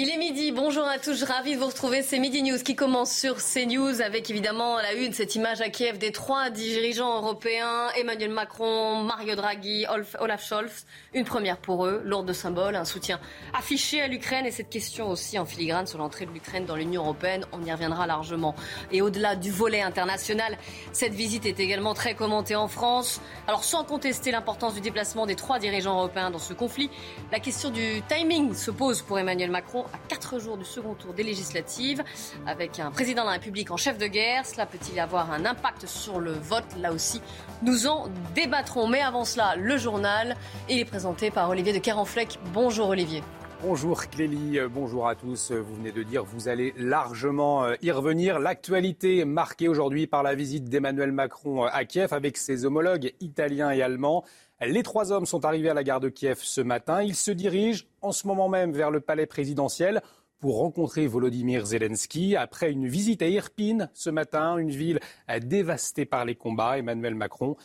Il est midi, bonjour à tous, je suis ravie de vous retrouver. C'est Midi News qui commence sur CNews avec évidemment la une cette image à Kiev des trois dirigeants européens, Emmanuel Macron, Mario Draghi, Olaf Scholz. Une première pour eux, lourde de symboles, un soutien affiché à l'Ukraine et cette question aussi en filigrane sur l'entrée de l'Ukraine dans l'Union européenne, on y reviendra largement. Et au-delà du volet international, cette visite est également très commentée en France. Alors sans contester l'importance du déplacement des trois dirigeants européens dans ce conflit, la question du timing se pose pour Emmanuel Macron à quatre jours du second tour des législatives, avec un président de la République en chef de guerre. Cela peut-il avoir un impact sur le vote? Là aussi, nous en débattrons. Mais avant cela, le journal. Il est présenté par Olivier de Carenfleck. Bonjour Olivier. Bonjour Clélie, bonjour à tous. Vous venez de dire, vous allez largement euh, y revenir. L'actualité marquée aujourd'hui par la visite d'Emmanuel Macron euh, à Kiev avec ses homologues italiens et allemands. Les trois hommes sont arrivés à la gare de Kiev ce matin. Ils se dirigent en ce moment même vers le palais présidentiel pour rencontrer Volodymyr Zelensky. Après une visite à Irpin ce matin, une ville dévastée par les combats, Emmanuel Macron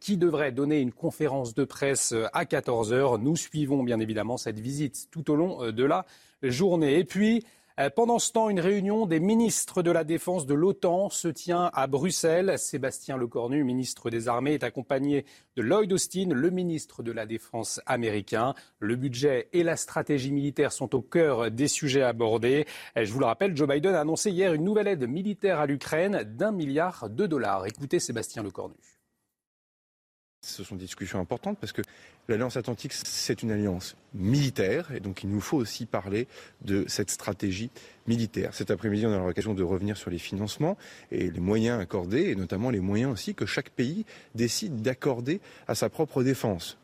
qui devrait donner une conférence de presse à 14 heures. Nous suivons bien évidemment cette visite tout au long de la journée. Et puis, pendant ce temps, une réunion des ministres de la Défense de l'OTAN se tient à Bruxelles. Sébastien Lecornu, ministre des Armées, est accompagné de Lloyd Austin, le ministre de la Défense américain. Le budget et la stratégie militaire sont au cœur des sujets abordés. Euh, je vous le rappelle, Joe Biden a annoncé hier une nouvelle aide militaire à l'Ukraine d'un milliard de dollars. Écoutez Sébastien Lecornu. Ce sont des discussions importantes parce que l'Alliance Atlantique, c'est une alliance militaire et donc il nous faut aussi parler de cette stratégie militaire. Cet après-midi, on aura l'occasion de revenir sur les financements et les moyens accordés et notamment les moyens aussi que chaque pays décide d'accorder à sa propre défense.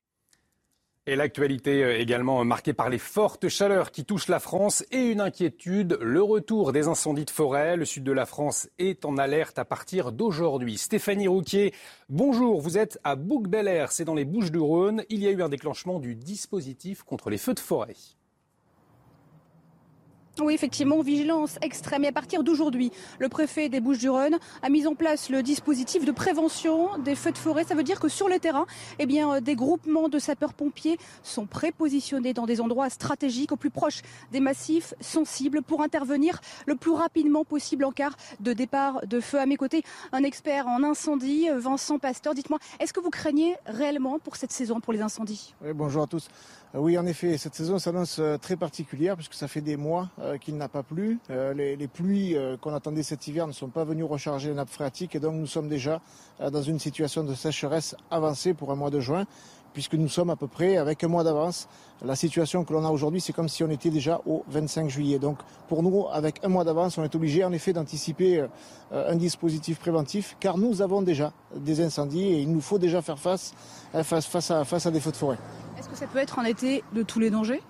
Et l'actualité euh, également marquée par les fortes chaleurs qui touchent la France et une inquiétude, le retour des incendies de forêt. Le sud de la France est en alerte à partir d'aujourd'hui. Stéphanie Rouquier, bonjour, vous êtes à Bouc-Bel-Air, c'est dans les Bouches-du-Rhône. Il y a eu un déclenchement du dispositif contre les feux de forêt. Oui, effectivement, vigilance extrême. Et à partir d'aujourd'hui, le préfet des Bouches-du-Rhône a mis en place le dispositif de prévention des feux de forêt. Ça veut dire que sur le terrain, eh bien, euh, des groupements de sapeurs-pompiers sont prépositionnés dans des endroits stratégiques, au plus proche des massifs sensibles, pour intervenir le plus rapidement possible en cas de départ de feu. À mes côtés, un expert en incendie, Vincent Pasteur. Dites-moi, est-ce que vous craignez réellement pour cette saison, pour les incendies? Oui, Bonjour à tous. Euh, oui, en effet, cette saison s'annonce euh, très particulière puisque ça fait des mois euh, qu'il n'a pas plu. Les, pluies qu'on attendait cet hiver ne sont pas venues recharger les nappes phréatiques et donc nous sommes déjà dans une situation de sécheresse avancée pour un mois de juin puisque nous sommes à peu près avec un mois d'avance. La situation que l'on a aujourd'hui, c'est comme si on était déjà au 25 juillet. Donc pour nous, avec un mois d'avance, on est obligé en effet d'anticiper un dispositif préventif car nous avons déjà des incendies et il nous faut déjà faire face, face, à, face à des feux de forêt. Est-ce que ça peut être un été de tous les dangers?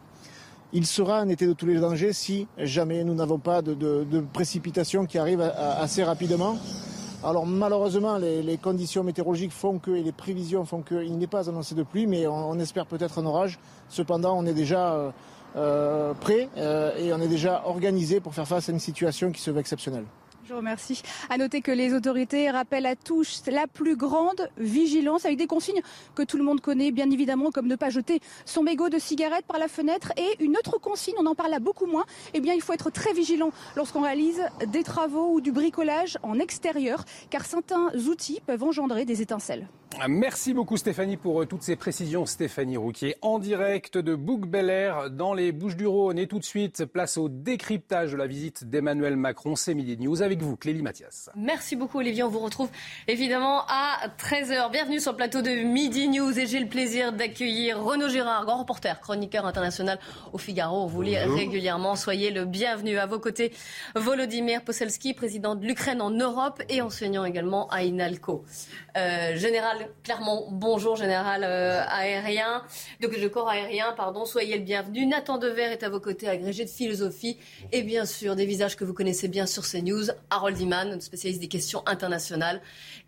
Il sera un été de tous les dangers si jamais nous n'avons pas de, précipitations qui arrivent assez rapidement. Alors malheureusement, les, conditions météorologiques font que, et les prévisions font qu'il n'est pas annoncé de pluie, mais on, espère peut-être un orage. Cependant, on est déjà euh, euh, prêt euh, et on est déjà organisé pour faire face à une situation qui se veut exceptionnelle. Je vous remercie. À noter que les autorités rappellent à tous la plus grande vigilance avec des consignes que tout le monde connaît, bien évidemment, comme ne pas jeter son mégot de cigarette par la fenêtre. Et une autre consigne, on en parle à beaucoup moins, eh bien, il faut être très vigilant lorsqu'on réalise des travaux ou du bricolage en extérieur, car certains outils peuvent engendrer des étincelles. Merci beaucoup Stéphanie pour euh, toutes ces précisions. Stéphanie Rouquier en direct de Bouc Bel dans les Bouches-du-Rhône. Et tout de suite, place au décryptage de la visite d'Emmanuel Macron. C'est Midi News avec vous, Clélie Mathias. Merci beaucoup Olivier. On vous retrouve évidemment à 13h. Bienvenue sur le plateau de Midi News et j'ai le plaisir d'accueillir Renaud Girard, grand reporter, chroniqueur international au Figaro. On vous lit régulièrement. Soyez le bienvenu. À vos côtés, Volodymyr Poselski, président de l'Ukraine en Europe et enseignant également à INALCO. Euh, général Clairement, bonjour général euh, aérien, donc le corps aérien, pardon, soyez le bienvenu. Nathan Dever est à vos côtés, agrégé de philosophie et bien sûr des visages que vous connaissez bien sur CNews, Harold Iman, spécialiste des questions internationales,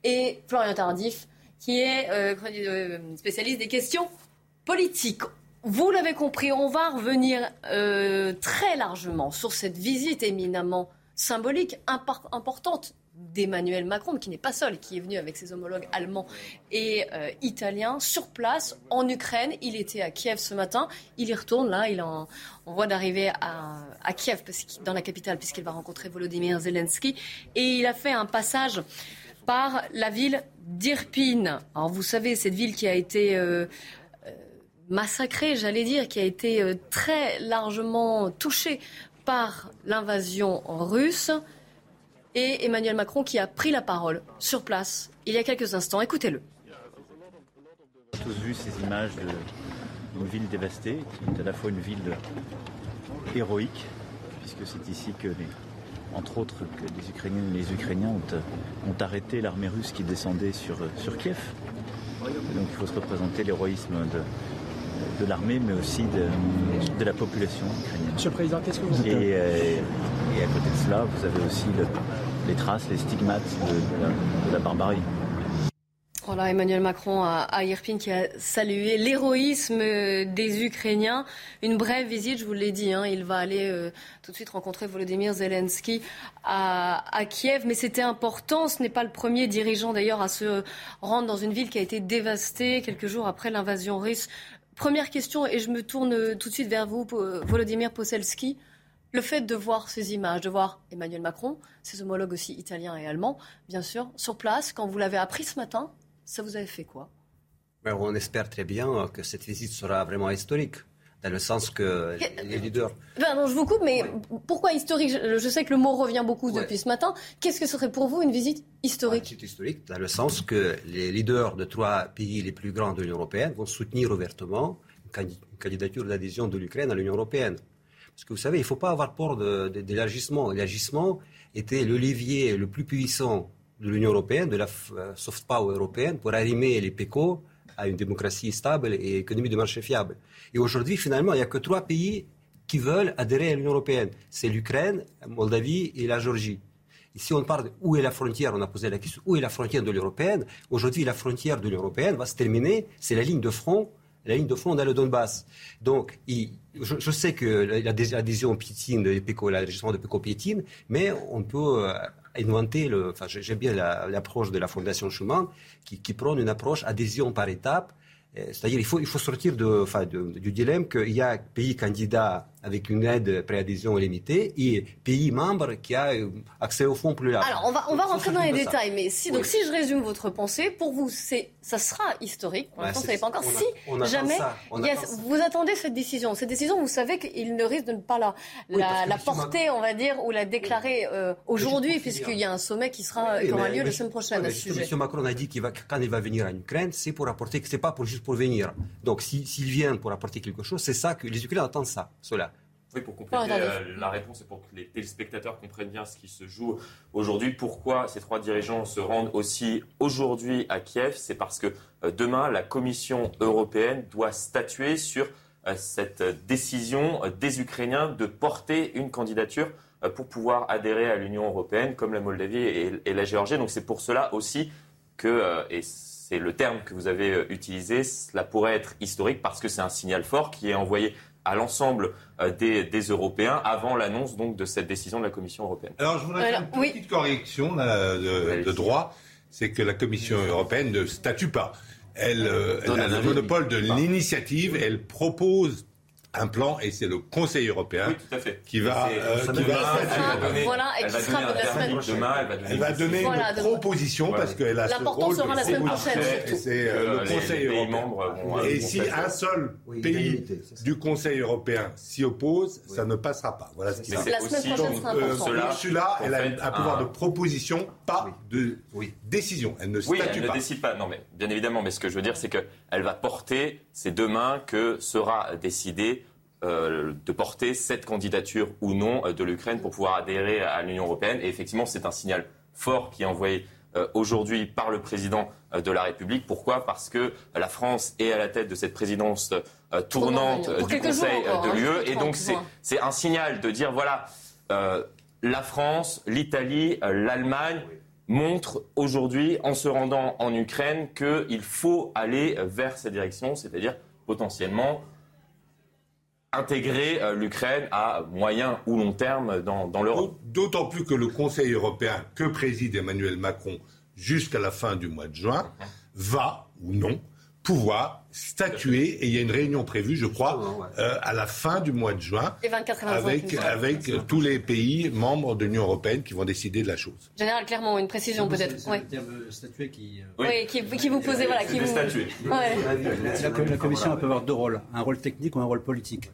et Florian Tardif, qui est euh, euh, spécialiste des questions politiques. Vous l'avez compris, on va revenir très largement sur cette visite éminemment symbolique, importante d'Emmanuel Macron, qui n'est pas seul, qui est venu avec ses homologues allemands et euh, italiens sur place en Ukraine. Il était à Kiev ce matin. Il y retourne là. Il en, on voit d'arriver à, à, Kiev, dans la capitale, puisqu'il va rencontrer Volodymyr Zelensky. Et il a fait un passage par la ville d'Irpine. Alors vous savez, cette ville qui a été euh, euh, massacrée, j'allais dire, qui a été très largement touchée par l'invasion russe et Emmanuel Macron qui a pris la parole sur place il y a quelques instants. Écoutez-le. On a tous vu ces images d'une ville dévastée, qui est à la fois une ville héroïque, puisque c'est ici que, entre autres, que les Ukrainiennes et les Ukrainiens ont, ont arrêté l'armée russe qui descendait sur, sur Kiev. donc il faut se représenter l'héroïsme de, de l'armée, mais aussi de, de, la population ukrainienne. Monsieur le Président, qu'est-ce que vous dites et, euh, et à côté de cela, vous avez aussi le, les traces, les stigmates de, la, barbarie. Voilà Emmanuel Macron à, Irpine qui a salué l'héroïsme des Ukrainiens. Une brève visite, je vous l'ai dit, hein, il va aller euh, tout de suite rencontrer Volodymyr Zelensky à, Kiev. Mais c'était important, ce n'est pas le premier dirigeant d'ailleurs à se rendre dans une ville qui a été dévastée quelques jours après l'invasion russe. Première question, et je me tourne tout de suite vers vous, Volodymyr Poselski. Le fait de voir ces images, de voir Emmanuel Macron, ses homologues aussi italiens et allemands, bien sûr, sur place, quand vous l'avez appris ce matin, ça vous avait fait quoi? Ben, On espère très bien que cette visite sera vraiment historique dans le sens que les leaders. Ben je vous coupe, mais pourquoi historique? Je, sais que le mot revient beaucoup depuis ce matin. Qu'est-ce que serait pour vous une visite historique? Une visite historique, dans le sens que les leaders de trois pays les plus grands de l'Union européenne vont soutenir ouvertement une candidature d'adhésion de l'Ukraine à l'Union européenne. Parce que vous savez, il ne faut pas avoir peur de, l'élargissement. Était le levier le plus puissant de l'Union européenne, de la euh, soft power européenne, pour arrimer les PECO à une démocratie stable et économie de marché fiable. Et aujourd'hui, finalement, il n'y a que trois pays qui veulent adhérer à l'Union européenne. C'est l'Ukraine, la Moldavie et la Géorgie. Ici, on parle où est la frontière, on a posé la question, où est la frontière de l'Union européenne Aujourd'hui, la frontière de l'Union européenne va se terminer, c'est la ligne de front la ligne de front dans le Donbass. Donc, je, sais que l'adhésion piétine de PECO, de PECO piétine, mais on peut euh, inventer, enfin, j'aime bien l'approche de la Fondation Schuman qui, qui prône une approche adhésion par étapes. Euh, c'est-à-dire, il faut, il faut sortir de, enfin, du dilemme qu'il y a pays candidats avec une aide préadhésion limitée et pays membre qui a euh, accès au fonds plus large. Alors, on va, on va rentrer dans les détails, mais si, donc, si je résume votre pensée, pour vous, c'est, ça sera historique. Pour l'instant, savez pas encore. si jamais, vous attendez cette décision. Cette décision, vous savez qu'il ne risque de ne pas la, la, porter, on va dire, ou la déclarer euh, aujourd'hui, puisqu'il y a un sommet qui sera, qui aura lieu la semaine prochaine à ce sujet. M. Macron a dit qu'il va, quand il va venir en Ukraine, c'est pour apporter, c'est pas pour, juste pour venir. Donc, s'il vient pour apporter quelque chose, c'est ça que les Ukrainiens attendent ça, cela. Pour compléter euh, la réponse et pour que les téléspectateurs comprennent bien ce qui se joue aujourd'hui, pourquoi ces trois dirigeants se rendent aussi aujourd'hui à Kiev, c'est parce que euh, demain, la Commission européenne doit statuer sur euh, cette décision des Ukrainiens de porter une candidature pour pouvoir adhérer à l'Union européenne, comme la Moldavie et, la Géorgie. Donc c'est pour cela aussi que, et c'est le terme que vous avez utilisé, cela pourrait être historique parce que c'est un signal fort qui est envoyé à l'ensemble euh, des, Européens avant l'annonce donc de cette décision de la Commission européenne. Alors je voudrais faire une petite correction de, droit, c'est que la Commission européenne ne statue pas. Elle, euh, elle a le monopole de l'initiative, elle propose un plan et c'est le Conseil européen qui va, euh, qui va, voilà, et qui sera la semaine demain, elle va donner, une proposition parce qu'elle a ce rôle sera la semaine prochaine. C'est euh, le Conseil européen. Et si un seul pays du Conseil européen s'y oppose, ça ne passera pas. Voilà ce qui La semaine prochaine sera euh, important. Elle a un pouvoir de proposition, pas de décision. Elle ne statue pas. elle ne décide pas. Non, mais bien évidemment. Mais ce que je veux dire, c'est qu'elle va porter. C'est demain que sera décidé euh, de porter cette candidature ou non euh, de l'Ukraine pour pouvoir adhérer à l'Union européenne. Et effectivement, c'est un signal fort qui est envoyé euh, aujourd'hui par le président de la République. Pourquoi? Parce que la France est à la tête de cette présidence tournante du Conseil de hein, l'UE. Et donc, c'est un signal de dire, voilà, la France, l'Italie, l'Allemagne montrent aujourd'hui, en se rendant en Ukraine, qu'il faut aller vers cette direction, c'est-à-dire potentiellement intégrer euh, l'Ukraine à moyen ou long terme dans, dans l'Europe. D'autant plus que le Conseil européen que préside Emmanuel Macron jusqu'à la fin du mois de juin va ou non pouvoir statuer et il y a une réunion prévue, je crois, euh, à la fin du mois de juin, avec, avec tous les pays membres de l'Union européenne qui vont décider de la chose. Général Clermont, une précision peut-être. Oui. statuer qui, euh, oui. qui, qui, vous posait, voilà, qui vous... La, Commission peut avoir deux rôles, un rôle technique ou un rôle politique.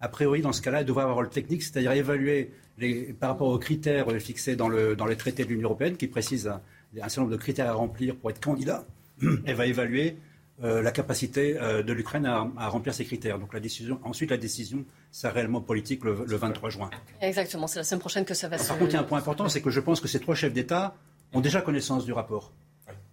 A priori, dans ce cas-là, elle devrait avoir un rôle technique, c'est-à-dire évaluer les, par rapport aux critères fixés dans, le, dans les traités de l'Union européenne, qui précisent un, un certain nombre de critères à remplir pour être candidat. Elle va évaluer euh, la capacité euh, de l'Ukraine à, remplir ces critères. Donc la décision, ensuite, la décision sera réellement politique le, 23 juin. Exactement, c'est la semaine prochaine que ça va se... Par contre, il y a un point important, c'est que je pense que ces trois chefs d'État ont déjà connaissance du rapport.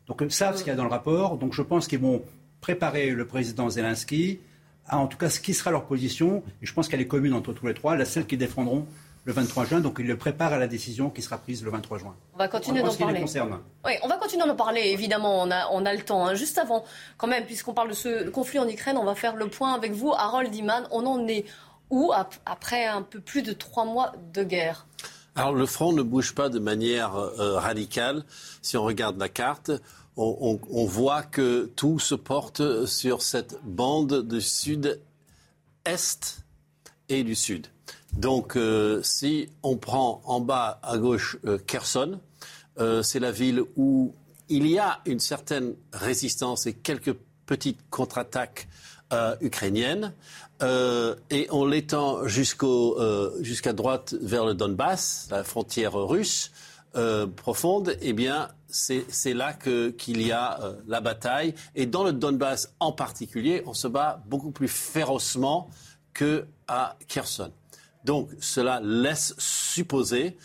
Donc ils savent ce qu'il y a dans le rapport. Donc je pense qu'ils vont préparer le président Zelensky à en tout cas ce qui sera leur position. Et je pense qu'elle est commune entre tous les trois, la celle qu'ils défendront le 23 juin. Donc il le prépare à la décision qui sera prise le 23 juin. On va continuer d'en parler. Oui, on va continuer d'en parler. Évidemment, on a, on a le temps. Hein. Juste avant, quand même, puisqu'on parle de ce conflit en Ukraine, on va faire le point avec vous, Harold Iman. On en est où après un peu plus de trois mois de guerre? Alors le front ne bouge pas de manière euh, radicale. Si on regarde la carte, on, on, voit que tout se porte sur cette bande du sud-est et du sud. Donc, euh, si on prend en bas à gauche euh, Kherson, euh, c'est la ville où il y a une certaine résistance et quelques petites contre-attaques ukrainiennes. et on l'étend jusqu'à droite vers le Donbass, la frontière russe profonde, eh bien, c'est là qu'il y a la bataille. Et dans le Donbass en particulier, on se bat beaucoup plus férocement qu'à Kherson. Donc cela laisse supposer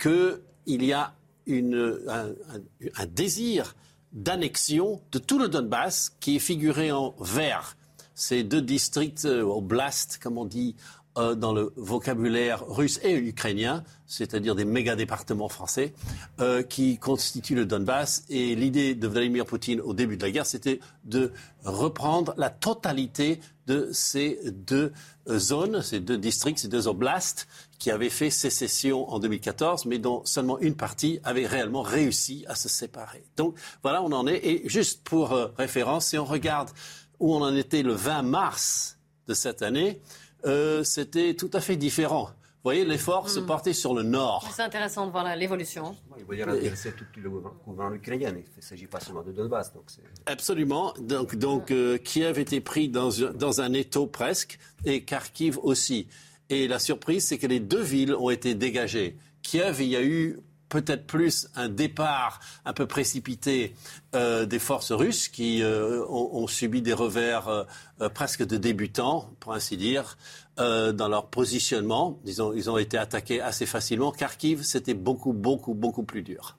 qu'il y a un, désir d'annexion de tout le Donbass qui est figuré en vert. Ces deux districts, euh, oblast, comme on dit euh, dans le vocabulaire russe et ukrainien, c'est-à-dire des méga-départements français, euh, qui constituent le Donbass. Et l'idée de Vladimir Poutine au début de la guerre, c'était de reprendre la totalité de ces deux zones, ces deux districts, ces deux oblasts qui avaient fait sécession en 2014, mais dont seulement une partie avait réellement réussi à se séparer. Donc voilà, on en est. Et juste pour euh, référence, si on regarde où on en était le 20 mars de cette année, euh, c'était tout à fait différent. Vous voyez, l'effort se hmm. portait sur le nord. C'est intéressant de voir l'évolution. Il va dire intéresser tout le gouvernement ukrainien. Il ne s'agit pas seulement de Donbass. Donc Absolument. Donc, donc euh, Kiev était pris dans, dans un étau presque et Kharkiv aussi. Et la surprise, c'est que les deux villes ont été dégagées. Kiev, il y a eu peut-être plus un départ un peu précipité euh, des forces russes qui euh, ont, subi des revers euh, presque de débutants, pour ainsi dire, dans leur positionnement. Ils ont, ils ont été attaqués assez facilement. Kharkiv, c'était beaucoup, beaucoup, beaucoup plus dur.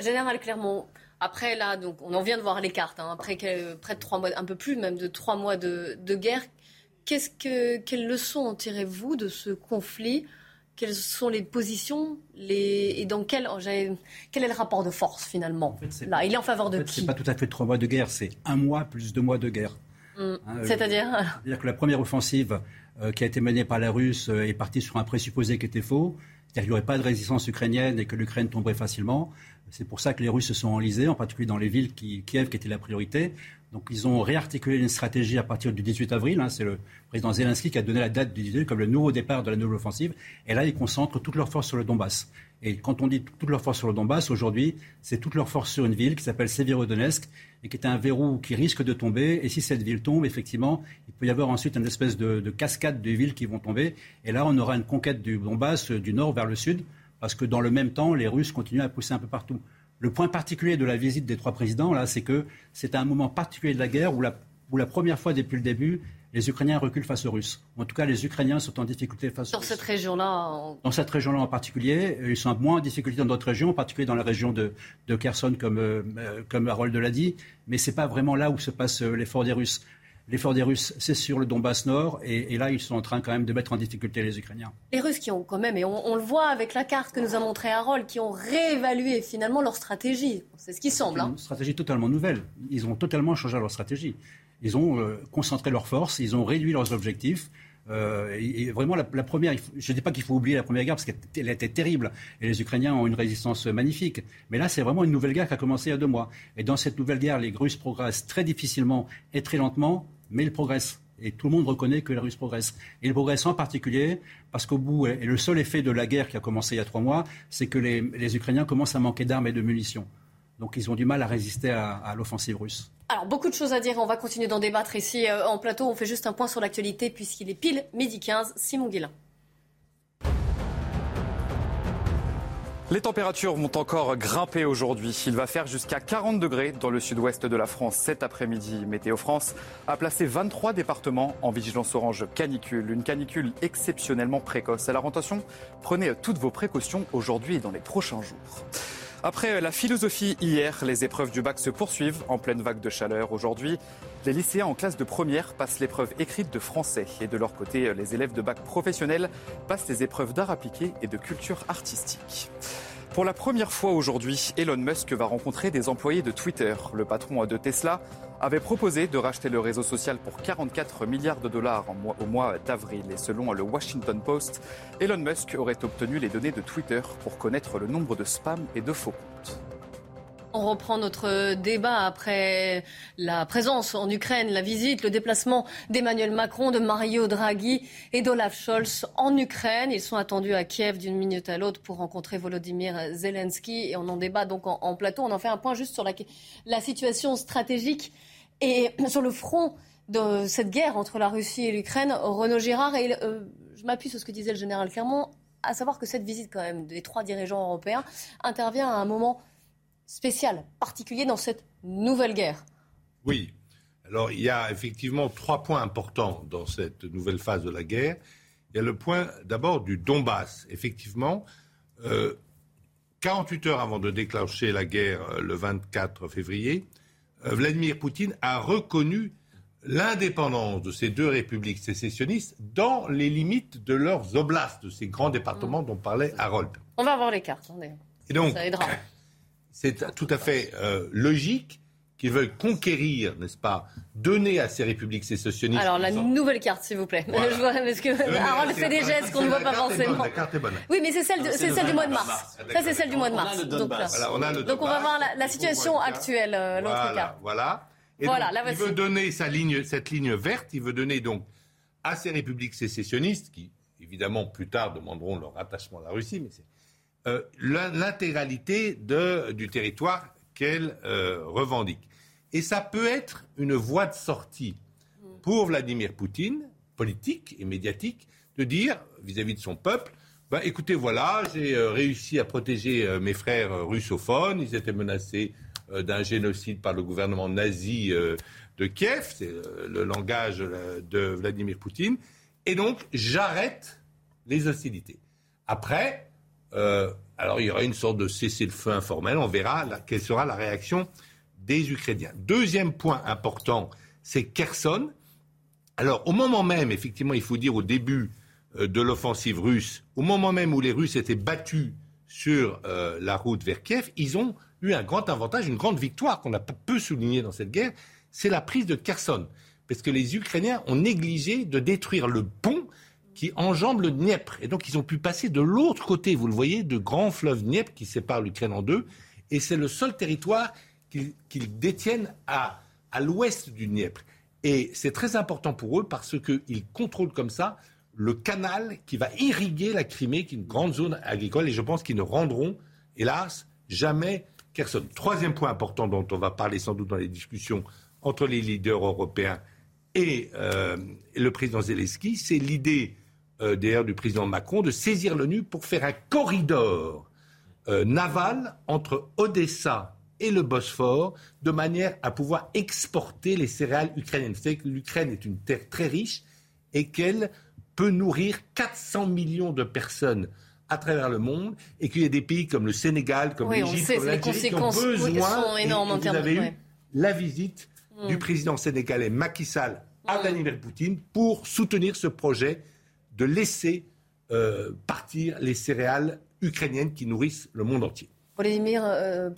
Général Clermont, après là, donc on en vient de voir les cartes. Hein, après près de trois mois, un peu plus même de trois mois de, de guerre, quelles leçons en tirez-vous de ce conflit quelles sont les positions les... et dans quel... quel est le rapport de force finalement Là, il est en faveur de qui C'est pas tout à fait trois mois de guerre, c'est un mois plus deux mois de guerre. Mmh. Hein, euh, C'est-à-dire C'est-à-dire que la première offensive euh, qui a été menée par la Russe euh, est partie sur un présupposé qui était faux, c'est-à-dire qu'il n'y aurait pas de résistance ukrainienne et que l'Ukraine tomberait facilement. C'est pour ça que les Russes se sont enlisés, en particulier dans les villes qui, Kiev qui était la priorité. Donc ils ont réarticulé une stratégie à partir du 18 avril. Hein. c'est le président Zelensky qui a donné la date du 18 comme le nouveau départ de la nouvelle offensive. Et là, ils concentrent toutes leurs forces sur le Donbass. Et quand on dit toutes leurs forces sur le Donbass, aujourd'hui, c'est toutes leurs forces sur une ville qui s'appelle Severodonetsk et qui est un verrou qui risque de tomber. Et si cette ville tombe, effectivement, il peut y avoir ensuite une espèce de, de cascade de villes qui vont tomber. Et là, on aura une conquête du Donbass du nord vers le sud, parce que dans le même temps, les Russes continuent à pousser un peu partout. Le point particulier de la visite des trois présidents, là, c'est que c'est un moment particulier de la guerre où la, première fois depuis le début, les Ukrainiens reculent face aux Russes. En tout cas, les Ukrainiens sont en difficulté face aux Russes. Dans cette région-là Dans cette région-là en particulier. Ils sont moins en difficulté dans d'autres régions, en particulier dans la région de, de Kherson, comme, euh, comme Harold l'a dit. Mais ce n'est pas vraiment là où se passe euh, l'effort des Russes. L'effort des Russes, c'est sur le Donbass Nord, et, et, là, ils sont en train quand même de mettre en difficulté les Ukrainiens. Les Russes qui ont quand même, et on, on le voit avec la carte que nous a montré Harold, qui ont réévalué finalement leur stratégie. C'est ce qui semble. Hein. Une stratégie totalement nouvelle. Ils ont totalement changé leur stratégie. Ils ont euh, concentré leurs forces, ils ont réduit leurs objectifs. Euh, et, et, vraiment, la, la première, je ne dis pas qu'il faut oublier la première guerre parce qu'elle était terrible et les Ukrainiens ont une résistance magnifique. Mais là, c'est vraiment une nouvelle guerre qui a commencé il y a deux mois. Et dans cette nouvelle guerre, les Russes progressent très difficilement et très lentement, mais ils progressent. Et tout le monde reconnaît que les Russes progressent. Et ils progressent en particulier parce qu'au bout, et le seul effet de la guerre qui a commencé il y a trois mois, c'est que les, Ukrainiens commencent à manquer d'armes et de munitions. Donc ils ont du mal à résister à, à l'offensive russe. Alors, beaucoup de choses à dire. On va continuer d'en débattre ici euh, en plateau. On fait juste un point sur l'actualité puisqu'il est pile midi 15. Simon Guillain. Les températures vont encore grimper aujourd'hui. Il va faire jusqu'à 40 degrés dans le sud-ouest de la France cet après-midi. Météo France a placé 23 départements en vigilance orange canicule. Une canicule exceptionnellement précoce. Alors attention, prenez toutes vos précautions aujourd'hui et dans les prochains jours. Après la philosophie hier, les épreuves du bac se poursuivent en pleine vague de chaleur. Aujourd'hui, les lycéens en classe de première passent l'épreuve écrite de français. Et de leur côté, les élèves de bac professionnel passent les épreuves d'art appliqué et de culture artistique. Pour la première fois aujourd'hui, Elon Musk va rencontrer des employés de Twitter. Le patron de Tesla avait proposé de racheter le réseau social pour 44 milliards de dollars au mois d'avril. Et selon le Washington Post, Elon Musk aurait obtenu les données de Twitter pour connaître le nombre de spams et de faux comptes. On reprend notre débat après la présence en Ukraine, la visite, le déplacement d'Emmanuel Macron, de Mario Draghi et d'Olaf Scholz en Ukraine. Ils sont attendus à Kiev d'une minute à l'autre pour rencontrer Volodymyr Zelensky et on en débat donc en, plateau. On en fait un point juste sur la, la situation stratégique et sur le front de cette guerre entre la Russie et l'Ukraine. Renaud Girard, et euh, je m'appuie sur ce que disait le général Clermont, à savoir que cette visite quand même des trois dirigeants européens intervient à un moment spécial, particulier dans cette nouvelle guerre. Oui. Alors, il y a effectivement trois points importants dans cette nouvelle phase de la guerre. Il y a le point d'abord du Donbass. Effectivement, euh, 48 heures avant de déclencher la guerre euh, le 24 février, euh, Vladimir Poutine a reconnu l'indépendance de ces deux républiques sécessionnistes dans les limites de leurs oblasts, de ces grands départements dont parlait Harold. On va avoir les cartes. Et donc, Ça aidera c'est tout à fait euh, logique qu'ils veulent conquérir, n'est-ce pas, donner à ces républiques sécessionnistes. Alors la nouvelle carte, s'il vous plaît. Voilà. Je vois, parce que Harold fait des gestes qu'on ne voit pas forcément. La carte est bonne. Oui, mais c'est celle, de- c'est celle du mois de mars. Ça, c'est celle du mois de mars. Donc. Voilà, on a le Donc, on va voir la, la situation actuelle, euh, l'autre voilà, carte. Voilà. Et Voilà, donc, la il veut donner sa ligne, cette ligne verte, il veut donner donc à ces républiques sécessionnistes, qui évidemment plus tard demanderont leur rattachement à la Russie, mais c'est euh, l'intégralité du territoire qu'elles euh, revendiquent. Et ça peut être une voie de sortie pour Vladimir Poutine, politique et médiatique, de dire vis-à-vis de son peuple, bah, écoutez, voilà, j'ai euh, réussi à protéger mes frères russophones, ils étaient menacés d'un génocide par le gouvernement nazi de Kiev, c'est le langage de Vladimir Poutine, et donc j'arrête les hostilités. Après, euh, alors il y aura une sorte de cessez-le-feu informel, on verra quelle sera la réaction des Ukrainiens. Deuxième point important, c'est Kherson. Alors au moment même, effectivement, il faut dire au début euh, de l'offensive russe, au moment même où les Russes étaient battus sur euh, la route vers Kiev, ils ont eu un grand avantage, une grande victoire qu'on a peu souligné dans cette guerre, c'est la prise de Kherson. Parce que les Ukrainiens ont négligé de détruire le pont qui enjambe le Dniepr. Et donc ils ont pu passer de l'autre côté, vous le voyez, de grand fleuve Dniepr qui sépare l'Ukraine en deux. Et c'est le seul territoire qu'ils détiennent à, à l'ouest du Dniepr. Et c'est très important pour eux parce qu'ils contrôlent comme ça le canal qui va irriguer la Crimée, qui est une grande zone agricole. Et je pense qu'ils ne rendront, hélas, jamais Kherson. Troisième point important dont on va parler sans doute dans les discussions entre les leaders européens et, euh, et le président Zelensky, c'est l'idée euh, d'ailleurs du président Macron de saisir l'ONU pour faire un corridor euh, naval entre Odessa et le Bosphore de manière à pouvoir exporter les céréales ukrainiennes. Vous savez que l'Ukraine est une terre très riche et qu'elle peut nourrir 400 millions de personnes à travers le monde et qu'il y a des pays comme le Sénégal, comme l'Égypte, comme l'Algérie qui ont besoin. et, vous avez eu la visite du mm. président sénégalais Macky Sall à mm. Vladimir Poutine pour soutenir ce projet de laisser euh, partir les céréales ukrainiennes qui nourrissent le monde entier. Vladimir euh,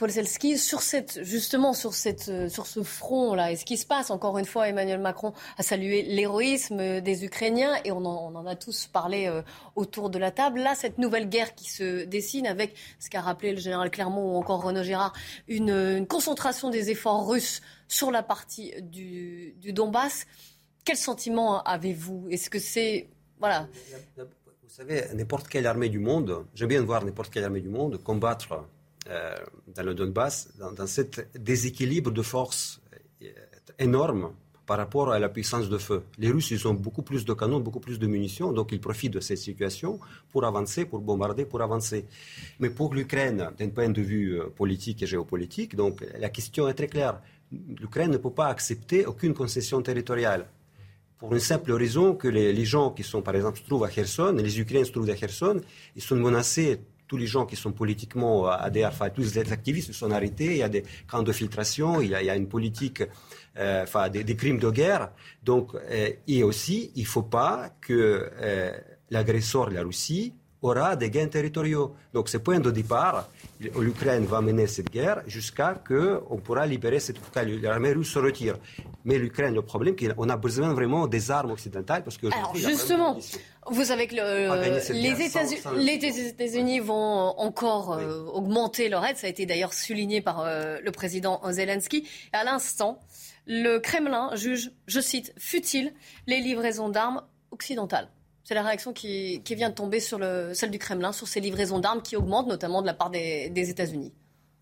sur cette, justement sur, cette, euh, sur ce front-là, et ce qui se passe, encore une fois, Emmanuel Macron a salué l'héroïsme des Ukrainiens, et on en, a tous parlé euh, autour de la table. Là, cette nouvelle guerre qui se dessine avec ce qu'a rappelé le général Clermont ou encore Renaud Gérard, une, concentration des efforts russes sur la partie du, du Donbass. Quel sentiment avez-vous? Est-ce que c'est... Vous savez, n'importe quelle armée du monde, j'aime bien voir n'importe quelle armée du monde combattre euh, dans le Donbass, dans, dans cet déséquilibre de force euh, énorme par rapport à la puissance de feu. Les Russes, ils ont beaucoup plus de canons, beaucoup plus de munitions, donc ils profitent de cette situation pour avancer, pour bombarder, pour avancer. Mais pour l'Ukraine, d'un point de vue euh, politique et géopolitique, donc la question est très claire. L'Ukraine ne peut pas accepter aucune concession territoriale. Pour une simple raison que les, gens qui sont, par exemple, se trouvent à Kherson, les Ukrainiens se trouvent à Kherson, ils sont menacés tous les gens qui sont politiquement adhérents, enfin tous les activistes sont arrêtés, il y a des camps de filtration, il y a, une politique, euh, enfin des, crimes de guerre. Donc, euh, et aussi, il ne faut pas que euh, l'agresseur, la Russie, aura des gains territoriaux. Donc, ce point de départ, l'Ukraine va mener cette guerre jusqu'à ce qu'on pourra libérer cette l'armée russe se retire. Mais l'Ukraine, le problème, c'est qu'on a besoin vraiment des armes occidentales parce que Alors justement, vous savez que les États-Unis vont encore euh, augmenter leur aide. Ça a été d'ailleurs souligné par euh, le président Zelensky. Et à l'instant, le Kremlin juge, je cite, futile les livraisons d'armes occidentales. C'est la réaction qui, vient de tomber sur le, celle du Kremlin, sur ces livraisons d'armes qui augmentent, notamment de la part des, États-Unis.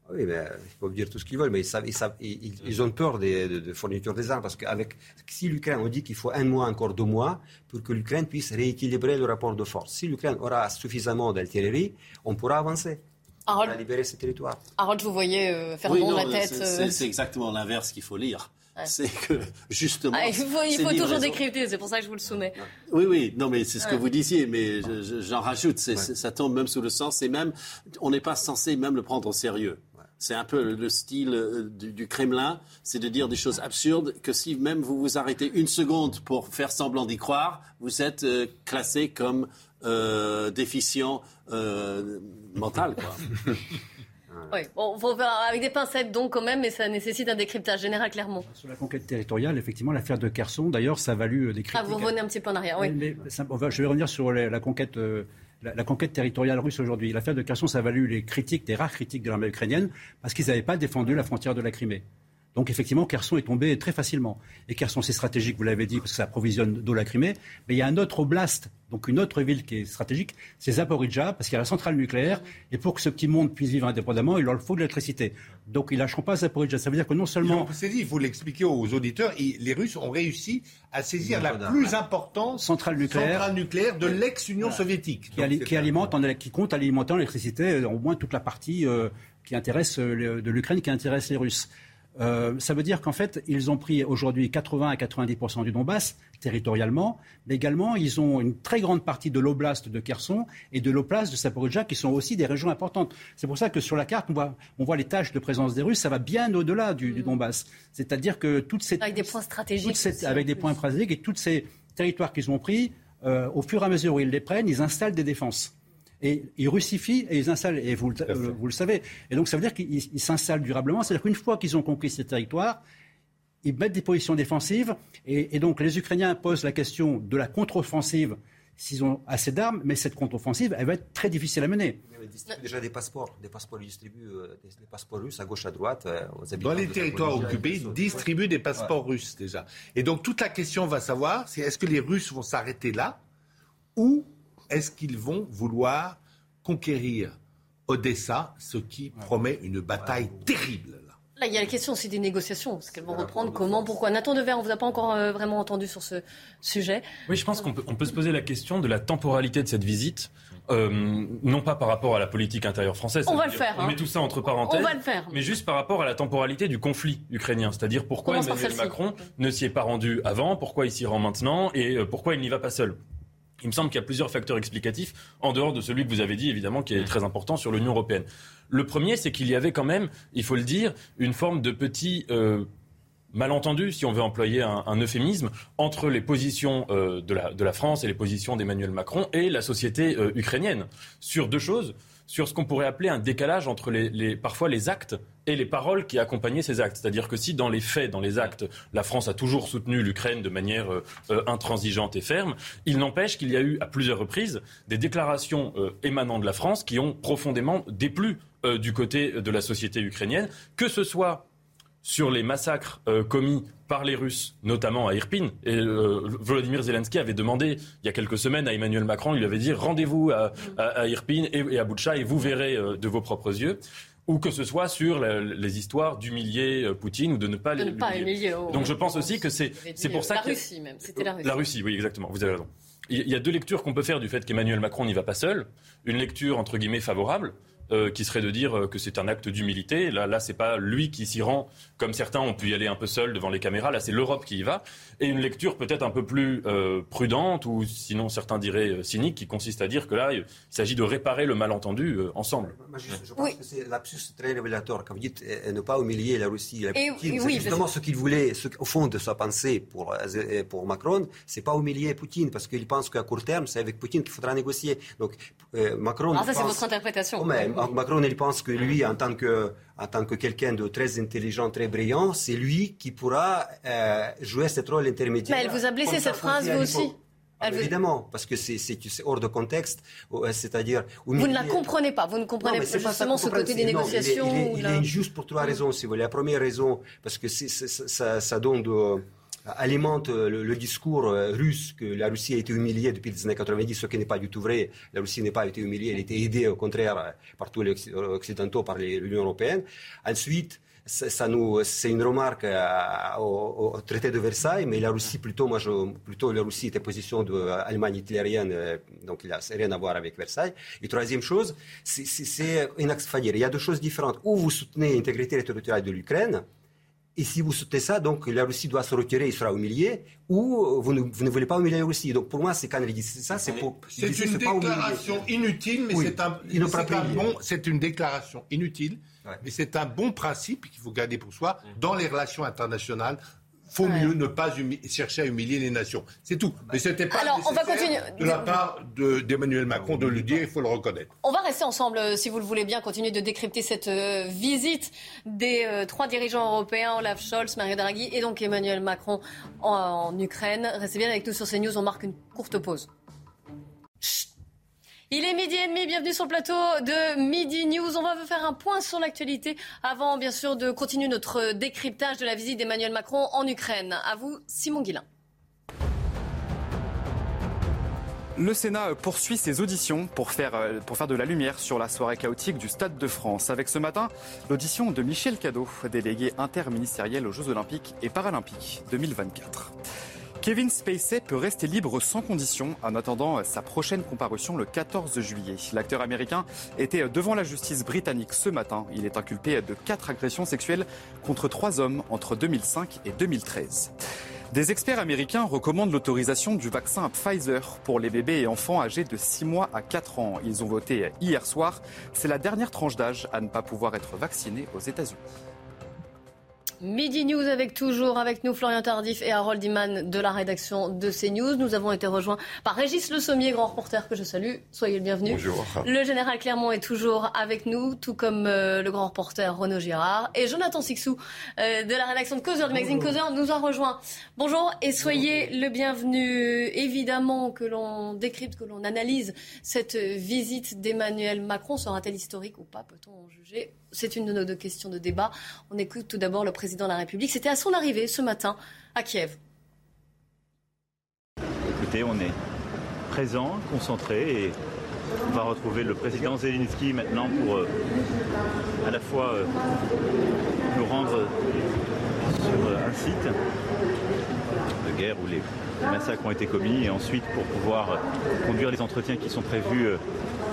Ah oui, mais ils peuvent dire tout ce qu'ils veulent, mais ils, ils, ont peur des, de, fourniture des armes. Parce qu'avec, si l'Ukraine, on dit qu'il faut un mois, encore deux mois, pour que l'Ukraine puisse rééquilibrer le rapport de force. Si l'Ukraine aura suffisamment d'artillerie, on pourra avancer. Harold, à libérer ce territoire. Harold, vous voyez euh, faire oui, la tête. Euh, c'est exactement l'inverse qu'il faut lire. C'est que justement. Ah, il faut, toujours décrypter, c'est pour ça que je vous le soumets. Oui, oui, non, mais c'est ce que vous disiez, mais j'en rajoute, ça tombe même sous le sens, et même, on n'est pas censé même le prendre au sérieux. C'est un peu le style euh, du, Kremlin, c'est de dire des choses absurdes que si même vous vous arrêtez une seconde pour faire semblant d'y croire, vous êtes euh, classé comme euh, déficient mental. Quoi. Oui, bon, faut faire avec des pincettes donc quand même, mais ça nécessite un décryptage général clairement. Sur la conquête territoriale, effectivement, l'affaire de Kherson, d'ailleurs, ça a valu euh, des critiques. Ah, vous revenez un petit peu en arrière, oui. je vais revenir sur la, conquête. Euh, la, conquête territoriale russe aujourd'hui. L'affaire de Kherson, ça a valu les critiques, des rares critiques de l'armée ukrainienne, parce qu'ils n'avaient pas défendu la frontière de la Crimée. Donc effectivement, Kherson est tombé très facilement. Et Kherson, c'est stratégique, vous l'avez dit, parce que ça approvisionne d'eau la Crimée. Mais il y a un autre oblast, donc une autre ville qui est stratégique, c'est Zaporizhia, parce qu'il y a la centrale nucléaire. Et pour que ce petit monde puisse vivre indépendamment, il leur faut de l'électricité. Donc ils lâcheront pas Zaporizhia. Ça veut dire que non seulement... C'est dit, il faut l'expliquer aux auditeurs, les Russes ont réussi à saisir la plus importante centrale nucléaire, nucléaire de l'ex-Union soviétique. Qui, alimente, qui compte alimenter en électricité au moins toute la partie euh, qui intéresse euh, de l'Ukraine, qui intéresse les Russes. Euh, ça veut dire qu'en fait, ils ont pris aujourd'hui 80 à 90% du Donbass territorialement, mais également ils ont une très grande partie de l'oblast de Kherson et de l'oblast de Saporidja qui sont aussi des régions importantes. C'est pour ça que sur la carte, on voit, on voit les tâches de présence des Russes, ça va bien au-delà du, du, Donbass. C'est-à-dire que toutes ces avec des points stratégiques, avec des points stratégiques et tous ces territoires qu'ils ont pris, euh, au fur et à mesure où ils les prennent, ils installent des défenses. Et ils russifient et ils installent, et vous, vous le savez. Et donc ça veut dire qu'ils s'installent durablement. C'est-à-dire qu'une fois qu'ils ont conquis ces territoires, ils mettent des positions défensives. Et, donc les Ukrainiens posent la question de la contre-offensive s'ils ont assez d'armes, mais cette contre-offensive, elle va être très difficile à mener. Ils distribuent déjà des passeports. Des passeports, ils distribuent euh, des, passeports russes à gauche, à droite, euh, aux habitants. Dans les territoires occupés, ils distribuent des passeports russes déjà. Et donc toute la question va savoir, c'est est-ce que les Russes vont s'arrêter là ou est-ce qu'ils vont vouloir conquérir Odessa, ce qui promet une bataille terrible là? Là, il y a la question aussi des négociations. Est-ce qu'elles vont reprendre Comment Pourquoi? Nathan Dever, on ne vous a pas encore euh, vraiment entendu sur ce sujet. Oui, je pense qu'on peut, on peut se poser la question de la temporalité de cette visite. Euh, non pas par rapport à la politique intérieure française. On va le faire. On hein. met tout ça entre parenthèses. On va le faire. Mais juste par rapport à la temporalité du conflit ukrainien. C'est-à-dire pourquoi Emmanuel. Macron ne s'y est pas rendu avant, pourquoi il s'y rend maintenant et euh, pourquoi il n'y va pas seul? Il me semble qu'il y a plusieurs facteurs explicatifs, en dehors de celui que vous avez dit, évidemment, qui est très important sur l'Union européenne. Le premier, c'est qu'il y avait quand même, il faut le dire, une forme de petit euh, malentendu, si on veut employer un, un euphémisme, entre les positions euh, de, la, de la France et les positions d'Emmanuel Macron et la société euh, ukrainienne sur deux choses sur ce qu'on pourrait appeler un décalage entre les, les- parfois les actes et les paroles qui accompagnaient ces actes. C'est-à-dire que si dans les faits, dans les actes, la France a toujours soutenu l'Ukraine de manière euh, euh, intransigeante et ferme, il n'empêche qu'il y a eu à plusieurs reprises des déclarations euh, émanant de la France qui ont profondément déplu euh, du côté de la société ukrainienne, que ce soit sur les massacres euh, commis par les Russes, notamment à Irpin. Et euh, Volodymyr Zelensky avait demandé il y a quelques semaines à Emmanuel Macron, il lui avait dit rendez-vous à, à, à Irpin et, et à Boutcha et vous verrez euh, de vos propres yeux. Ou que ce soit sur la- les histoires d'humilier Poutine ou de ne pas De ne pas humilier. oh. Donc je pense aussi que c'est pour ça La que Russie, même. C'était la Russie. la Russie, oui, exactement. Vous avez raison. Il y a deux lectures qu'on peut faire du fait qu'Emmanuel Macron n'y va pas seul. Une lecture entre guillemets favorable, euh, qui serait de dire euh, que c'est un acte d'humilité. Là, là, c'est pas lui qui s'y rend, comme certains ont pu y aller un peu seul devant les caméras. Là, c'est l'Europe qui y va. Et une lecture peut-être un peu plus euh, prudente, ou sinon certains diraient cynique, qui consiste à dire que là, il s'agit de réparer le malentendu euh, ensemble. Je, pense que c'est lapsus très révélateur. Quand vous dites euh, ne pas humilier la Russie, la Poutine, et oui, justement parce- ce qu'il voulait, ce, au fond de sa pensée pour, pour Macron, c'est pas humilier Poutine, parce qu'il pense qu'à court terme, c'est avec Poutine qu'il faudra négocier. Donc euh, Macron. Alors il ça, c'est votre interprétation. Oh, Macron, il pense que lui, en tant que, en tant que quelqu'un de très intelligent, très brillant, c'est lui qui pourra euh, jouer ce rôle intermédiaire. Mais elle vous a blessé, cette phrase, vous aussi. Ah, vous- Évidemment, parce que c'est hors de contexte, euh, c'est-à-dire... Vous ne la comprenez pas. Vous ne comprenez non, pas justement ce côté des non, il est- négociations. Il est, ou il la- injuste pour trois raisons, si vous voulez. La première raison, parce que ça- ça donne de- alimente le, le discours euh, russe que la Russie a été humiliée depuis les années 90, ce qui n'est pas du tout vrai. La Russie n'a pas été humiliée, elle a été aidée au contraire euh, par tous les Occ- Occidentaux, par l'Union européenne. Ensuite, ça, nous, c'est une remarque euh, au, traité de Versailles, mais la Russie plutôt, moi, je, plutôt la Russie était position de euh, Allemagne hitlérienne, euh, donc il n'a rien à voir avec Versailles. Et troisième chose, c'est- une. Il y a deux choses différentes. Ou vous soutenez l'intégrité territoriale de l'Ukraine, et si vous soutenez ça, donc la Russie doit se retirer, il sera humilié, ou vous ne, vous ne voulez pas humilier la Russie. Donc pour moi, c'est quand il dit ça, c'est pour. C'est une pas déclaration inutile, mais Oui, c'est un, c'est fera un pas bon, c'est une déclaration inutile, mais c'est un bon principe qu'il faut garder pour soi dans les relations internationales. Faut mieux ne pas chercher à humilier les nations. C'est tout. Mais c'était pas Alors, on va nécessaire continuer. de la part de- d'Emmanuel Macron de le dire, il faut le reconnaître. On va rester ensemble, euh, si vous le voulez bien, continuer de décrypter cette euh, visite des euh, trois dirigeants européens, Olaf Scholz, Mario Draghi et donc Emmanuel Macron en, en Ukraine. Restez bien avec nous sur CNews, on marque une courte pause. Il est midi et demi, bienvenue sur le plateau de Midi News. On va faire un point sur l'actualité avant, bien sûr, de continuer notre décryptage de la visite d'Emmanuel Macron en Ukraine. À vous, Simon Guillain. Le Sénat poursuit ses auditions pour faire, euh, pour faire de la lumière sur la soirée chaotique du Stade de France. Avec ce matin, l'audition de Michel Cadot, délégué interministériel aux Jeux Olympiques et Paralympiques 2024. Kevin Spacey peut rester libre sans condition en attendant sa prochaine comparution le 14 juillet. L'acteur américain était devant la justice britannique ce matin. Il est inculpé de quatre agressions sexuelles contre trois hommes entre 2005 et 2013. Des experts américains recommandent l'autorisation du vaccin Pfizer pour les bébés et enfants âgés de 6 mois à 4 ans. Ils ont voté hier soir. C'est la dernière tranche d'âge à ne pas pouvoir être vaccinée aux États-Unis. Midi News avec toujours avec nous Florian Tardif et Harold Iman de la rédaction de CNews. Nous avons été rejoints par Régis Le Sommier, grand reporter que je salue. Soyez le bienvenu. Bonjour. Le général Clermont est toujours avec nous, tout comme euh, le grand reporter Renaud Girard. Et Jonathan Sixou euh, de la rédaction de Causeur, du magazine Causeur, nous a rejoint. Bonjour et soyez le bienvenu. Évidemment que l'on décrypte, que l'on analyse cette visite d'Emmanuel Macron. Sera-t-elle historique ou pas Peut-on en juger? C'est une de nos deux questions de débat. On écoute tout d'abord le président de la République. C'était à son arrivée ce matin à Kiev. Écoutez, on est présent, concentré et On va retrouver le président Zelensky maintenant pour euh, à la fois euh, nous rendre sur un site de guerre où les massacres ont été commis et ensuite pour pouvoir conduire les entretiens qui sont prévus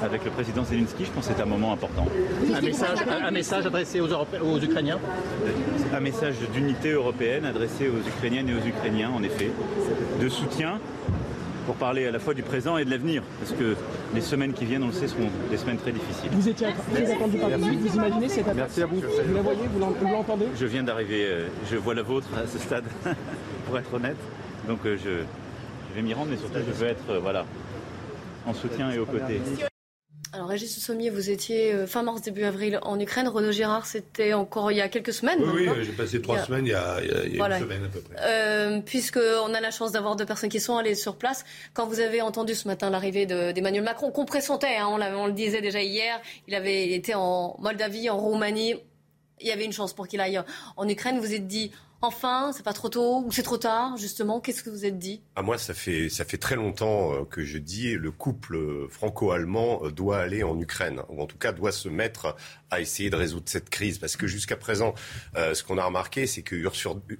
avec le président Zelensky. Je pense que c'est un moment important. Un message, un, message adressé aux, aux Ukrainiens Un message d'unité européenne adressé aux Ukrainiennes et aux Ukrainiens, en effet, de soutien pour parler à la fois du présent et de l'avenir, parce que les semaines qui viennent, on le sait, seront des semaines très difficiles. Vous étiez très attendu par vous, vous imaginez cette attaque Merci à vous. Vous la voyez, vous l'entendez? Je viens d'arriver, euh, je vois la vôtre à ce stade, pour être honnête, donc euh, je, je vais m'y rendre, mais surtout je veux être euh, voilà, en soutien et aux côtés. Alors Régis Sommier, vous étiez euh, fin mars, début avril en Ukraine. Renaud Girard, c'était encore il y a quelques semaines. Oui, oui j'ai passé trois semaines il y a, il y a une semaine à peu près. Euh, Puisqu'on a la chance d'avoir deux personnes qui sont allées sur place. Quand vous avez entendu ce matin l'arrivée d'Emmanuel Macron, qu'on pressentait, hein, on, on, le disait déjà hier, il avait été en Moldavie, en Roumanie. Il y avait une chance pour qu'il aille en Ukraine. Vous êtes dit, Enfin, c'est pas trop tôt ou c'est trop tard, justement Qu'est-ce que vous êtes dit? À ah, moi, ça fait, ça fait très longtemps euh, que je dis le couple franco-allemand euh, doit aller en Ukraine, ou en tout cas doit se mettre à essayer de résoudre cette crise. Parce que jusqu'à présent, euh, ce qu'on a remarqué, c'est que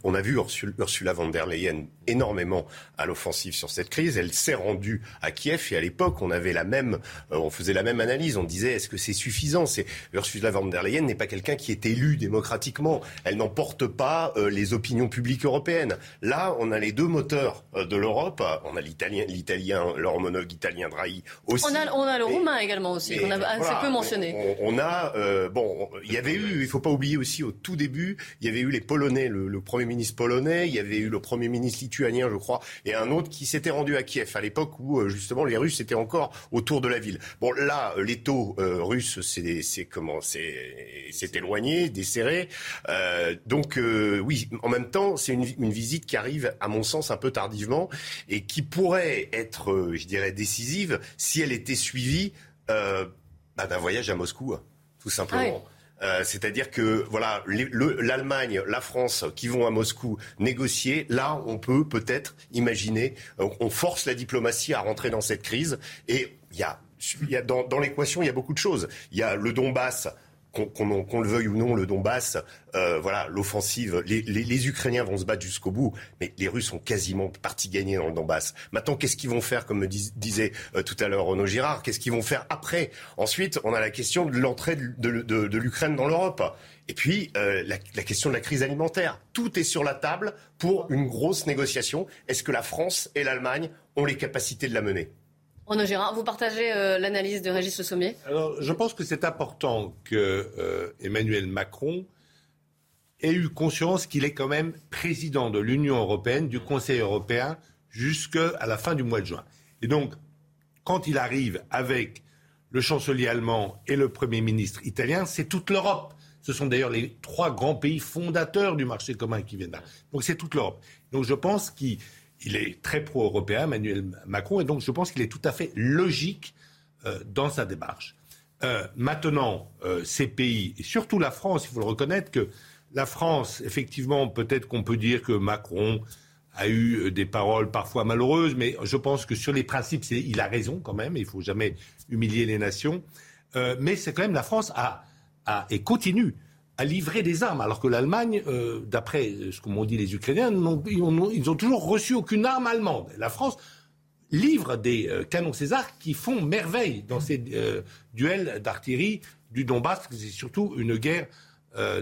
on a vu Ursula von der Leyen énormément à l'offensive sur cette crise. Elle s'est rendue à Kiev et à l'époque, on avait la même, on faisait la même analyse. On disait, est-ce que c'est suffisant? C'est Ursula von der Leyen n'est pas quelqu'un qui est élu démocratiquement. Elle n'emporte pas les opinions publiques européennes. Là, on a les deux moteurs euh, de l'Europe. On a l'italien, l'italien, leur italien Draghi aussi. On a, on a le roumain également aussi, qu'on a assez peu mentionné. On, a, euh, bon, il y avait eu, il faut pas oublier aussi au tout début, il y avait eu les Polonais, le, premier ministre polonais, il y avait eu le premier ministre lituanien, je crois, et un autre qui s'était rendu à Kiev à l'époque où euh, justement les Russes étaient encore autour de la ville. Bon, là, les taux russes, c'est comment, c'est éloigné, desserré. donc oui, en même temps, c'est une, visite qui arrive, à mon sens, un peu tardivement et qui pourrait être, euh, je dirais, décisive si elle était suivie euh, bah, d'un voyage à Moscou, tout simplement. Ah euh, c'est-à-dire que voilà, l'Allemagne, la France qui vont à Moscou négocier, là, on peut peut-être imaginer, on force la diplomatie à rentrer dans cette crise. Et il y a, y a dans, dans l'équation, il y a beaucoup de choses. Il y a le Donbass qu'on le veuille ou non, le Donbass, euh, voilà, l'offensive, les, Ukrainiens vont se battre jusqu'au bout, mais les Russes ont quasiment partie gagnée dans le Donbass. Maintenant, qu'est-ce qu'ils vont faire, comme me disait euh, tout à l'heure Renaud Girard, qu'est-ce qu'ils vont faire après? Ensuite, on a la question de l'entrée de, l'Ukraine dans l'Europe. Et puis, euh, la, la, question de la crise alimentaire. Tout est sur la table pour une grosse négociation. Est-ce que la France et l'Allemagne ont les capacités de la mener? Renaud Gérard, vous partagez euh, l'analyse de Régis Le Sommier? Alors, je pense que c'est important que euh, Emmanuel Macron ait eu conscience qu'il est quand même président de l'Union européenne, du Conseil européen, jusqu'à la fin du mois de juin. Et donc, quand il arrive avec le chancelier allemand et le Premier ministre italien, c'est toute l'Europe. Ce sont d'ailleurs les trois grands pays fondateurs du marché commun qui viennent là. Donc c'est toute l'Europe. Donc je pense qu'il il est très pro-européen, Emmanuel Macron, et donc je pense qu'il est tout à fait logique euh, dans sa démarche. Euh, maintenant, euh, ces pays, et surtout la France, il faut le reconnaître que la France, effectivement, peut-être qu'on peut dire que Macron a eu des paroles parfois malheureuses, mais je pense que sur les principes, il a raison quand même, il ne faut jamais humilier les nations. mais c'est quand même la France a, a, et continue à livrer des armes, alors que l'Allemagne, euh, d'après ce que m'ont dit les Ukrainiens, ils n'ont toujours reçu aucune arme allemande. La France livre des euh, canons César qui font merveille dans ces euh, duels d'artillerie du Donbass, c'est surtout une guerre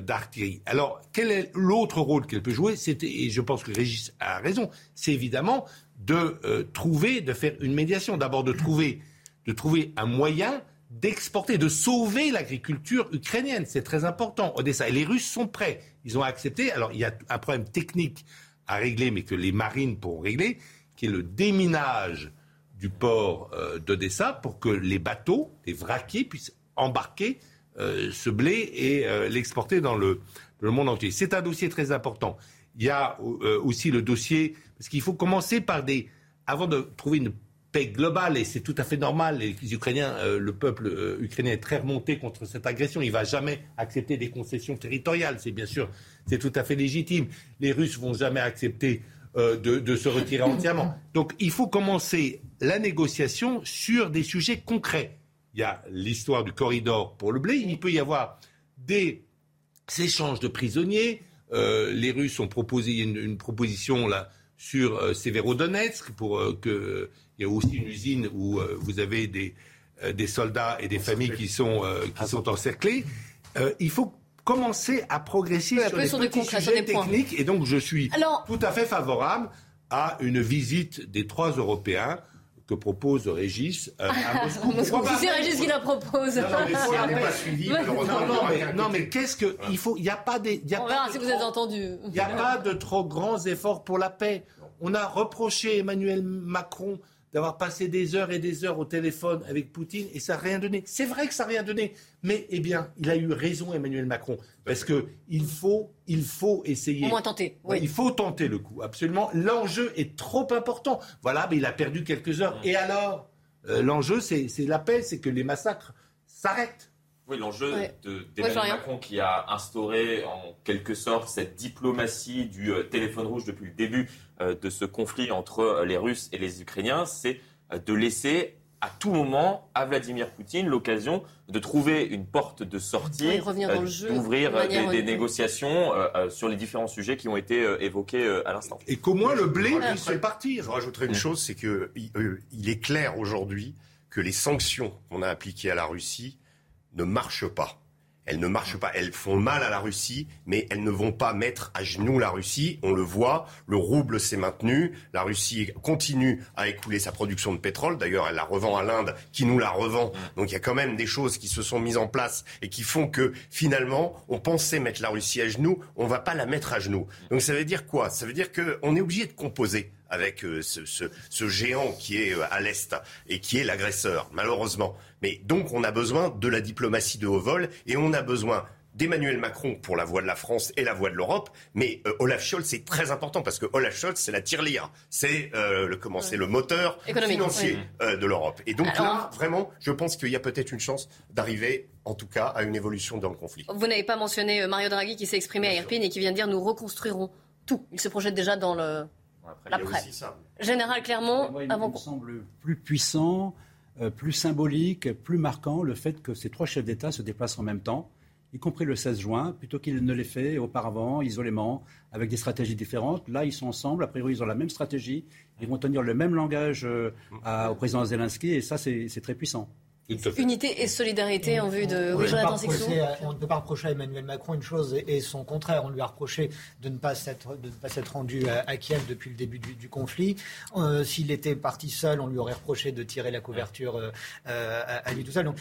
d'artillerie. Alors, quel est l'autre rôle qu'elle peut jouer? Et je pense que Régis a raison, c'est évidemment de trouver, de faire une médiation. D'abord de trouver, de trouver un moyen d'exporter, de sauver l'agriculture ukrainienne. C'est très important. Odessa. Et les Russes sont prêts. Ils ont accepté. Alors, il y a un problème technique à régler, mais que les marines pourront régler, qui est le déminage du port euh, d'Odessa pour que les bateaux, les vraquiers, puissent embarquer euh, ce blé et euh, l'exporter dans le, le, monde entier. C'est un dossier très important. Il y a aussi le dossier, parce qu'il faut commencer par des... Avant de trouver une paix globale, et c'est tout à fait normal. Les Ukrainiens, euh, le peuple euh, ukrainien est très remonté contre cette agression. Il va jamais accepter des concessions territoriales. C'est bien sûr, c'est tout à fait légitime. Les Russes vont jamais accepter euh, de, se retirer entièrement. Donc il faut commencer la négociation sur des sujets concrets. il y a l'histoire du corridor pour le blé, il peut y avoir des échanges de prisonniers. Les Russes ont proposé une, une proposition là sur euh, Severodonetsk pour euh, que il y a aussi une usine où euh, vous avez des, euh, des soldats et des familles qui sont euh, qui sont encerclés. Euh, il faut commencer à progresser sur des sur des sur techniques. Et donc je suis Alors- tout à fait favorable à une visite des trois Européens que propose Régis euh, à Moscou. Pourquoi pas C'est Régis qui la propose. non, mais si elle n'est pas suivie, non, mais, non, mais qu'est-ce que il faut Il n'y a pas des. Y a On pas verra de si vous trop- êtes entendu. Il n'y a pas de trop grands efforts pour la paix. On a reproché Emmanuel Macron d'avoir passé des heures et des heures au téléphone avec Poutine et ça n'a rien donné. C'est vrai que ça n'a rien donné, mais eh bien, il a eu raison Emmanuel Macron parce que il faut, il faut essayer. Au moins tenter, oui. Il faut tenter le coup, absolument. L'enjeu est trop important. Voilà, mais il a perdu quelques heures. Et alors, Euh, l'enjeu, c'est c'est la paix, c'est que les massacres s'arrêtent. Oui, l'enjeu Ouais. de- Ouais, d'Emmanuel. Macron qui a instauré en quelque sorte cette diplomatie du euh, téléphone rouge depuis le début euh, de ce conflit entre euh, les Russes et les Ukrainiens, c'est euh, de laisser à tout moment à Vladimir Poutine l'occasion de trouver une porte de sortie, euh, d'ouvrir de des, des négociations euh, euh, sur les différents sujets qui ont été euh, évoqués euh, à l'instant. Et qu'au moins le blé puisse se partir. Je rajouterai une chose, c'est que il- euh, il est clair aujourd'hui que les sanctions qu'on a appliquées à la Russie ne marchent pas. Elles ne marchent pas. Elles font mal à la Russie, mais elles ne vont pas mettre à genoux la Russie. On le voit, le rouble s'est maintenu. La Russie continue à écouler sa production de pétrole. D'ailleurs, elle la revend à l'Inde, qui nous la revend. Donc il y a quand même des choses qui se sont mises en place et qui font que finalement, on pensait mettre la Russie à genoux. On va pas la mettre à genoux. Donc ça veut dire quoi? Ça veut dire qu'on est obligé de composer avec euh, ce, ce- ce géant qui est euh, à l'Est et qui est l'agresseur, malheureusement. Mais donc on a besoin de la diplomatie de haut vol et on a besoin d'Emmanuel Macron pour la voix de la France et la voix de l'Europe, mais euh, Olaf Scholz c'est très important parce que Olaf Scholz c'est la tirelire, c'est euh, le comment c'est le moteur Économique, financier oui. euh, de l'Europe. Et donc Alors- là vraiment, je pense qu'il y a peut-être une chance d'arriver en tout cas à une évolution dans le conflit. Vous n'avez pas mentionné Mario Draghi qui s'est exprimé à Irpine et qui vient de dire nous reconstruirons tout. Il se projette déjà dans le Il y a l'après. aussi ça. Général Clermont, Moi, il, avant me semble plus puissant, euh, plus symbolique, plus marquant le fait que ces trois chefs d'État se déplacent en même temps, y compris le 16 juin, plutôt qu'ils ne l'aient fait auparavant, isolément, avec des stratégies différentes. Là, ils sont ensemble, a priori, ils ont la même stratégie, ils vont tenir le même langage euh, à- au président Zelensky, et ça, c'est très puissant. Unité et solidarité en vue de. Oui, On ne peut pas Jonathan Sixou. reprocher à- on ne peut pas reprocher à Emmanuel Macron une chose et, et son contraire. On lui a reproché de ne pas s'être, de ne pas s'être rendu à, à Kiev depuis le début du, du conflit. Euh, S'il était parti seul, on lui aurait reproché de tirer la couverture euh, euh, à, à lui tout seul. Donc,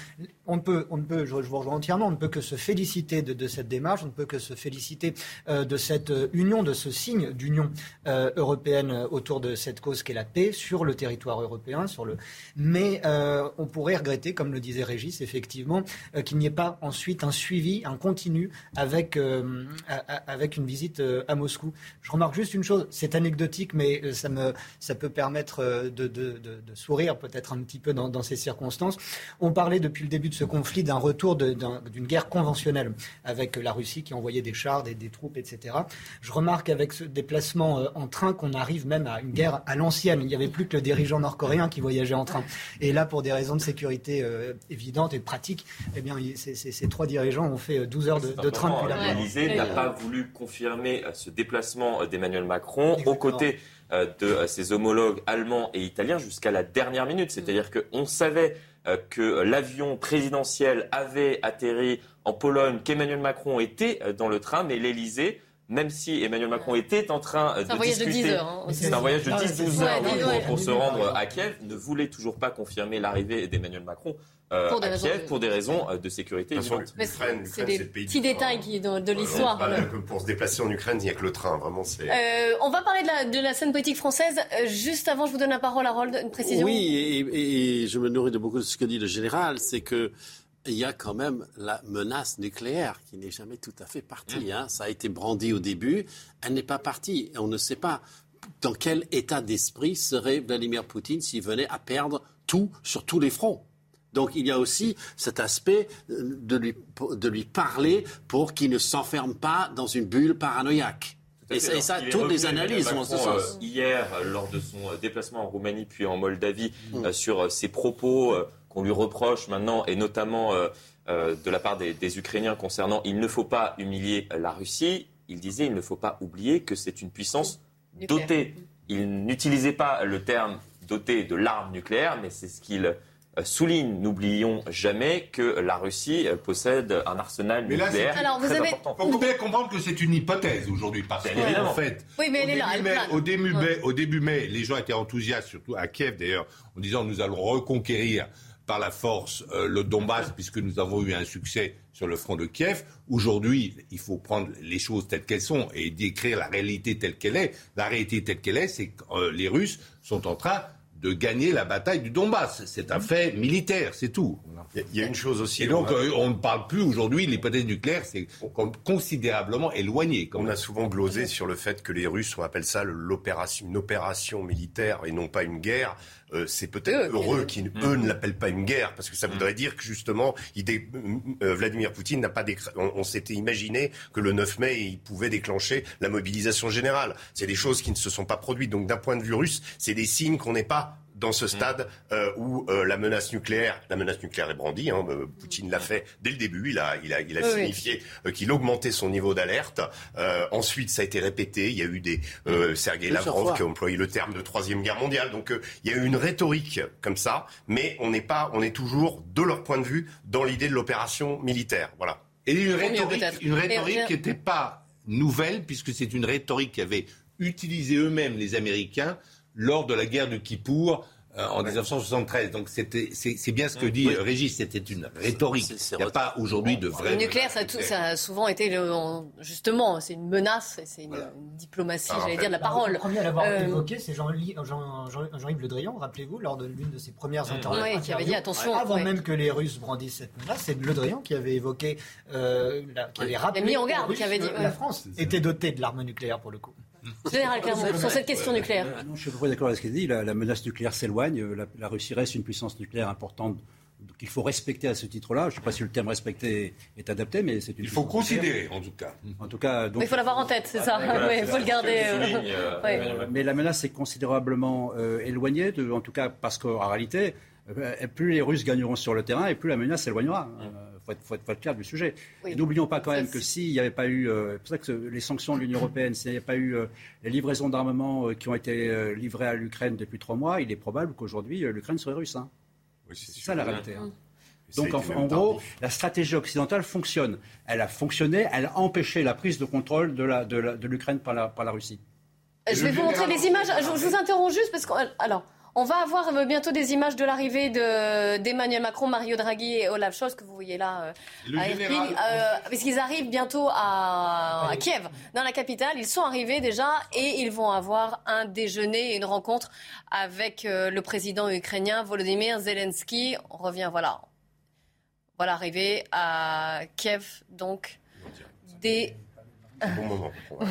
on ne peut, on ne peut, je, je vous rejoins entièrement, on ne peut que se féliciter de, de cette démarche, on ne peut que se féliciter euh, de cette union, de ce signe d'union euh, européenne autour de cette cause qu'est la paix sur le territoire européen. Sur le... Mais euh, on pourrait regretter, comme le disait Régis, effectivement, euh, qu'il n'y ait pas ensuite un suivi, un continu avec, euh, avec une visite euh, à Moscou. Je remarque juste une chose, c'est anecdotique, mais ça, me, ça peut permettre de, sourire peut-être un petit peu dans, ces circonstances. On parlait depuis le début de ce conflit d'un retour d'une guerre conventionnelle avec la Russie qui envoyait des chars, des, des troupes, etc. Je remarque avec ce déplacement en train qu'on arrive même à une guerre à l'ancienne. Il n'y avait plus que le dirigeant nord-coréen qui voyageait en train. Et là, pour des raisons de sécurité euh, évidentes et pratiques, eh bien, ces, ces- ces trois dirigeants ont fait euh, 12 heures de, de train depuis la L'Élysée n'a pas voulu confirmer euh, ce déplacement euh, d'Emmanuel Macron aux côtés euh, de euh, ses homologues allemands et italiens jusqu'à la dernière minute. C'est-à-dire qu'on savait euh, que euh, l'avion présidentiel avait atterri en Pologne, qu'Emmanuel Macron était euh, dans le train, mais l'Élysée même si Emmanuel Macron était en train euh, C'est un de voyage de discuter, 10 heures, hein, aussi. c'est un voyage de Ah, 10-12 c'est heures ça. pour, Ouais, ouais. pour se rendre à Kiev, ne voulait toujours pas confirmer l'arrivée d'Emmanuel Macron euh, Pour des à raisons Kiev de- pour des raisons euh, de sécurité c'est des c'est le pays petits détails qui, de, de l'histoire. Pour se déplacer en Ukraine, il n'y a que le train. Vraiment. Euh, on va parler de la, de la scène politique française. Juste avant, je vous donne la parole, Harold, une précision. Oui, et, et- et je me nourris de beaucoup de ce que dit le général, c'est que il y a quand même la menace nucléaire qui n'est jamais tout à fait partie. hein. Ça a été brandi au début, elle n'est pas partie. Et on ne sait pas dans quel état d'esprit serait Vladimir Poutine s'il venait à perdre tout sur tous les fronts. Donc il y a aussi cet aspect euh, de lui, de lui parler pour qu'il ne s'enferme pas dans une bulle paranoïaque. Et, ça- et toutes les analyses en ce Macron, sens. euh, hier, euh, lors de son euh, déplacement en Roumanie puis en Moldavie, Mm. euh, sur euh, ses propos euh, qu'on lui reproche maintenant, et notamment de la part des, des Ukrainiens concernant il ne faut pas humilier la Russie, il disait il ne faut pas oublier que c'est une puissance dotée. Il n'utilisait pas le terme doté de l'arme nucléaire, mais c'est ce qu'il euh, souligne, n'oublions jamais que la Russie euh, possède un arsenal nucléaire Alors, vous très avez... important. Il faut bien comprendre que c'est une hypothèse aujourd'hui, parce Bien que, évidemment. en fait, Oui, mais au, elle est là, début elle mai, plane. au, début Ouais. mai, au début mai, les gens étaient enthousiastes, surtout à Kiev d'ailleurs, en disant nous allons reconquérir par la force euh, le Donbass, puisque nous avons eu un succès sur le front de Kiev. Aujourd'hui, il faut prendre les choses telles qu'elles sont et décrire la réalité telle qu'elle est. La réalité telle qu'elle est, c'est que euh, les Russes sont en train de gagner la bataille du Donbass. C'est un fait militaire, c'est tout. Il y a une chose aussi. Et donc, on euh, on ne parle plus aujourd'hui, l'hypothèse nucléaire, c'est con- considérablement éloigné. quand On même. a souvent glosé sur le fait que les Russes, on appelle ça l'opération, une opération militaire et non pas une guerre. Euh, c'est peut-être Eux, heureux eux. qui, eux, ne l'appellent pas une guerre, parce que ça voudrait dire que justement, il dé- euh, Vladimir Poutine n'a pas décr- on, on s'était imaginé que le 9 mai, il pouvait déclencher la mobilisation générale. C'est des choses qui ne se sont pas produites. Donc, d'un point de vue russe, c'est des signes qu'on n'est pas dans ce stade euh, où euh, la menace nucléaire, la menace nucléaire est brandie. Hein, euh, Poutine l'a fait dès le début. Il a, il a, il a Oui, oui. signifié euh, qu'il augmentait son niveau d'alerte. Euh, ensuite, ça a été répété. Il y a eu des euh, Sergei Lavrov qui a employé le terme de troisième guerre mondiale. Donc, euh, il y a eu une rhétorique comme ça, mais on n'est pas, on est toujours de leur point de vue dans l'idée de l'opération militaire. Voilà. Et une rhétorique, une rhétorique qui n'était pas nouvelle, puisque c'est une rhétorique qu'avaient utilisée eux-mêmes les Américains lors de la guerre de Kippour. euh, en 1973. Donc c'était, c'est, bien ce que dit euh, Régis, c'était une rhétorique. Il n'y a pas aujourd'hui de vrai. Le nucléaire, ça a, tout- ça a souvent été, le- justement, c'est une menace, c'est une, une diplomatie, j'allais dire, de la parole. Le premier à l'avoir Euh, évoqué, c'est Jean-Li- Jean- Jean- Jean-Yves Le Drian, rappelez-vous, lors de l'une de ses premières interviews. Ouais, qui avait dit, attention, Avant ouais. même que les Russes brandissent cette menace, c'est Le Drian qui avait évoqué, euh, la- qui avait rappelé mis en garde, Russes qui avait dit, la France était dotée de l'arme nucléaire pour le coup. Général Clermont, sur cette question nucléaire. Euh, non, je suis à peu près d'accord avec ce qu'il dit. La, la menace nucléaire s'éloigne. La, la Russie reste une puissance nucléaire importante qu'il faut respecter à ce titre-là. Je ne sais pas si le terme respecter est adapté, mais c'est une. Il faut considérer, en tout cas. En tout cas, donc, Mais il faut l'avoir en tête, c'est ça. C'est il faut le garder. Euh, souligne, euh, ouais. Mais la menace est considérablement euh, éloignée, de- en tout cas parce qu'en réalité, euh, plus les Russes gagneront sur le terrain et plus la menace s'éloignera. Il faut, être- faut être- faut être clair du sujet. Oui. Et N'oublions pas quand même que s'il n'y avait pas eu, euh, c'est pour ça que ce- les sanctions de l'Union européenne, s'il n'y avait pas eu euh, les livraisons d'armement euh, qui ont été euh, livrées à l'Ukraine depuis trois mois, il est probable qu'aujourd'hui euh, l'Ukraine serait russe. hein. C'est ça la réalité. hein. Donc en, en gros, la stratégie occidentale fonctionne. Elle a fonctionné, elle a empêché la prise de contrôle de la- de la- de l'Ukraine par la, par la Russie. Je vais vous montrer les images. Je, je vous interromps juste parce que alors. On va avoir bientôt des images de l'arrivée de- d'Emmanuel Macron, Mario Draghi et Olaf Scholz que vous voyez là euh, à euh, parce qu'ils arrivent bientôt à, à Kiev, dans la capitale. Ils sont arrivés déjà et ils vont avoir un déjeuner et une rencontre avec euh, le président ukrainien Volodymyr Zelensky. On revient, voilà, voilà, arrivé à Kiev, donc des Bon moment.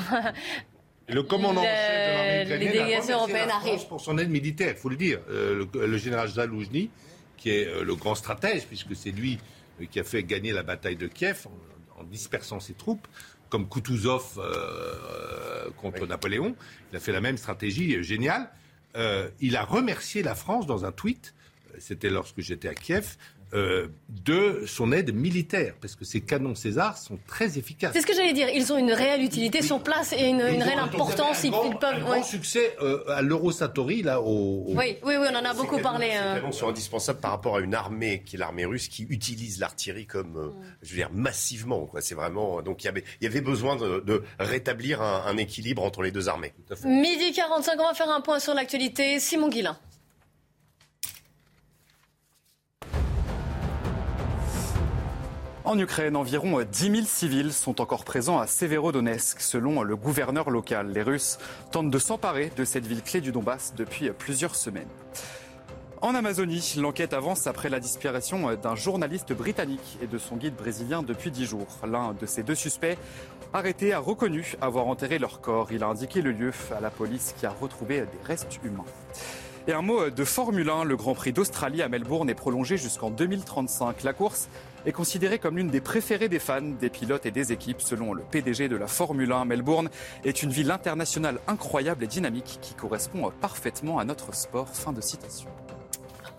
Et le commandant en Le- chef de l'armée les ukrainienne a délégations remercié la européennes France arrivent. pour son aide militaire, il faut le dire. Euh, le, le général Zaloujny, qui est euh, le grand stratège, puisque c'est lui euh, qui a fait gagner la bataille de Kiev en, en dispersant ses troupes, comme Kutuzov euh, contre Napoléon. Il a fait la même stratégie euh, géniale. Euh, il a remercié la France dans un tweet, c'était lorsque j'étais à Kiev, euh, de son aide militaire, parce que ces canons César sont très efficaces. C'est ce que j'allais dire. Ils ont une réelle utilité sur place et une, réelle importance. un grand, ils peuvent. un grand ouais. succès euh, à l'Eurosatori, là, au. au- Oui, oui, oui, on en a beaucoup Ces parlé. canons- euh. Ces canons sont indispensables par rapport à une armée qui est l'armée russe qui utilise l'artillerie comme, euh, je veux dire, massivement. Quoi. C'est vraiment donc il y avait, il y avait besoin de, de rétablir un, un équilibre entre les deux armées. Midi 45, on va faire un point sur l'actualité. Simon Guillain. En Ukraine, environ 10 000 civils sont encore présents à Severodonetsk, selon le gouverneur local. Les Russes tentent de s'emparer de cette ville clé du Donbass depuis plusieurs semaines. En Amazonie, l'enquête avance après la disparition d'un journaliste britannique et de son guide brésilien depuis 10 jours. L'un de ces deux suspects, arrêté, a reconnu avoir enterré leur corps. Il a indiqué le lieu à la police qui a retrouvé des restes humains. Et un mot de Formule 1, le Grand Prix d'Australie à Melbourne est prolongé jusqu'en 2035. La course est considérée comme l'une des préférées des fans, des pilotes et des équipes. Selon le PDG de la Formule 1, Melbourne est une ville internationale incroyable et dynamique qui correspond parfaitement à notre sport. Fin de citation.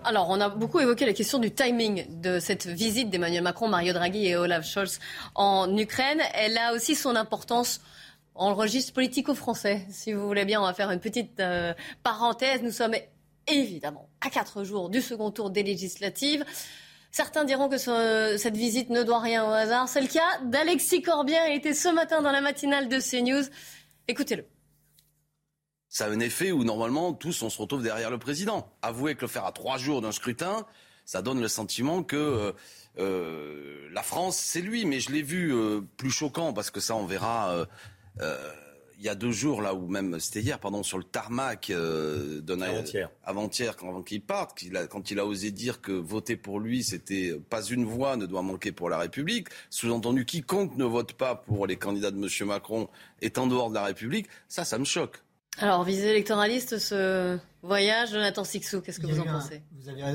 Alors, on a beaucoup évoqué la question du timing de cette visite d'Emmanuel Macron, Mario Draghi et Olaf Scholz en Ukraine. Elle a aussi son importance en le registre politico-français. Si vous voulez bien, on va faire une petite euh, parenthèse. Nous sommes évidemment à quatre jours du second tour des législatives. Certains diront que cette visite ne doit rien au hasard. C'est le cas d'Alexis Corbière. Était ce matin dans la matinale de CNews. Écoutez-le. Ça a un effet où normalement tous on se retrouve derrière le président. Avouez que le faire à trois jours d'un scrutin, ça donne le sentiment que euh, euh, la France c'est lui. Mais je l'ai vu euh, plus choquant parce que ça on verra il y a deux jours, là, ou même c'était hier, pardon, sur le tarmac euh, avant-hier, avant-hier, quand, il part, quand il a osé dire que voter pour lui, c'était pas une voix ne doit manquer pour la République. Sous-entendu, quiconque ne vote pas pour les candidats de M. Macron est en dehors de la République. Ça, ça me choque. Alors, visée électoraliste, ce voyage, Jonathan Sixou, qu'est-ce que vous en pensez?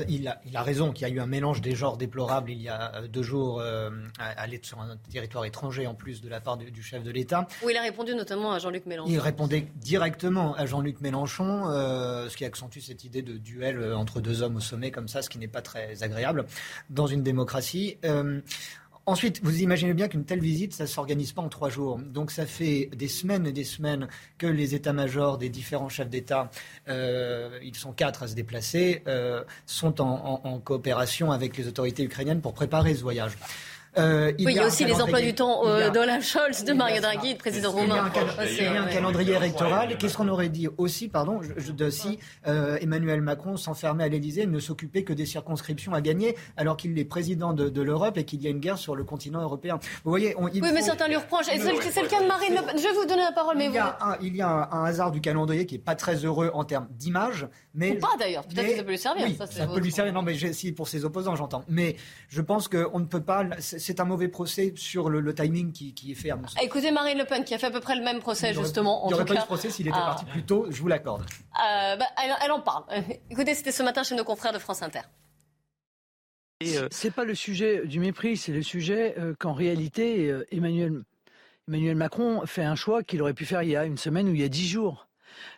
il, a, raison qu'il y a eu un mélange des genres déplorable il y a euh, deux jours euh, à aller sur un territoire étranger en plus de la part du, chef de l'État. Oui, il a répondu notamment à Jean-Luc Mélenchon. Il répondait directement à Jean-Luc Mélenchon, euh, ce qui accentue cette idée de duel entre deux hommes au sommet comme ça, ce qui n'est pas très agréable dans une démocratie. Ensuite, vous imaginez bien qu'une telle visite, ça ne s'organise pas en trois jours. Donc ça fait des semaines et des semaines que les états-majors des différents chefs d'État, euh, ils sont quatre à se déplacer, euh, sont en, coopération avec les autorités ukrainiennes pour préparer ce voyage. Euh, il, y a aussi les emplois du temps euh, d'Olaf Scholz, de Mario Draghi, de président roumain. Il y a un, calendrier électoral. Qu'est-ce qu'on aurait dit aussi, pardon, je, si euh, Emmanuel Macron s'enfermait à l'Élysée et ne s'occupait que des circonscriptions à gagner, alors qu'il est président de, l'Europe et qu'il y a une guerre sur le continent européen. Vous voyez, on, oui, mais certains lui reprochent. c'est le cas de Marine Le Pen. Je vais vous donner la parole, mais il y a, un, il y a un, hasard du calendrier qui est pas très heureux en termes d'image, mais Ou pas d'ailleurs. Peut-être que ça peut lui servir. Oui, ça, peut lui servir. Non, mais si pour ses opposants, j'entends. Mais je pense qu'on ne peut pas c'est un mauvais procès sur le, timing qui, est fait à mon sens. Écoutez Marine Le Pen qui a fait à peu près le même procès justement. il n'y aurait pas eu ce procès s'il était ah. parti plus tôt, je vous l'accorde. Euh, bah, elle, en parle. Écoutez, c'était ce matin chez nos confrères de France Inter. Euh, c'est pas le sujet du mépris, c'est le sujet euh, qu'en réalité Emmanuel, Emmanuel Macron fait un choix qu'il aurait pu faire il y a une semaine ou il y a dix jours.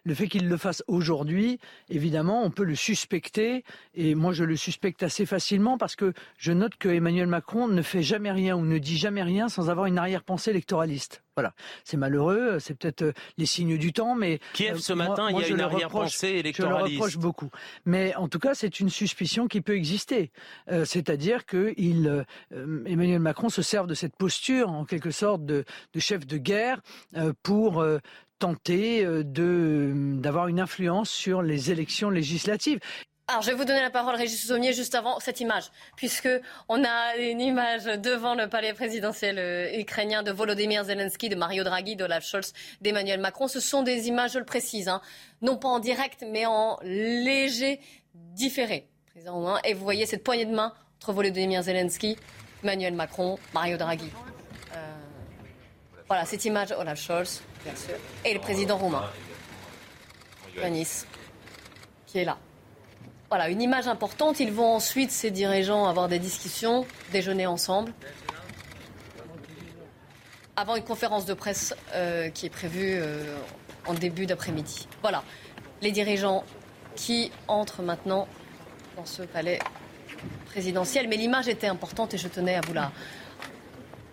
Le fait qu'il le fasse aujourd'hui, évidemment, on peut le suspecter, et moi je le suspecte assez facilement parce que je note que Emmanuel Macron ne fait jamais rien ou ne dit jamais rien sans avoir une arrière-pensée électoraliste. Voilà, c'est malheureux, c'est peut-être euh, les signes du temps, mais Kiev euh, ce matin, il y a une arrière-pensée électoraliste. Je le reproche beaucoup, mais en tout cas, c'est une suspicion qui peut exister, euh, c'est-à-dire que il, Emmanuel Macron se serve de cette posture, en quelque sorte, de, de chef de guerre pour tenter euh, d'avoir une influence sur les élections législatives. Alors, je vais vous donner la parole, Régis Sommier, juste avant cette image, puisque on a une image devant le palais présidentiel euh, ukrainien de Volodymyr Zelensky, de Mario Draghi, d'Olaf Scholz, d'Emmanuel Macron. Ce sont des images, je le précise, hein, non pas en direct, mais en léger différé. Président et vous voyez cette poignée de main entre Volodymyr Zelensky, Emmanuel Macron, Mario Draghi. Voilà, cette image, Olaf Scholz, bien sûr, et le président roumain, Yanis, qui est là. Voilà, une image importante. Ils vont ensuite, ces dirigeants, avoir des discussions, déjeuner ensemble, avant une conférence de presse euh, qui est prévue euh, en début d'après-midi. Voilà, les dirigeants qui entrent maintenant dans ce palais présidentiel. Mais l'image était importante et je tenais à vous la,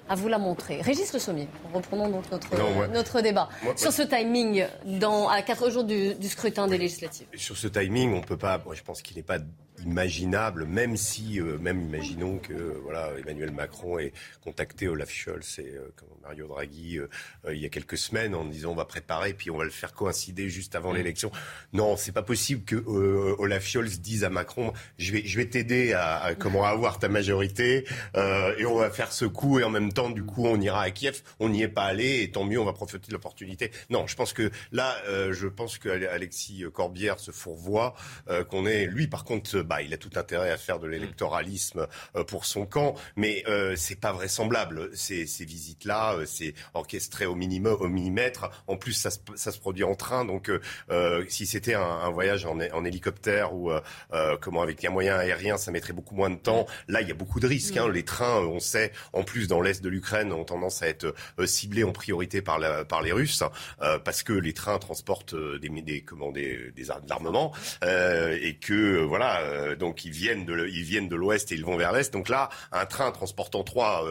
à vous la montrer. Régis Le Sommier, reprenons donc notre, notre débat. sur ce timing, dans, à quatre jours du, du scrutin des législatives. Sur ce timing, on peut pas. Moi, je pense qu'il n'est pas imaginable, même si, euh, même imaginons que voilà, Emmanuel Macron ait contacté Olaf Scholz et euh, Mario Draghi euh, il y a quelques semaines en disant on va préparer puis on va le faire coïncider juste avant mm. l'élection. Non, c'est pas possible que Olaf Scholz dise à Macron je vais, je vais t'aider à, comment avoir ta majorité et on va faire ce coup et en même temps du coup on ira à Kiev. On n'y est pas allé et tant mieux on va profiter de l'opportunité. Non, je pense que là, je pense que Alexis Corbière se fourvoie, qu'on est lui par contre bah, il a tout intérêt à faire de l'électoralisme euh, pour son camp, mais euh, c'est pas vraisemblable. Ces, ces visites-là, euh, c'est orchestré au minimum, au millimètre. En plus, ça se, ça se produit en train. Donc, euh, si c'était un, un, voyage en, en hélicoptère ou comment avec un moyen aérien, ça mettrait beaucoup moins de temps. Là, il y a beaucoup de risques. Hein. Les trains, on sait, en plus dans l'est de l'Ukraine, ont tendance à être ciblés en priorité par, la, par les Russes, parce que les trains transportent des, des, comment, des, des, de l'armement et que voilà donc ils viennent de ils viennent de l'ouest et ils vont vers l'est. Donc là, un train transportant trois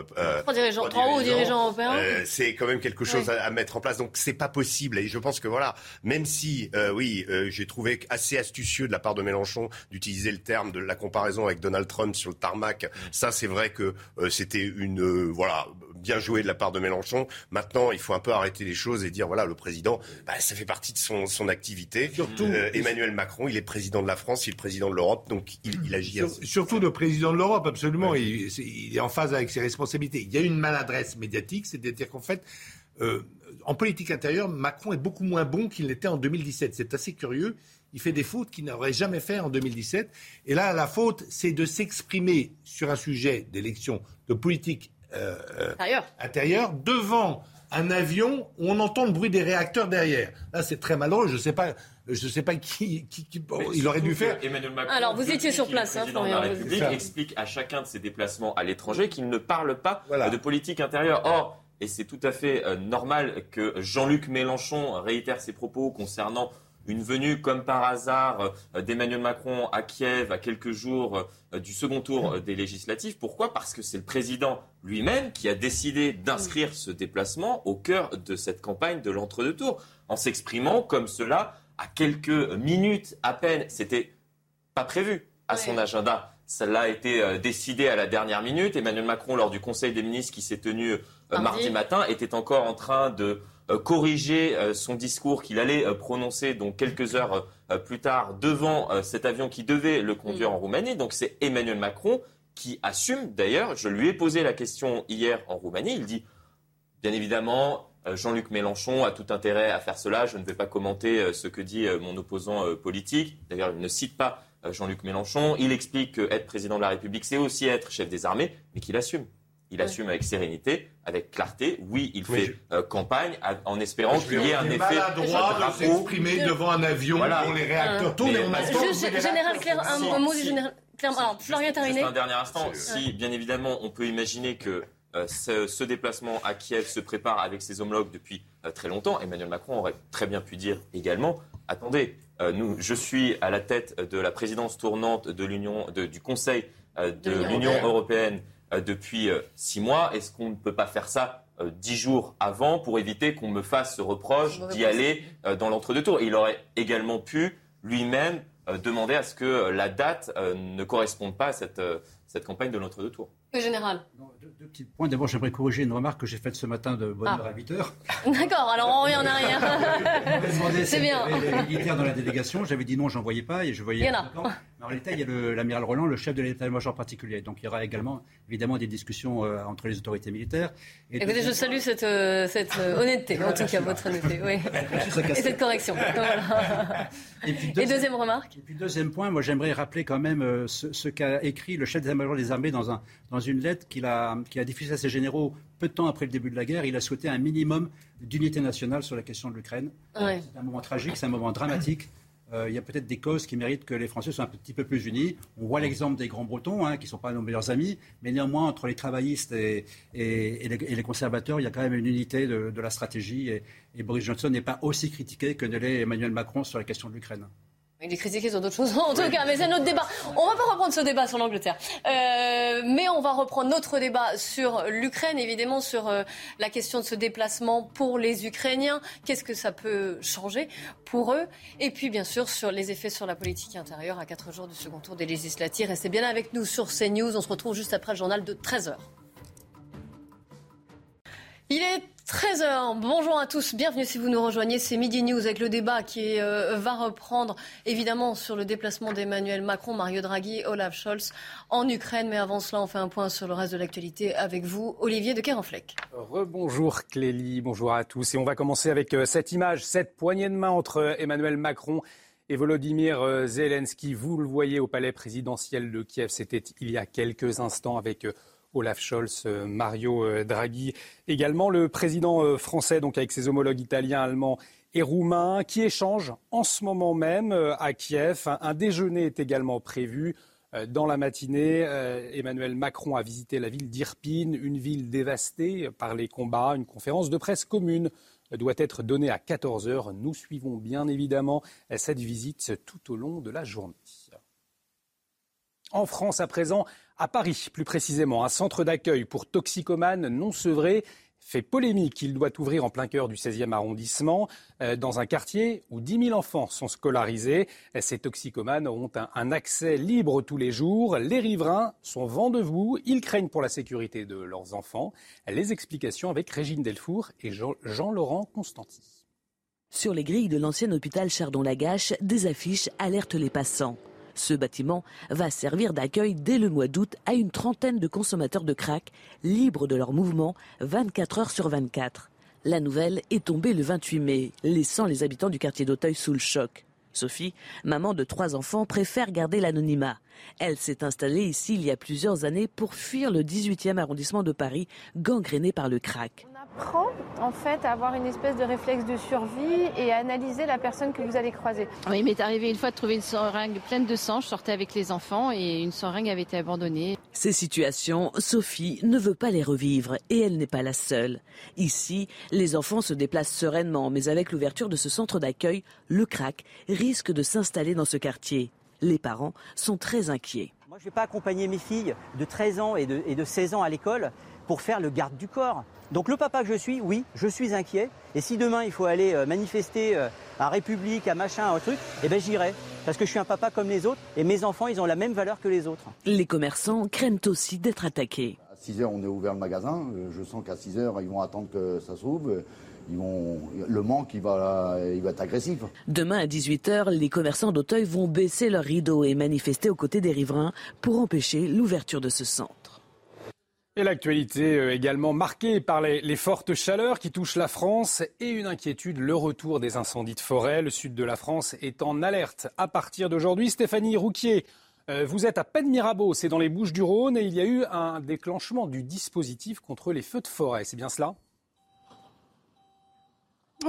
trois dirigeants, trois hauts dirigeants européens, c'est quand même quelque chose à, à, mettre en place. Donc c'est pas possible. Et je pense que voilà, même si oui, j'ai trouvé assez astucieux de la part de Mélenchon d'utiliser le terme de la comparaison avec Donald Trump sur le tarmac. Ça, c'est vrai que c'était une voilà bien joué de la part de Mélenchon. Maintenant, il faut un peu arrêter les choses et dire voilà, le président, bah, ça fait partie de son, son activité. Surtout, euh, Emmanuel Macron, il est président de la France, il est président de l'Europe, donc il, il agit. surtout le président de l'Europe, absolument. Il, il, est en phase avec ses responsabilités. Il y a une maladresse médiatique, c'est-à-dire qu'en fait. Euh, en politique intérieure, Macron est beaucoup moins bon qu'il l'était en 2017. C'est assez curieux. Il fait des fautes qu'il n'aurait jamais fait en 2017. Et là, la faute, c'est de s'exprimer sur un sujet d'élection, de politique euh, intérieur. devant un avion où on entend le bruit des réacteurs derrière. Là, c'est très malheureux. Je ne sais pas, je sais pas qui, il aurait dû faire. Alors, vous étiez sur place, hein, Florian. La République explique à chacun de ses déplacements à l'étranger qu'il ne parle pas de politique intérieure. Or, et c'est tout à fait euh, normal que Jean-Luc Mélenchon réitère ses propos concernant une venue comme par hasard euh, d'Emmanuel Macron à Kiev à quelques jours euh, du second tour euh, des législatives. Pourquoi? Parce que c'est le président lui-même qui a décidé d'inscrire ce déplacement au cœur de cette campagne de l'entre-deux tours, en s'exprimant comme cela à quelques minutes à peine. C'était pas prévu à son agenda. Cela a été décidé à la dernière minute. Emmanuel Macron, lors du Conseil des ministres qui s'est tenu mardi matin, était encore en train de corriger euh, son discours qu'il allait euh, prononcer donc quelques heures plus tard devant cet avion qui devait le conduire en Roumanie. Donc c'est Emmanuel Macron qui assume d'ailleurs. Je lui ai posé la question hier en Roumanie. Il dit bien évidemment. Jean-Luc Mélenchon a tout intérêt à faire cela. Je ne vais pas commenter ce que dit mon opposant politique. D'ailleurs, il ne cite pas Jean-Luc Mélenchon. Il explique qu'être président de la République, c'est aussi être chef des armées, mais qu'il assume il assume avec sérénité, avec clarté. Oui, il fait euh, campagne en espérant qu'il y ait un effet. droit de s'exprimer devant un avion dont les réacteurs tournent. Juste, général Claire, un, mot du général Claire. Alors, Florian terminé. Juste un dernier instant. Si, bien évidemment, on peut imaginer que euh, ce, déplacement à Kiev se prépare avec ses homologues depuis euh, très longtemps. Emmanuel Macron aurait très bien pu dire également attendez, nous, je suis à la tête de la présidence tournante de l'Union, du Conseil de l'Union européenne euh, depuis euh, six mois. Est-ce qu'on ne peut pas faire ça euh, dix jours avant pour éviter qu'on me fasse ce reproche d'y aller dans l'entre-deux tours Il aurait également pu lui-même demander à ce que la date ne corresponde pas à cette, cette campagne de l'entre-deux tours. Le général. Deux, petits points. D'abord, j'aimerais corriger une remarque que j'ai faite ce matin de bonne heure à 8 heures. D'accord, alors on revient en arrière. C'est bien. Les militaires dans la délégation, j'avais dit non, j'en voyais pas et je voyais. Il y en a. En réalité, il y a l'amiral Roland, le chef de l'état-major particulier. Donc il y aura également, évidemment, des discussions euh, entre les autorités militaires. Et Écoutez, je salue cette, euh, cette euh, honnêteté, en tout cas, votre honnêteté. Oui. et cette correction. Et, puis, deuxième, remarque Et puis deuxième point, moi j'aimerais rappeler quand même ce, qu'a écrit le chef d'état-major des armées dans, un, dans une lettre qu'il a, qu'il a diffusée à ses généraux peu de temps après le début de la guerre. Il a souhaité un minimum d'unité nationale sur la question de l'Ukraine. C'est un moment tragique, c'est un moment dramatique. Euh, il y a peut-être des causes qui méritent que les Français soient un petit peu plus unis. On voit l'exemple des Grands-Bretons, hein, qui ne sont pas nos meilleurs amis, mais néanmoins, entre les travaillistes et, les, conservateurs, il y a quand même une unité de, la stratégie. et Boris Johnson n'est pas aussi critiqué que ne l'est Emmanuel Macron sur la question de l'Ukraine. Il est critiqué sur d'autres choses, en tout cas, mais c'est notre débat. On va pas reprendre ce débat sur l'Angleterre, euh, mais on va reprendre notre débat sur l'Ukraine, évidemment, sur euh, la question de ce déplacement pour les Ukrainiens. Qu'est-ce que ça peut changer pour eux? Et puis, bien sûr, sur les effets sur la politique intérieure à quatre jours du second tour des législatives. Restez bien avec nous sur CNews. On se retrouve juste après le journal de 13h. Il est 13h, bonjour à tous, bienvenue si vous nous rejoignez, c'est Midi News avec le débat qui euh, va reprendre évidemment sur le déplacement d'Emmanuel Macron, Mario Draghi, Olaf Scholz en Ukraine. Mais avant cela, on fait un point sur le reste de l'actualité avec vous, Olivier de Kerenfleck. Rebonjour Clélie, bonjour à tous. Et on va commencer avec euh, cette image, cette poignée de main entre euh, Emmanuel Macron et Volodymyr Zelensky. Vous le voyez au palais présidentiel de Kiev, c'était il y a quelques instants avec Olaf Scholz, euh, Mario euh, Draghi, également le président euh, français, donc avec ses homologues italiens, allemands et roumains, qui échangent en ce moment même à Kiev. Un, déjeuner est également prévu. Dans la matinée, Emmanuel Macron a visité la ville d'Irpine, une ville dévastée par les combats. Une conférence de presse commune doit être donnée à 14 heures. Nous suivons bien évidemment cette visite tout au long de la journée. En France à présent, à Paris plus précisément, un centre d'accueil pour toxicomanes non sevrés fait polémique. Il doit ouvrir en plein cœur du 16e arrondissement, euh, dans un quartier où 10 000 enfants sont scolarisés. Ces toxicomanes auront un, accès libre tous les jours. Les riverains sont vent. Ils craignent pour la sécurité de leurs enfants. Les explications avec Régine Delfour et Jean-Laurent Constanti. Sur les grilles de l'ancien hôpital Chardon-Lagache, des affiches alertent les passants. Ce bâtiment va servir d'accueil dès le mois d'août à une trentaine de consommateurs de crack, libres de leur mouvement 24 heures sur 24. La nouvelle est tombée le 28 mai, laissant les habitants du quartier d'Auteuil sous le choc. Sophie, maman de trois enfants, préfère garder l'anonymat. Elle s'est installée ici il y a plusieurs années pour fuir le 18e arrondissement de Paris, gangréné par le crack apprend en fait à avoir une espèce de réflexe de survie et à analyser la personne que vous allez croiser. Oui, il m'est arrivé une fois de trouver une seringue pleine de sang. Je sortais avec les enfants et une seringue avait été abandonnée. Ces situations, Sophie ne veut pas les revivre et elle n'est pas la seule. Ici, les enfants se déplacent sereinement, mais avec l'ouverture de ce centre d'accueil, le crack risque de s'installer dans ce quartier. Les parents sont très inquiets. Moi, je ne vais pas accompagner mes filles de 13 ans et de, et de 16 ans à l'école pour faire le garde du corps. Donc le papa que je suis, oui, je suis inquiet. Et si demain il faut aller euh, manifester euh, à République, à machin, à un truc, eh ben j'irai. Parce que je suis un papa comme les autres et mes enfants, ils ont la même valeur que les autres. Les commerçants craignent aussi d'être attaqués. À 6 heures, on est ouvert le magasin. Euh, je sens qu'à 6 heures, ils vont attendre que ça s'ouvre. Ils vont, le manque, il va, il va être agressif. Demain à 18h, les commerçants d'Auteuil vont baisser leurs rideaux et manifester aux côtés des riverains pour empêcher l'ouverture de ce centre. Et l'actualité euh, également marquée par les, fortes chaleurs qui touchent la France et une inquiétude, le retour des incendies de forêt. Le sud de la France est en alerte à partir d'aujourd'hui. Stéphanie Rouquier, euh, vous êtes à Penmirabeau, c'est dans les Bouches du Rhône et il y a eu un déclenchement du dispositif contre les feux de forêt. C'est bien cela?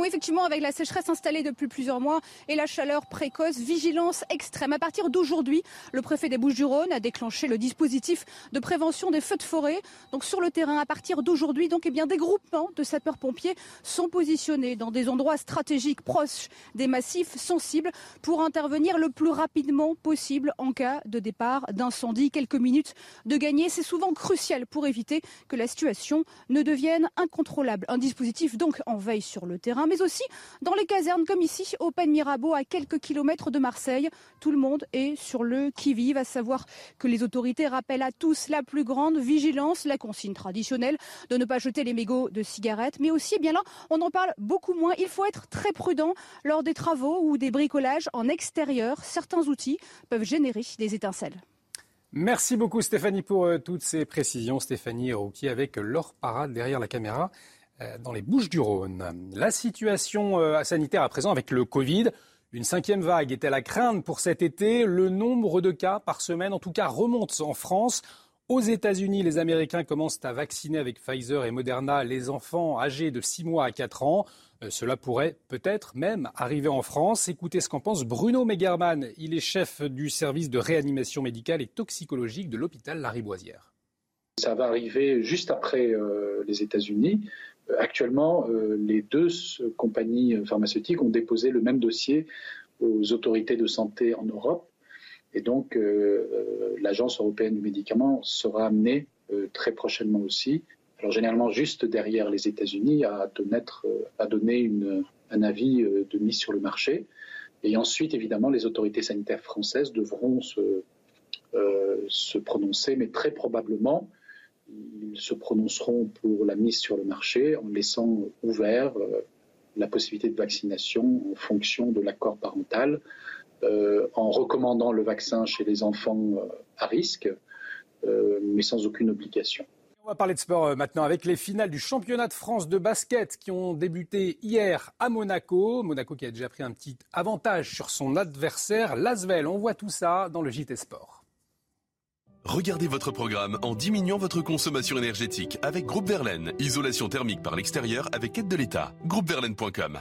Effectivement, avec la sécheresse installée depuis plusieurs mois et la chaleur précoce, vigilance extrême. À partir d'aujourd'hui, le préfet des Bouches-du-Rhône a déclenché le dispositif de prévention des feux de forêt. Donc sur le terrain, à partir d'aujourd'hui, donc eh bien des groupements de sapeurs-pompiers sont positionnés dans des endroits stratégiques proches des massifs sensibles pour intervenir le plus rapidement possible en cas de départ d'incendie. Quelques minutes de gagner, c'est souvent crucial pour éviter que la situation ne devienne incontrôlable. Un dispositif donc en veille sur le terrain mais aussi dans les casernes comme ici au Pen Mirabeau à quelques kilomètres de Marseille. Tout le monde est sur le qui-vive, à savoir que les autorités rappellent à tous la plus grande vigilance, la consigne traditionnelle de ne pas jeter les mégots de cigarettes, mais aussi, eh bien là, on en parle beaucoup moins. Il faut être très prudent lors des travaux ou des bricolages en extérieur. Certains outils peuvent générer des étincelles. Merci beaucoup Stéphanie pour euh, toutes ces précisions. Stéphanie Rouquier avec Laure Parade derrière la caméra. Euh, dans les Bouches du Rhône. La situation euh, sanitaire à présent avec le Covid. Une cinquième vague est-elle à craindre pour cet été Le nombre de cas par semaine, en tout cas, remonte en France. Aux États-Unis, les Américains commencent à vacciner avec Pfizer et Moderna les enfants âgés de 6 mois à 4 ans. Euh, cela pourrait peut-être même arriver en France. Écoutez ce qu'en pense Bruno Megerman. Il est chef du service de réanimation médicale et toxicologique de l'hôpital Lariboisière. Ça va arriver juste après les États-Unis. Euh, actuellement, euh, les deux compagnies pharmaceutiques ont déposé le même dossier aux autorités de santé en Europe. Et donc, euh, l'Agence européenne du médicament sera amenée très prochainement aussi, alors généralement juste derrière les États-Unis, à, à, donner un avis de mise sur le marché. Et ensuite, évidemment, les autorités sanitaires françaises devront se prononcer, mais très probablement, ils se prononceront pour la mise sur le marché en laissant ouvert euh, la possibilité de vaccination en fonction de l'accord parental, euh, en recommandant le vaccin chez les enfants euh, à risque, mais sans aucune obligation. On va parler de sport maintenant avec les finales du championnat de France de basket qui ont débuté hier à Monaco. Monaco qui a déjà pris un petit avantage sur son adversaire, Lasvel. On voit tout ça dans le JT Sport. Regardez votre programme en diminuant votre consommation énergétique avec Groupe Verlaine. Isolation thermique par l'extérieur avec aide de l'État. Groupeverlaine.com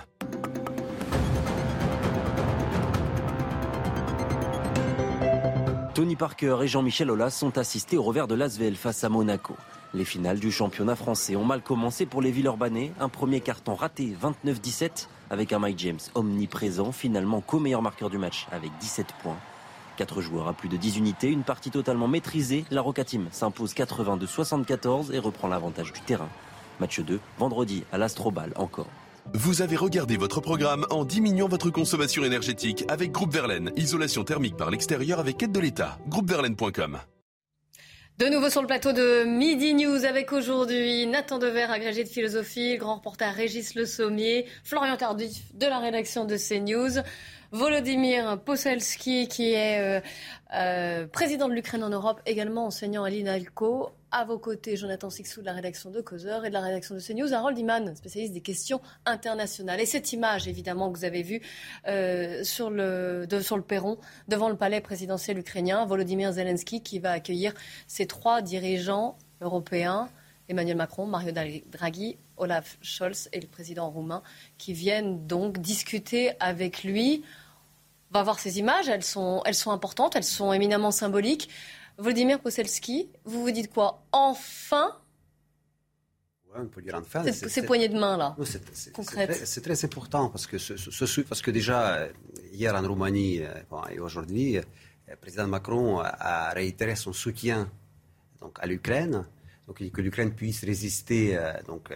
Tony Parker et Jean-Michel Aulas sont assistés au revers de l'Asvel face à Monaco. Les finales du championnat français ont mal commencé pour les Villeurbanais. Un premier carton raté, 29-17, avec un Mike James omniprésent, finalement co-meilleur marqueur du match avec 17 points. Quatre joueurs à plus de 10 unités, une partie totalement maîtrisée. La Roca Team s'impose 82-74 et reprend l'avantage du terrain. Match 2, vendredi à l'Astrobal encore. Vous avez regardé votre programme en diminuant votre consommation énergétique avec Groupe Verlaine. Isolation thermique par l'extérieur avec aide de l'État. Groupeverlaine.com. De nouveau sur le plateau de Midi News avec aujourd'hui Nathan Dever, agrégé de philosophie, grand reporter Régis Le Sommier, Florian Tardif de la rédaction de CNews, Volodymyr Poselski qui est euh, euh, président de l'Ukraine en Europe, également enseignant à l'INALCO. À vos côtés, Jonathan Sixou de la rédaction de Causeur et de la rédaction de CNews, Harold Iman, spécialiste des questions internationales. Et cette image, évidemment, que vous avez vue euh, sur, le, sur le perron, devant le palais présidentiel ukrainien, Volodymyr Zelensky qui va accueillir ces trois dirigeants européens, Emmanuel Macron, Mario Draghi, Olaf Scholz et le président roumain, qui viennent donc discuter avec lui. On va voir ces images, elles sont importantes, elles sont éminemment symboliques. Vladimir Poselski, vous vous dites quoi? Enfin? Ouais, on peut dire enfin. Ces poignées de main là, C'est très, important parce que, ce, parce que déjà hier en Roumanie euh, et aujourd'hui, le euh, président Macron a réitéré son soutien donc, à l'Ukraine, donc que l'Ukraine puisse résister. Euh, donc,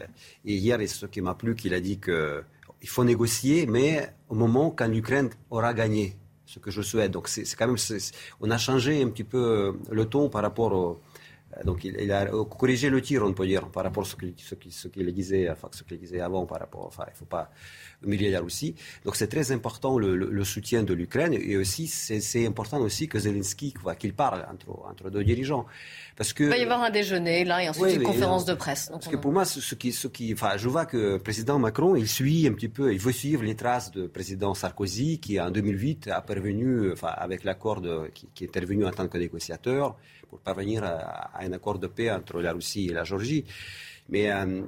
et hier, ce qui m'a plu, qu'il a dit qu'il faut négocier, mais au moment quand l'Ukraine aura gagné ce que je souhaite. Donc c'est quand même, on a changé un petit peu euh, le ton par rapport au, donc il, a corrigé le tir, on peut dire, par rapport à ce qu'il ce ce disait, enfin, ce qu'il disait avant, par rapport, enfin, il ne faut pas humilier la Russie. Donc c'est très important le, soutien de l'Ukraine et aussi c'est important aussi que Zelensky, qu'il parle entre, entre deux dirigeants. Parce que, il va y avoir un déjeuner là et ensuite une conférence de presse. parce que pour moi, ce qui, ce qui, enfin, je vois que le président Macron, il suit un petit peu, il veut suivre les traces du président Sarkozy qui en 2008 a parvenu, enfin, avec l'accord qui, qui est intervenu en tant que négociateur pour parvenir à, un accord de paix entre la Russie et la Géorgie. Mais euh,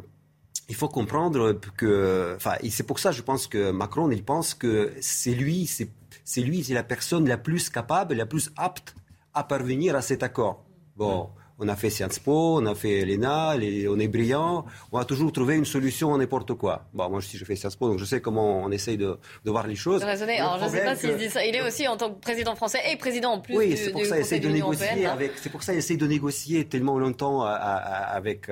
il faut comprendre que, enfin, c'est pour ça, je pense que Macron, il pense que c'est lui, c'est lui, c'est la personne la plus capable, la plus apte à parvenir à cet accord. Bon, on a fait Sciences Po, on a fait l'ENA, on est brillant, on a toujours trouvé une solution à n'importe quoi. Bon, moi aussi je fais Sciences Po, donc je sais comment on essaye de, voir les choses. Alors, je ne sais pas s'il dit ça. Il est aussi en tant que président français et président en plus oui, c'est pour ça essaye de négocier avec. C'est pour ça essaye de négocier tellement longtemps avec.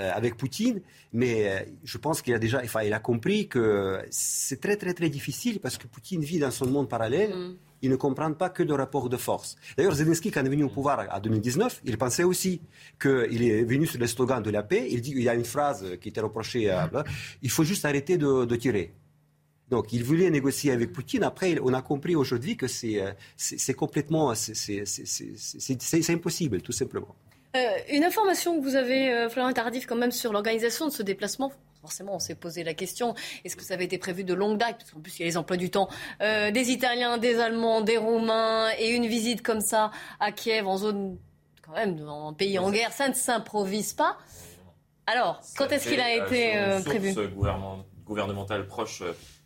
Euh, avec Poutine, mais euh, je pense qu'il a déjà, enfin, il a compris que c'est très très très difficile parce que Poutine vit dans son monde parallèle. Mm ils ne comprennent pas que de rapport de force. D'ailleurs, Zelensky, quand il est venu au pouvoir en 2019, il pensait aussi qu'il est venu sur le slogan de la paix. Il, dit, il y a une phrase qui était reprochée à... Il faut juste arrêter de, tirer. Donc, il voulait négocier avec Poutine. Après, on a compris aujourd'hui que c'est euh, complètement... C'est impossible, tout simplement. Euh, une information que vous avez, euh, Florent Tardif, quand même, sur l'organisation de ce déplacement forcément, on s'est posé la question est-ce que ça avait été prévu de longue date? Parce qu'en plus, il y a les emplois du temps euh, des Italiens, des Allemands, des Roumains, et une visite comme ça à Kiev, en zone, quand même, en pays en guerre, ça ne s'improvise pas. Alors, quand est-ce qu'il a été euh, prévu? gouvernemental proche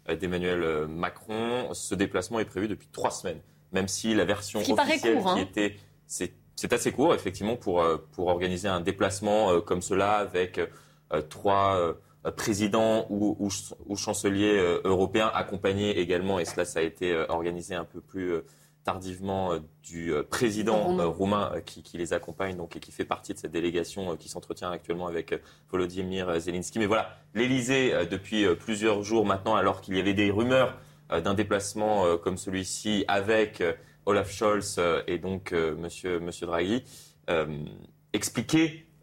euh, d'Emmanuel Macron, ce déplacement est prévu depuis trois semaines. Même si la version officielle qui hein. était, c'est assez court effectivement pour pour organiser un déplacement comme cela avec trois euh, président ou, chancelier euh, européen, accompagné également, et cela ça a été euh, organisé un peu plus tardivement du président roumain qui, les accompagne donc, et qui fait partie de cette délégation qui s'entretient actuellement avec Volodymyr Zelensky. Mais voilà, l'Elysée, depuis plusieurs jours maintenant, alors qu'il y avait des rumeurs d'un déplacement comme celui-ci avec Olaf Scholz et donc monsieur, monsieur Draghi,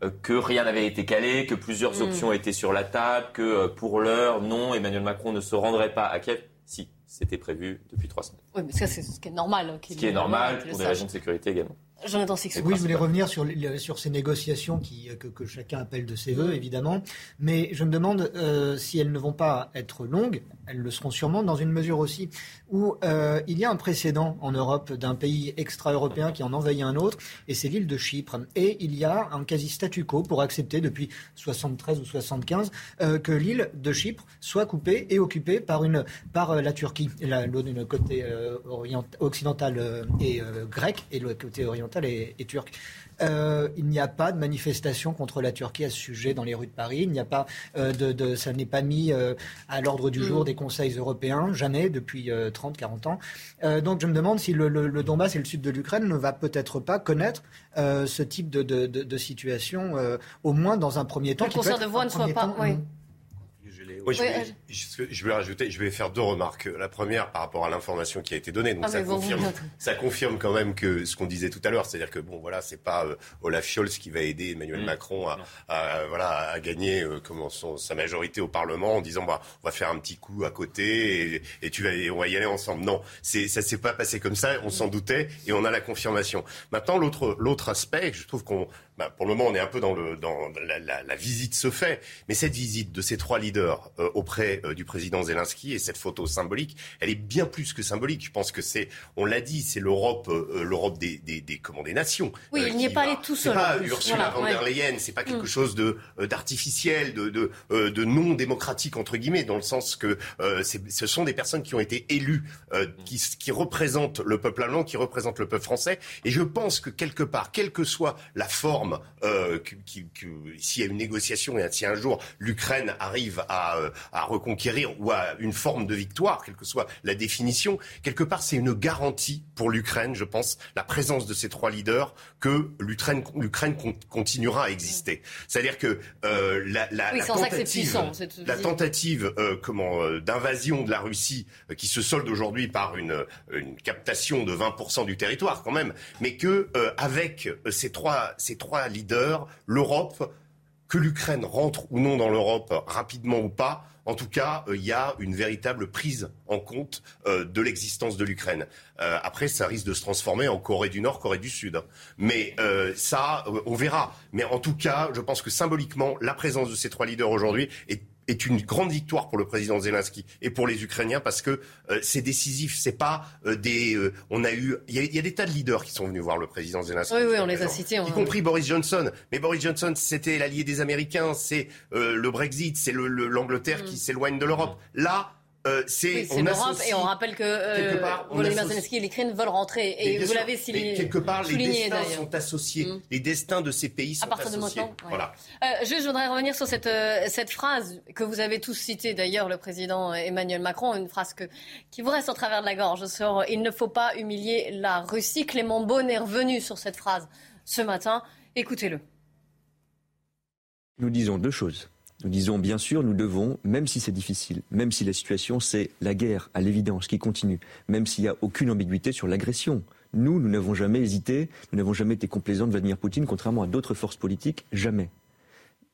euh, que rien n'avait été calé, que plusieurs hmm. options étaient sur la table, que euh, pour l'heure, non, Emmanuel Macron ne se rendrait pas à Kiev. Si, c'était prévu depuis trois semaines. Oui, mais ça, c'est ce qui est normal. Ce qui est normal, pour des raisons de sécurité également. Jonathan Oui, je voulais revenir sur, sur ces négociations qui, que, que, chacun appelle de ses voeux, évidemment. Mais je me demande euh, si elles ne vont pas être longues. Elles le seront sûrement dans une mesure aussi où euh, il y a un précédent en Europe d'un pays extra-européen qui en envahit un autre, et c'est l'île de Chypre. Et il y a un quasi statu quo pour accepter depuis 73 ou 75 euh, que l'île de Chypre soit coupée et occupée par, une, par la Turquie. La, le côté occidental et grec et le côté oriental orientale est, turque. Euh, il n'y a pas de manifestation contre la Turquie à ce sujet dans les rues de Paris. Il n'y a pas euh, de, ça n'est pas mis à l'ordre du jour mm. des conseils européens, jamais depuis 30-40 ans. donc je me demande si le, le, Donbass et le sud de l'Ukraine ne va peut-être pas connaître ce type de, situation, au moins dans un premier temps. Le concert de voix ne soit pas. Oui. Je, vais, je, vais, rajouter, je vais faire deux remarques. La première par rapport à l'information qui a été donnée. Donc ah, ça, confirme, ça confirme quand même que ce qu'on disait tout à l'heure, c'est-à-dire que bon, voilà, c'est pas euh, Olaf Scholz qui va aider Emmanuel mm. Macron à, voilà, à gagner euh, comment son, sa majorité au Parlement en disant bah, on va faire un petit coup à côté et, et tu vas, on va y aller ensemble. Non, c'est, ça s'est pas passé comme ça. On s'en doutait et on a la confirmation. Maintenant, l'autre, l'autre aspect, je trouve qu'on bah, pour le moment, on est un peu dans, le, dans la, la, la, visite se fait, mais cette visite de ces trois leaders euh, auprès euh, du président Zelensky et cette photo symbolique, elle est bien plus que symbolique. Je pense que c'est, on l'a dit, c'est l'Europe, euh, l'Europe des, des, des, comment, des nations. Oui, il n'y est pas allé tout seul. C'est pas Ursula von der Leyen, c'est pas quelque mm. chose de d'artificiel, de, de, de, non démocratique entre guillemets, dans le sens que ce sont des personnes qui ont été élues, qui, qui représentent le peuple allemand, qui représentent le peuple français, et je pense que quelque part, quelle que soit la forme euh, s'il y a une négociation et si un jour l'Ukraine arrive à, euh, à, reconquérir ou à une forme de victoire, quelle que soit la définition, quelque part c'est une garantie pour l'Ukraine, je pense, la présence de ces trois leaders que l'Ukraine continuera à exister. C'est-à-dire que euh, la, la, la, tentative, la tentative comment d'invasion de la Russie qui se solde aujourd'hui par une, une captation de 20% du territoire quand même, mais que avec ces trois ces trois leader, l'Europe, que l'Ukraine rentre ou non dans l'Europe, rapidement ou pas, en tout cas, euh, il y a une véritable prise en compte euh, de l'existence de l'Ukraine. Euh, après, ça risque de se transformer en Corée du Nord, Corée du Sud. Mais ça, on verra. Mais en tout cas, je pense que symboliquement, la présence de ces trois leaders aujourd'hui est est une grande victoire pour le président Zelensky et pour les Ukrainiens parce que euh, c'est décisif. C'est pas euh, des. Euh, on a eu. Il y, a des tas de leaders qui sont venus voir le président Zelensky. Oui, oui, on les a cités. Y compris Boris Johnson. Mais Boris Johnson, c'était l'allié des Américains. C'est le Brexit. C'est l'Angleterre le, qui mm. s'éloigne de l'Europe. Là, euh, c'est l'Europe et on rappelle que euh, Volodymyr Zelensky et l'Ukraine veulent rentrer. Et, vous l'avez souligné. Quelque part, les destins sont associés. Mm. Les destins de ces pays sont associés. voilà. Euh, juste, je voudrais revenir sur cette, euh, cette phrase que vous avez tous citée, d'ailleurs, le président Emmanuel Macron, une phrase que, qui vous reste au travers de la gorge sur « Il ne faut pas humilier la Russie ». Clément Beaune est revenu sur cette phrase ce matin. Écoutez-le. Nous disons deux choses. Nous disons bien sûr, nous devons, même si c'est difficile, même si la situation c'est la guerre, à l'évidence, qui continue, même s'il n'y a aucune ambiguïté sur l'agression. Nous, nous n'avons jamais hésité, nous n'avons jamais été complaisants de Vladimir Poutine, contrairement à d'autres forces politiques, jamais.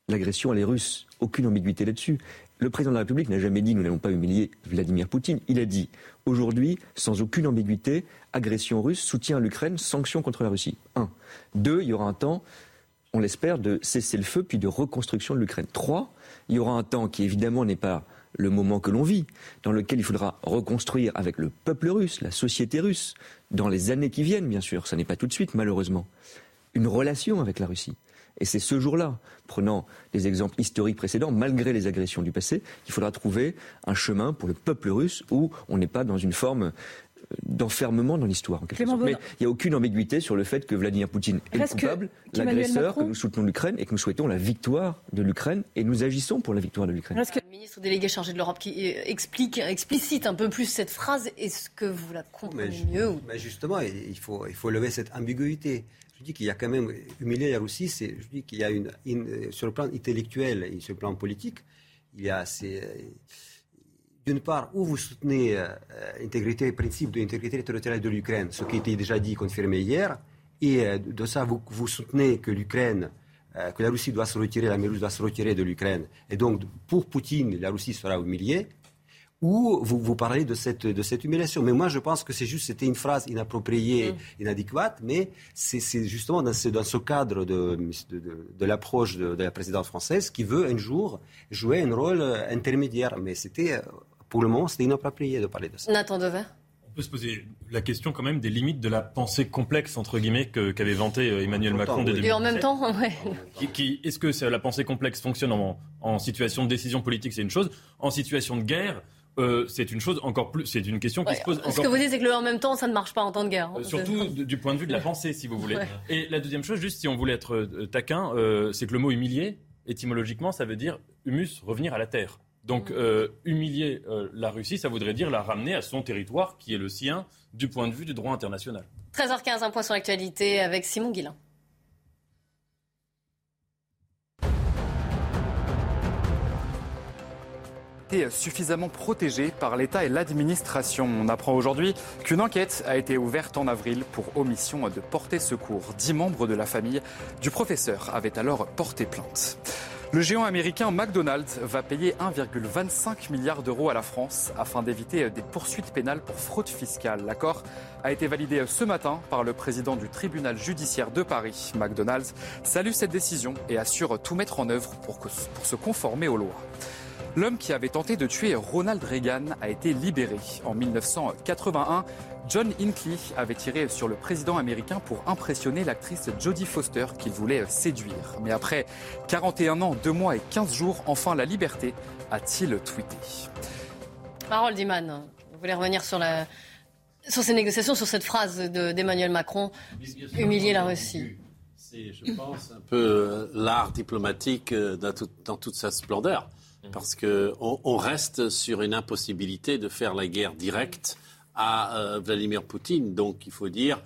L'agression, elle est russe, aucune ambiguïté là-dessus. Le président de la République n'a jamais dit nous n'allons pas humilier Vladimir Poutine. Il a dit aujourd'hui, sans aucune ambiguïté, agression russe, soutien à l'Ukraine, sanctions contre la Russie. Un. Deux, il y aura un temps on l'espère, de cesser le feu puis de reconstruction de l'Ukraine. Trois, il y aura un temps qui évidemment n'est pas le moment que l'on vit, dans lequel il faudra reconstruire avec le peuple russe, la société russe, dans les années qui viennent, bien sûr, ça n'est pas tout de suite, malheureusement, une relation avec la Russie. Et c'est ce jour-là, prenant les exemples historiques précédents, malgré les agressions du passé, qu'il faudra trouver un chemin pour le peuple russe où on n'est pas dans une forme d'enfermement dans l'histoire. Mais il n'y a aucune ambiguïté sur le fait que Vladimir Poutine est le coupable, l'agresseur, que nous soutenons l'Ukraine et que nous souhaitons la victoire de l'Ukraine et nous agissons pour la victoire de l'Ukraine. Le ministre délégué chargé de l'Europe qui euh, explique, explicite un peu plus cette phrase, est-ce que vous la comprenez mieux mais Justement, il faut, il faut lever cette ambiguïté. Je dis qu'il y a quand même humilié la Russie, je dis qu'il y a une, sur le plan intellectuel et sur le plan politique, il y a ces d'une part, où vous soutenez euh, l'intégrité, le principe de l'intégrité territoriale de l'Ukraine, ce qui était déjà dit, confirmé hier, et euh, de ça, vous, vous soutenez que l'Ukraine, euh, que la Russie doit se retirer, la Mérousse doit se retirer de l'Ukraine, et donc pour Poutine, la Russie sera humiliée, ou vous, vous parlez de cette, de cette humiliation. Mais moi, je pense que c'est juste, c'était une phrase inappropriée, mm. inadéquate, mais c'est justement dans ce, dans ce cadre de, de, de, l'approche de, de, la présidence française qui veut un jour jouer un rôle intermédiaire. Mais c'était pour le moment, c'était inapproprié de parler de ça. Nathan Dever on peut se poser la question quand même des limites de la pensée complexe entre guillemets qu'avait vanté euh, Emmanuel Macron dès Et en même temps, ouais. Qui, est-ce que la pensée complexe fonctionne en, en situation de décision politique, c'est une chose. En situation de guerre, euh, c'est une chose encore plus, c'est une question qui se pose. Ce que vous dites, c'est que le en même temps, ça ne marche pas en temps de guerre. Hein. Euh, surtout du point de vue de la pensée, si vous voulez. Et la deuxième chose, juste si on voulait être euh, taquin, c'est que le mot humilié, étymologiquement, ça veut dire humus, revenir à la terre. Donc mm. humilier la Russie, ça voudrait dire la ramener à son territoire qui est le sien du point de vue du droit international. 13h15, un point sur l'actualité avec Simon Guillain. suffisamment protégés par l'État et l'administration. On apprend aujourd'hui qu'une enquête a été ouverte en avril pour omission de porter secours. Dix membres de la famille du professeur avaient alors porté plainte. Le géant américain McDonald's va payer 1,25 milliard d'euros à la France afin d'éviter des poursuites pénales pour fraude fiscale. L'accord a été validé ce matin par le président du tribunal judiciaire de Paris. McDonald's salue cette décision et assure tout mettre en œuvre pour, pour se conformer aux lois. L'homme qui avait tenté de tuer Ronald Reagan a été libéré. En 1981, John Hinckley avait tiré sur le président américain pour impressionner l'actrice Jodie Foster qu'il voulait séduire. Mais après 41 ans, 2 mois et 15 jours, enfin la liberté, a-t-il tweeté. Parole d'Iman. Vous voulez revenir sur, la, sur ces négociations, sur cette phrase d'Emmanuel Macron, humilier la Russie? C'est, je pense, un peu l'art diplomatique euh, dans toute sa splendeur. Parce qu'on on reste sur une impossibilité de faire la guerre directe à euh, Vladimir Poutine. Donc il faut dire,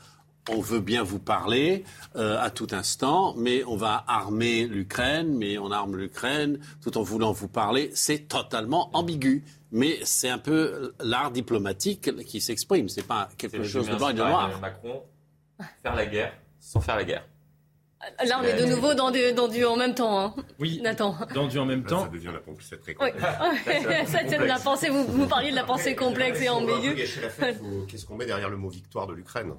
on veut bien vous parler euh, à tout instant, mais on va armer l'Ukraine, mais on arme l'Ukraine tout en voulant vous parler. C'est totalement ambigu. Mais c'est un peu l'art diplomatique qui s'exprime. C'est pas quelque chose de blanc et de noir. Macron, faire la guerre sans faire la guerre. Là, on est de nouveau dans du, dans du en même temps. Hein. Oui. Nathan. Dans du en même temps. Ça devient la pensée très complexe. Oui. la pensée, vous, vous parliez de la pensée complexe et ambiguë. Qu'est-ce qu'on met derrière le mot victoire de l'Ukraine?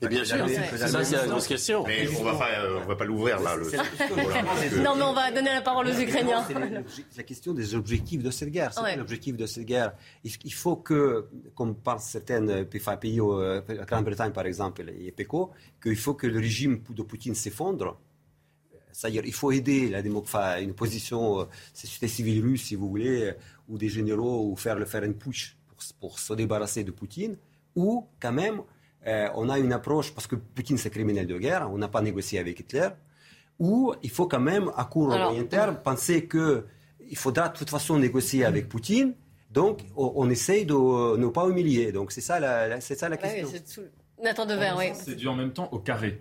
Et bien sûr, ça c'est la grosse question. Mais on va pas, euh, va pas l'ouvrir là. non, mais on va donner la parole aux Ukrainiens. C'est la question des objectifs de cette guerre. C'est l'objectif de cette guerre? Il faut que, comme parlent certaines pays, euh, la Grande-Bretagne par exemple, et PECO, qu'il faut que le régime de Poutine s'effondre. C'est-à-dire, il faut aider la démocratie, une position, euh, société civile russe, si vous voulez, ou des généraux, ou faire, faire un push pour, pour se débarrasser de Poutine, ou quand même euh, on a une approche, parce que Poutine c'est criminel de guerre, on n'a pas négocié avec Hitler, où il faut quand même, à court ou moyen terme, penser qu'il faudra de toute façon négocier avec Poutine. Donc, on, essaye de ne pas humilier. Donc, c'est ça la, c'est ça la question. Nathan Dever, oui. C'est dû en même temps au carré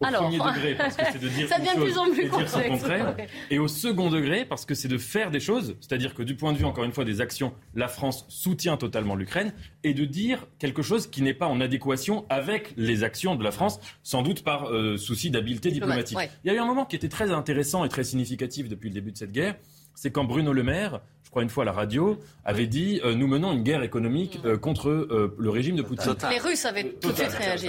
au premier degré, parce que c'est de dire ça devient chose plus en plus et dire son contraire, et au second degré, parce que c'est de faire des choses, c'est-à-dire que du point de vue, encore une fois, des actions, la France soutient totalement l'Ukraine, et de dire quelque chose qui n'est pas en adéquation avec les actions de la France, sans doute par euh, souci d'habileté diplomatique. Il y a eu un moment qui était très intéressant et très significatif depuis le début de cette guerre, c'est quand Bruno Le Maire, je crois une fois à la radio, avait dit euh, Nous menons une guerre économique euh, contre le régime de Poutine. Les Russes avaient tout de suite réagi.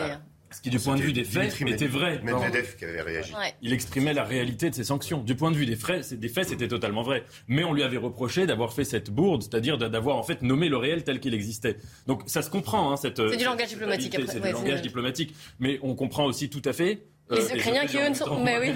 Ce qui, du point de vue des faits, était vrai. Medvedev qui avait réagi. Il exprimait la réalité de ces sanctions. Du point de vue des, faits, des faits, c'était totalement vrai. Mais on lui avait reproché d'avoir fait cette bourde, c'est-à-dire d'avoir en fait nommé le réel tel qu'il existait. Donc ça se comprend. Hein, cette, c'est du langage diplomatique. C'est du langage diplomatique. Mais on comprend aussi tout à fait euh, les Ukrainiens qui eux ne sont. Mais oui.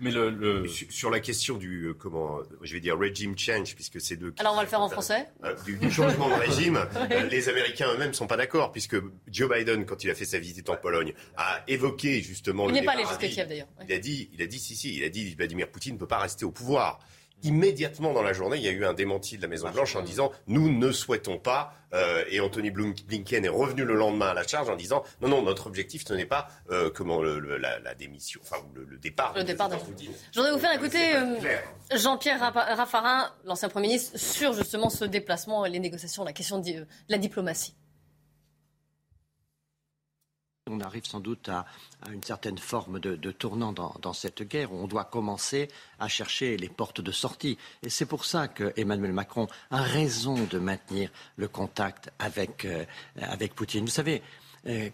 mais le, Sur la question du euh, comment, je vais dire regime change, puisque c'est de. Alors on va le faire en français? Euh, du, changement de régime, les Américains eux-mêmes sont pas d'accord, puisque Joe Biden, quand il a fait sa visite en Pologne, a évoqué justement. Il n'est pas allé jusqu'à Kiev d'ailleurs. Il a dit, il a dit si si, il a dit Vladimir Poutine ne peut pas rester au pouvoir immédiatement dans la journée, il y a eu un démenti de la Maison-Blanche en disant nous ne souhaitons pas, euh, et Anthony Blinken est revenu le lendemain à la charge en disant non, non, notre objectif ce n'est pas euh, comment la, démission, enfin le, départ. Le départ Je voudrais vous faire écouter euh, Jean-Pierre Raffarin, l'ancien Premier ministre, sur justement ce déplacement, les négociations, la question de la diplomatie. On arrive sans doute à, une certaine forme de, tournant dans, cette guerre. On doit commencer à chercher les portes de sortie. Et c'est pour ça que Emmanuel Macron a raison de maintenir le contact avec, euh, avec Poutine. Vous savez,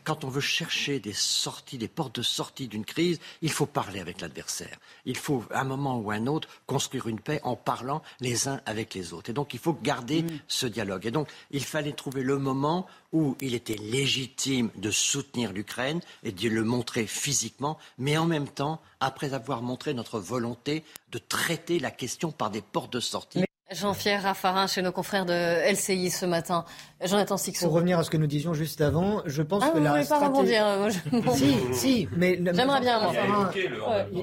quand on veut chercher des sorties, des portes de sortie d'une crise, il faut parler avec l'adversaire. Il faut, à un moment ou à un autre, construire une paix en parlant les uns avec les autres. Et donc, il faut garder ce dialogue. Et donc, il fallait trouver le moment où il était légitime de soutenir l'Ukraine et de le montrer physiquement, mais en même temps, après avoir montré notre volonté de traiter la question par des portes de sortie. Jean-Pierre Raffarin chez nos confrères de LCI ce matin. Jonathan Sixou. Pour revenir à ce que nous disions juste avant, je pense ah, que la stratégie... pas Si, si, mais... J'aimerais bien, moi.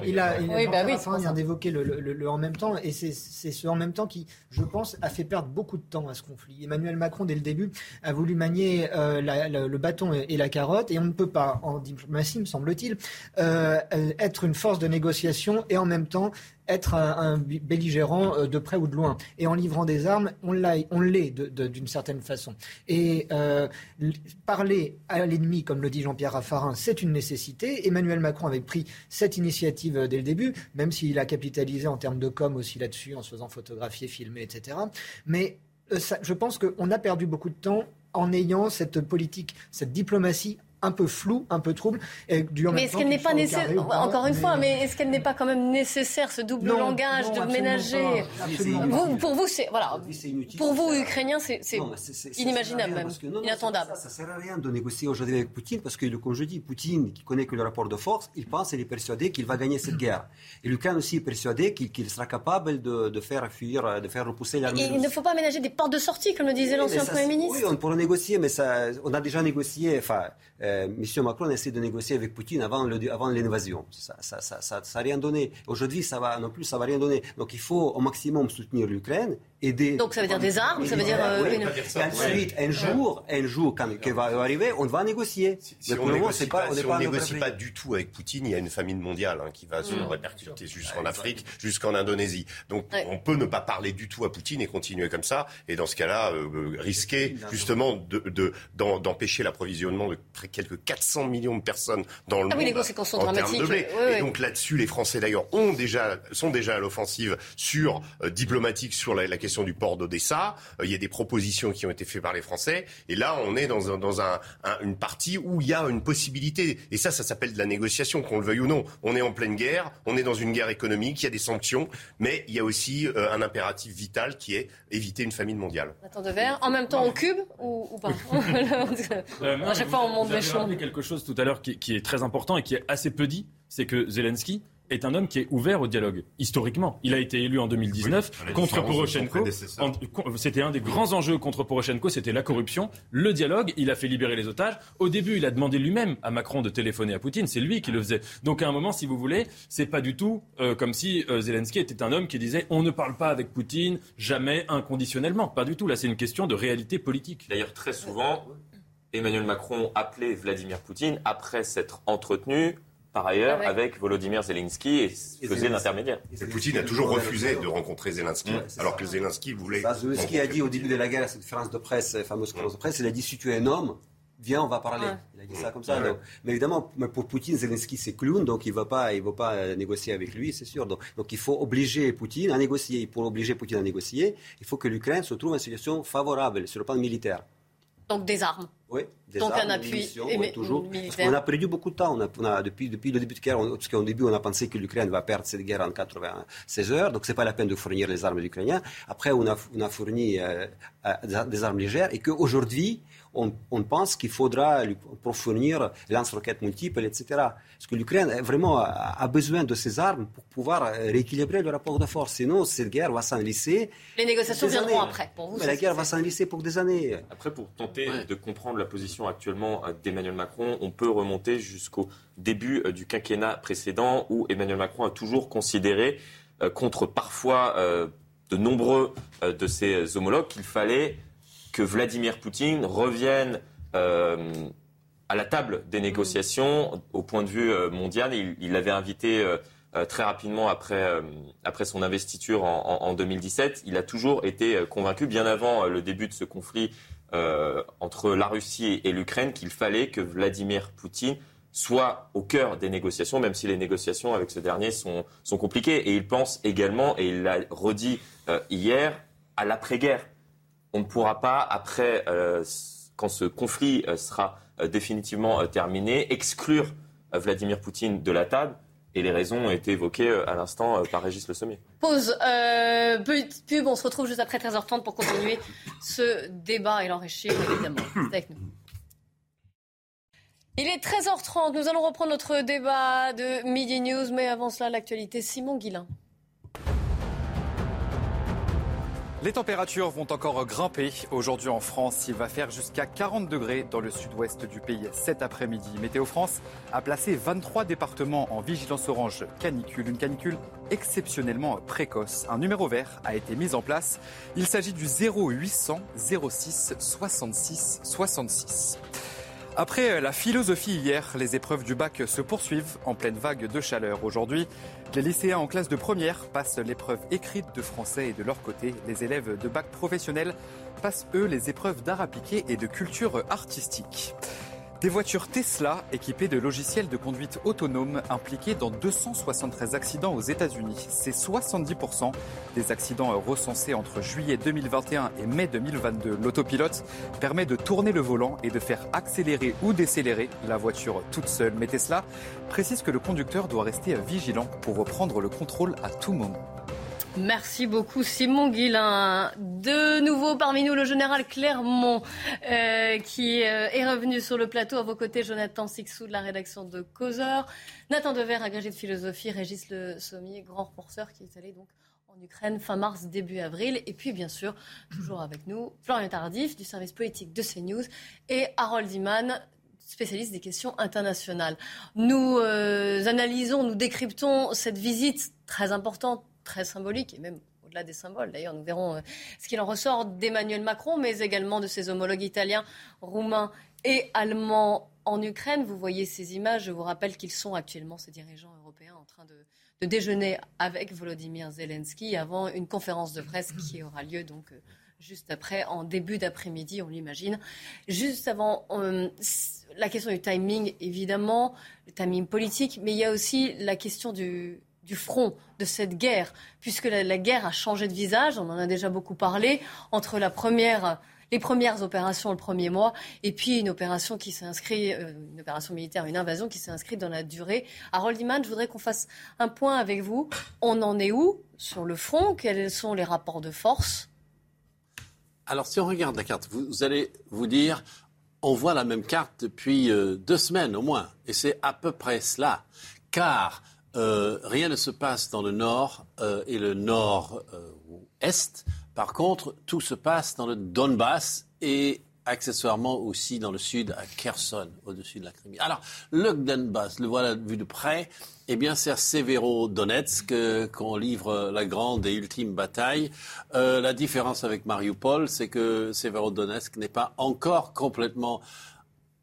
Il a, il a, oui, bah oui, vient d'évoquer le, le, le, en même temps, et c'est ce en même temps qui, je pense, a fait perdre beaucoup de temps à ce conflit. Emmanuel Macron, dès le début, a voulu manier euh, la, la, le bâton et la carotte, et on ne peut pas, en diplomatie, me semble-t-il, euh, être une force de négociation et en même temps être un, belligérant euh, de près ou de loin. Et en livrant des armes, on l'est d'une certaine façon. Et euh, parler à l'ennemi, comme le dit Jean-Pierre Raffarin, c'est une nécessité. Emmanuel Macron avait pris cette initiative euh, dès le début, même s'il a capitalisé en termes de com aussi là-dessus, en se faisant photographier, filmer, etc. Mais je pense qu'on a perdu beaucoup de temps en ayant cette politique, cette diplomatie un peu flou, un peu trouble. Et mais est-ce qu'elle n'est pas nécessaire, encore une fois, mais est-ce qu'elle n'est pas quand même nécessaire, ce double langage de ménager vous, Pour vous, c'est voilà. Pour vous, Ukrainiens, c'est inimaginable même, inattendable. Ça ne sert à rien de négocier aujourd'hui avec Poutine parce que, comme je dis, Poutine, qui connaît que le rapport de force, il pense, il est persuadé qu'il va gagner cette guerre. Et l'Ukraine aussi est persuadé qu'il sera capable de, faire fuir, de faire repousser l'armée. Il ne faut pas ménager des portes de sortie, comme le disait l'ancien Premier ministre. Oui, on pourrait négocier, mais ça, on a déjà négocié. Enfin, euh, M. Macron essaie de négocier avec Poutine avant, l'invasion. Ça n'a ça, ça, rien donné. Aujourd'hui, ça va non plus, ça va rien donner. Donc il faut au maximum soutenir l'Ukraine. Aider Donc ça veut dire des armes, ça veut dire. Euh, Et ensuite, un jour, un jour, quand, va arriver, on va négocier. Si, on, négocie pas, on négocie pas du tout avec Poutine, il y a une famine mondiale hein, qui va se mm. répercuter jusqu'en Afrique, jusqu'en Indonésie. Donc on peut ne pas parler du tout à Poutine et continuer comme ça. Et dans ce cas-là, euh, risquer justement d'empêcher l'approvisionnement de quelques 400 millions de personnes dans le ah monde. Oui, les conséquences sont dramatiques. et donc là-dessus, les Français d'ailleurs ont déjà, sont déjà à l'offensive sur euh, diplomatique sur la, question du port d'Odessa. Euh, il y a des propositions qui ont été faites par les Français. Et là, on est dans, un, dans un, une partie où il y a une possibilité. Et ça, ça s'appelle de la négociation, qu'on le veuille ou non. On est en pleine guerre, on est dans une guerre économique, il y a des sanctions, mais il y a aussi euh, un impératif vital qui est éviter une famine mondiale. Attends de verre. En même temps, on cube ou, ou pas? À chaque fois, on monte l'échelon quelque chose tout à l'heure qui, qui, est très important et qui est assez peu dit, c'est que Zelensky est un homme qui est ouvert au dialogue, historiquement. Il a été élu en 2019 contre Poroshenko. C'était un des grands enjeux contre Poroshenko, c'était la corruption, le dialogue. Il a fait libérer les otages. Au début, il a demandé lui-même à Macron de téléphoner à Poutine. C'est lui qui le faisait. Donc à un moment, si vous voulez, c'est pas du tout euh, comme si euh, Zelensky était un homme qui disait on ne parle pas avec Poutine, jamais inconditionnellement. Pas du tout. Là, c'est une question de réalité politique. D'ailleurs, très souvent, Emmanuel Macron appelait Vladimir Poutine après s'être entretenu par ailleurs ah avec Volodymyr Zelensky et, faisait l'intermédiaire. Et Poutine a toujours refusé de rencontrer Zelensky, alors que Zelensky voulait. Bah, Zelensky a dit au début de la guerre à cette conférence de presse, fameuse conférence de presse, il a dit si tu es un homme, viens, on va parler. Il a dit ça comme ça. mais évidemment, pour Poutine, Zelensky, c'est clown, donc il ne va pas, il va pas euh, négocier avec lui, c'est sûr. Donc, donc, il faut obliger Poutine à négocier. Pour obliger Poutine à négocier, il faut que l'Ukraine se trouve en situation favorable sur le plan militaire. Donc des armes. Oui, des Donc armes, un appui toujours. on a perdu beaucoup de temps. On a, depuis, depuis le début de guerre, parce qu'au début, on a pensé que l'Ukraine va perdre cette guerre en 96 heures. Donc c'est pas la peine de fournir les armes ukrainiennes. Après, on a, on a fourni euh, euh, des armes légères et qu'aujourd'hui, on, pense qu'il faudra lui, pour fournir lance-roquettes multiples, etc. Parce que l'Ukraine vraiment a, besoin de ces armes pour pouvoir rééquilibrer le rapport de force. Sinon, cette guerre va s'enlisser. Les négociations viendront après. Pour vous, Mais la guerre va s'enlisser pour des années. Après, pour tenter de comprendre la position actuellement euh, d'Emmanuel Macron, on peut remonter jusqu'au début euh, du quinquennat précédent où Emmanuel Macron a toujours considéré, euh, contre parfois de nombreux de ses homologues, qu'il fallait que Vladimir Poutine revienne euh, à la table des négociations au point de vue euh, mondial. Il l'avait invité euh, très rapidement après, son investiture en, en, 2017. Il a toujours été convaincu, bien avant le début de ce conflit entre la Russie et l'Ukraine, qu'il fallait que Vladimir Poutine soit au cœur des négociations, même si les négociations avec ce dernier sont, sont compliquées. Et il pense également, et il l'a redit hier, à l'après-guerre on ne pourra pas, après, euh, quand ce conflit euh, sera euh, définitivement terminé, exclure Vladimir Poutine de la table. Et les raisons ont été évoquées à l'instant par Régis Le Sommier. Pause. pub, on se retrouve juste après 13h30 pour continuer ce débat et l'enrichir, évidemment. avec nous. Il est 13h30. Nous allons reprendre notre débat de Midi News. Mais avant cela, l'actualité, Simon Guillain. Les températures vont encore grimper. Aujourd'hui en France, il va faire jusqu'à 40 degrés dans le sud-ouest du pays cet après-midi. Météo France a placé 23 départements en vigilance orange canicule, une canicule exceptionnellement précoce. Un numéro vert a été mis en place. Il s'agit du 0800 06 66 66. Après la philosophie hier, les épreuves du bac se poursuivent en pleine vague de chaleur. Aujourd'hui, les lycéens en classe de première passent l'épreuve écrite de français et de leur côté, les élèves de bac professionnel passent eux les épreuves d'art appliqué et de culture artistique. Des voitures Tesla équipées de logiciels de conduite autonome impliquées dans 273 accidents aux États-Unis. C'est 70% des accidents recensés entre juillet 2021 et mai 2022. L'autopilote permet de tourner le volant et de faire accélérer ou décélérer la voiture toute seule. Mais Tesla précise que le conducteur doit rester vigilant pour reprendre le contrôle à tout moment. Merci beaucoup Simon Guillain. De nouveau parmi nous le général Clermont euh, qui euh, est revenu sur le plateau. À vos côtés Jonathan Sixou de la rédaction de Causeur, Nathan Dever, agrégé de philosophie, Régis Le Sommier, grand reporter qui est allé donc en Ukraine fin mars, début avril. Et puis bien sûr, toujours avec nous, Florian Tardif du service politique de CNews et Harold Iman spécialiste des questions internationales. Nous euh, analysons, nous décryptons cette visite très importante très symbolique et même au-delà des symboles. D'ailleurs, nous verrons euh, ce qu'il en ressort d'Emmanuel Macron, mais également de ses homologues italiens, roumains et allemands en Ukraine. Vous voyez ces images. Je vous rappelle qu'ils sont actuellement, ces dirigeants européens, en train de, déjeuner avec Volodymyr Zelensky avant une conférence de presse qui aura lieu donc euh, juste après, en début d'après-midi, on l'imagine. Juste avant, euh, la question du timing, évidemment, le timing politique, mais il y a aussi la question du, du front de cette guerre, puisque la, guerre a changé de visage, on en a déjà beaucoup parlé, entre la première, les premières opérations le premier mois et puis une opération qui s'inscrit, euh, une opération militaire, une invasion qui s'est inscrite dans la durée. Harold Iman, je voudrais qu'on fasse un point avec vous. On en est où sur le front? Quels sont les rapports de force? Alors, si on regarde la carte, vous, allez vous dire, on voit la même carte depuis euh, deux semaines au moins, et c'est à peu près cela. Car euh, rien ne se passe dans le nord euh, et le nord-est. Par contre, tout se passe dans le Donbass et accessoirement aussi dans le sud, à Kherson, au-dessus de la Crimée. Alors, le Donbass, le voilà vu de près, eh bien, c'est à Severodonetsk qu'on livre la grande et ultime bataille. Euh, la différence avec Mariupol, c'est que Severodonetsk n'est pas encore complètement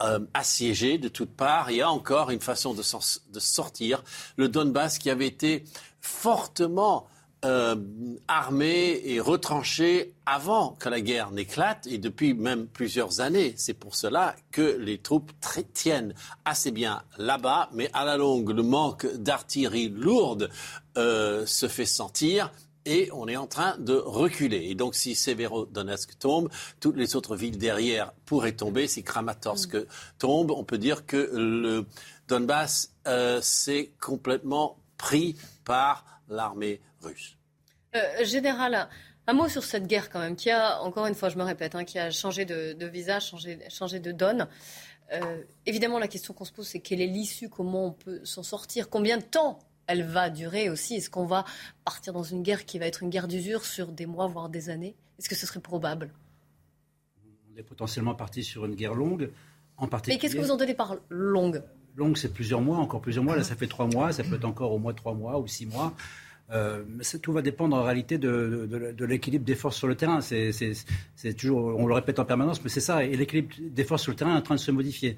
euh, assiégé de toutes parts. Il y a encore une façon de, sortir. Le Donbass qui avait été fortement euh, armé et retranché avant que la guerre n'éclate et depuis même plusieurs années. C'est pour cela que les troupes tiennent assez bien là-bas, mais à la longue, le manque d'artillerie lourde euh, se fait sentir et on est en train de reculer. Et donc, si Severodonetsk tombe, toutes les autres villes derrière pourraient tomber. Si Kramatorsk mm. tombe, on peut dire que le Donbass euh, s'est complètement pris par l'armée russe. Euh, général, un mot sur cette guerre quand même, qui a, encore une fois, je me répète, hein, qui a changé de, visage, changé, changé, de donne. Euh, évidemment, la question qu'on se pose, c'est quelle est l'issue, comment on peut s'en sortir, combien de temps elle va durer aussi Est-ce qu'on va partir dans une guerre qui va être une guerre d'usure sur des mois, voire des années? Est-ce que ce serait probable? On est potentiellement parti sur une guerre longue. En particulier... Mais qu'est-ce que vous entendez par longue? Longue, c'est plusieurs mois, encore plusieurs mois. Là, ça fait trois mois, ça peut être encore au moins trois mois ou six mois. Euh, tout va dépendre en réalité de, de l'équilibre des forces sur le terrain. C'est toujours, on le répète en permanence, mais c'est ça. Et l'équilibre des forces sur le terrain est en train de se modifier.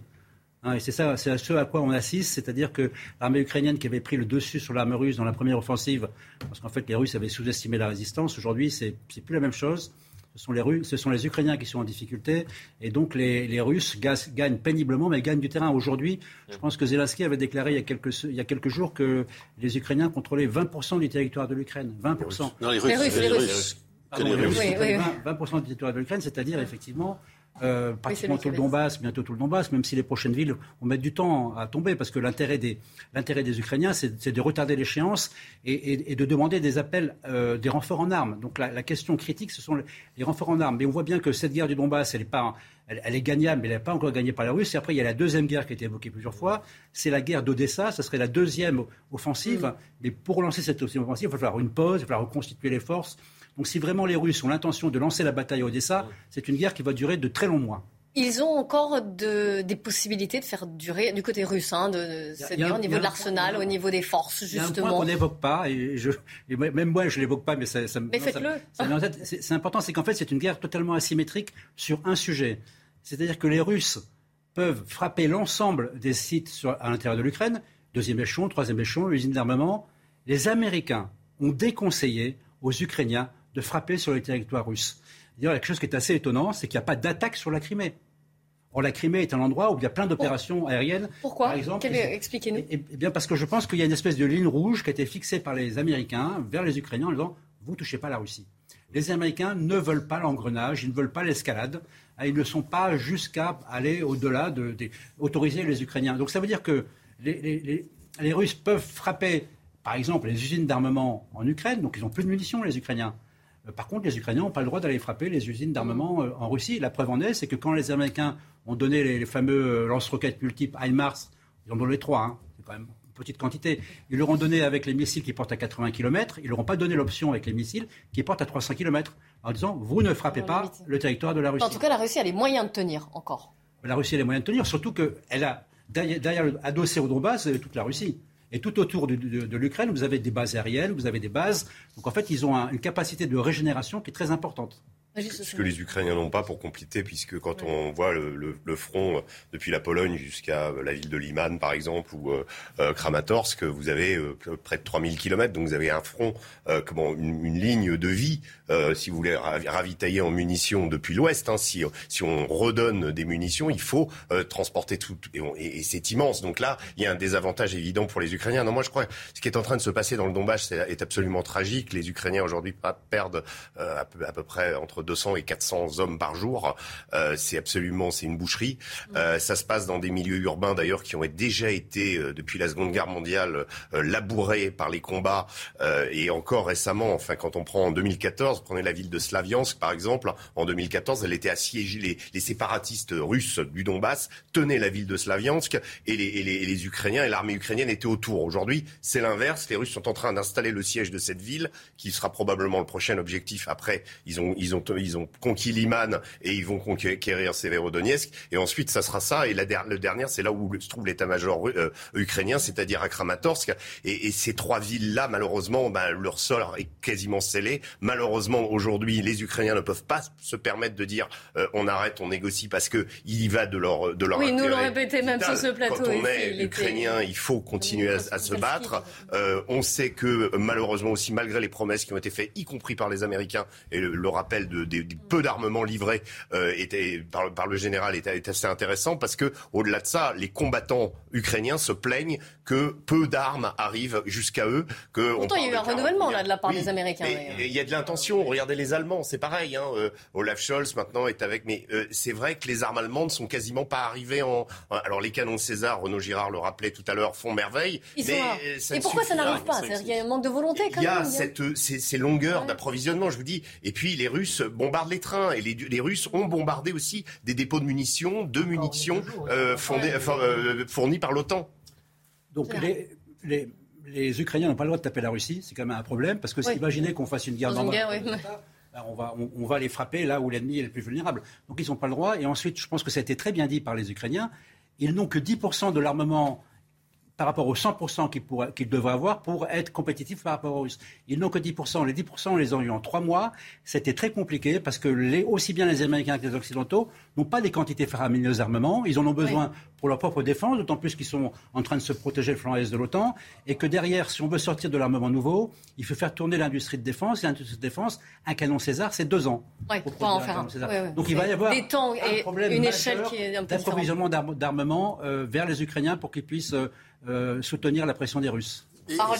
Hein, et c'est ça, c'est ce à quoi on assiste, c'est-à-dire que l'armée ukrainienne qui avait pris le dessus sur l'armée russe dans la première offensive, parce qu'en fait les Russes avaient sous-estimé la résistance, aujourd'hui c'est, plus la même chose. Ce sont, les Russes, ce sont les Ukrainiens qui sont en difficulté. Et donc, les, les Russes gagnent péniblement, mais gagnent du terrain. Aujourd'hui, je pense que Zelensky avait déclaré il y, a quelques, il y a quelques jours que les Ukrainiens contrôlaient 20% du territoire de l'Ukraine. 20%. Non, les Russes. Les Russes. Les Russes. 20%, du territoire de l'Ukraine, c'est-à-dire effectivement euh, pratiquement tout le Donbass, bientôt tout le Donbass, même si les prochaines villes vont mettre du temps à tomber, parce que l'intérêt des, l'intérêt des Ukrainiens, c'est, de retarder l'échéance et, de demander des appels, euh, des renforts en armes. Donc la, question critique, ce sont les, renforts en armes. Mais on voit bien que cette guerre du Donbass, elle n'est pas, elle, est gagnable, mais elle n'est pas encore gagnée par la Russie. Et après, il y a la deuxième guerre qui a été évoquée plusieurs fois. C'est la guerre d'Odessa. Ce serait la deuxième offensive. Mm. Mais pour lancer cette offensive, il va falloir une pause, il va falloir reconstituer les forces. Donc si vraiment les Russes ont l'intention de lancer la bataille à Odessa, c'est une guerre qui va durer de très longs mois. Ils ont encore des possibilités de faire durer du côté russe, hein, de, cette guerre, au niveau de l'arsenal, au niveau des forces, justement. Il y a un point qu'on n'évoque pas, et, je, même moi je ne l'évoque pas, mais ça, ça Mais faites-le. C'est important, c'est qu'en fait c'est une guerre totalement asymétrique sur un sujet. C'est-à-dire que les Russes peuvent frapper l'ensemble des sites sur, à l'intérieur de l'Ukraine, deuxième échelon, troisième échelon, usine d'armement. Les Américains ont déconseillé aux Ukrainiens de frapper sur le territoire russe. Il y a quelque chose qui est assez étonnant, c'est qu'il n'y a pas d'attaque sur la Crimée. Or, la Crimée est un endroit où il y a plein d'opérations aériennes. Pourquoi par exemple, Expliquez-nous. Eh, bien, parce que je pense qu'il y a une espèce de ligne rouge qui a été fixée par les Américains vers les Ukrainiens en disant vous ne touchez pas la Russie. Les Américains ne veulent pas l'engrenage, ils ne veulent pas l'escalade, ils ne sont pas jusqu'à aller au-delà d'autoriser de, les Ukrainiens. Donc ça veut dire que les, les Russes peuvent frapper, par exemple, les usines d'armement en Ukraine, donc ils n'ont plus de munitions, les Ukrainiens. Euh, par contre, les Ukrainiens n'ont pas le droit d'aller frapper les usines d'armement euh, en Russie. La preuve en est, c'est que quand les Américains ont donné les, fameux euh, lance-roquettes multiples HIMARS, ils en ont donné trois, hein, c'est quand même une petite quantité, ils leur ont donné avec les missiles qui portent à 80 km, ils leur ont pas donné l'option avec les missiles qui portent à 300 km, en disant vous ne frappez pas le territoire de la Russie. En tout cas, la Russie a les moyens de tenir encore. La Russie a les moyens de tenir, surtout qu'elle a derrière, derrière adossé au Donbass toute la Russie. Et tout autour de, l'Ukraine, vous avez des bases aériennes, vous avez des bases. Donc en fait, ils ont une capacité de régénération qui est très importante. Ce que les Ukrainiens n'ont pas pour compléter, puisque quand on voit le, front euh, depuis la Pologne jusqu'à euh, la ville de Liman, par exemple, ou euh, Kramatorsk, vous avez près de 3000 km, donc vous avez un front, comment, une, ligne de vie, si vous voulez ravitailler en munitions depuis l'Ouest. Hein, si, si on redonne des munitions, il faut transporter tout, et, et, c'est immense. Donc là, il y a un désavantage évident pour les Ukrainiens. Non, moi je crois que ce qui est en train de se passer dans le Donbass est, est absolument tragique. Les Ukrainiens aujourd'hui perdent à peu, à peu près entre 200 et 400 hommes par jour. Euh, c'est absolument, c'est une boucherie. Euh, ça se passe dans des milieux urbains d'ailleurs qui ont déjà été euh, depuis la Seconde Guerre mondiale labourés par les combats et encore récemment. Enfin, quand on prend en 2014, prenez la ville de Slaviansk par exemple. En 2014, elle était assiégée. Les, les séparatistes russes du Donbass tenaient la ville de Slaviansk et les, et les, et les Ukrainiens et l'armée ukrainienne étaient autour. Aujourd'hui, c'est l'inverse. Les Russes sont en train d'installer le siège de cette ville, qui sera probablement le prochain objectif. Après, ils ont, ils ont, ils ont conquis Liman et ils vont conquérir Severodonetsk. Et ensuite, ça sera ça. Et la le dernier, c'est là où se trouve l'état-major euh, ukrainien, c'est-à-dire à Kramatorsk. Et, et ces trois villes-là, malheureusement, ben, leur sol est quasiment scellé. Malheureusement, aujourd'hui, les Ukrainiens ne peuvent pas se permettre de dire euh, on arrête, on négocie parce que il y va de leur de leur oui, nous l'ont répété même sur ce plateau. Quand on est ukrainien, il faut continuer à, à se battre. Euh, on sait que malheureusement aussi, malgré les promesses qui ont été faites, y compris par les Américains et le, rappel de, de, peu d'armement livré euh, était, par, par, le général était, assez intéressant parce que au-delà de ça, les combattants ukrainiens se plaignent que peu d'armes arrivent jusqu'à eux. Que Pourtant, il y a eu un renouvellement là de la part des Américains. Il y a de l'intention. Regardez les Allemands, c'est pareil. Hein, euh, Olaf Scholz maintenant est avec, mais euh, c'est vrai que les armes allemandes sont quasiment pas arrivées en. Alors les canons César, Renaud Girard le rappelait tout à l'heure, font merveille. mais et pourquoi ça n'arrive pas Il y a un manque de volonté. Quand il y a cette, ces, ces longueurs d'approvisionnement, je vous dis. Et puis les Russes bombardent les trains et les, les, Russes ont bombardé aussi des dépôts de munitions, de munitions euh, fondés, euh, fournis par l'OTAN. Donc les, les, les, Ukrainiens n'ont pas le droit de taper la Russie, c'est quand même un problème, parce que oui. imaginez qu'on fasse une guerre dans, guerre, oui. Ben, on, va, on, on, va les frapper là où l'ennemi est le plus vulnérable. Donc ils n'ont pas le droit. Et ensuite, je pense que ça a été très bien dit par les Ukrainiens, ils n'ont que 10% de l'armement par rapport aux 100% qu'ils devraient avoir pour être compétitifs par rapport aux Russes. Ils n'ont que 10%. Les 10%, on les a eu en trois mois. C'était très compliqué parce que les, aussi bien les Américains que les Occidentaux n'ont pas des quantités faramineuses d'armement. Ils en ont besoin oui. pour leur propre défense, d'autant plus qu'ils sont en train de se protéger le flanc est de l'OTAN. Et que derrière, si on veut sortir de l'armement nouveau, il faut faire tourner l'industrie de défense. Et l'industrie de défense, un canon César, c'est deux ans. Ouais, pour en faire un. Ouais. Donc il va y avoir des temps et une échelle qui est un peu d'approvisionnement d'armement euh, vers les Ukrainiens pour qu'ils puissent euh, euh, soutenir la pression des Russes. Et Macron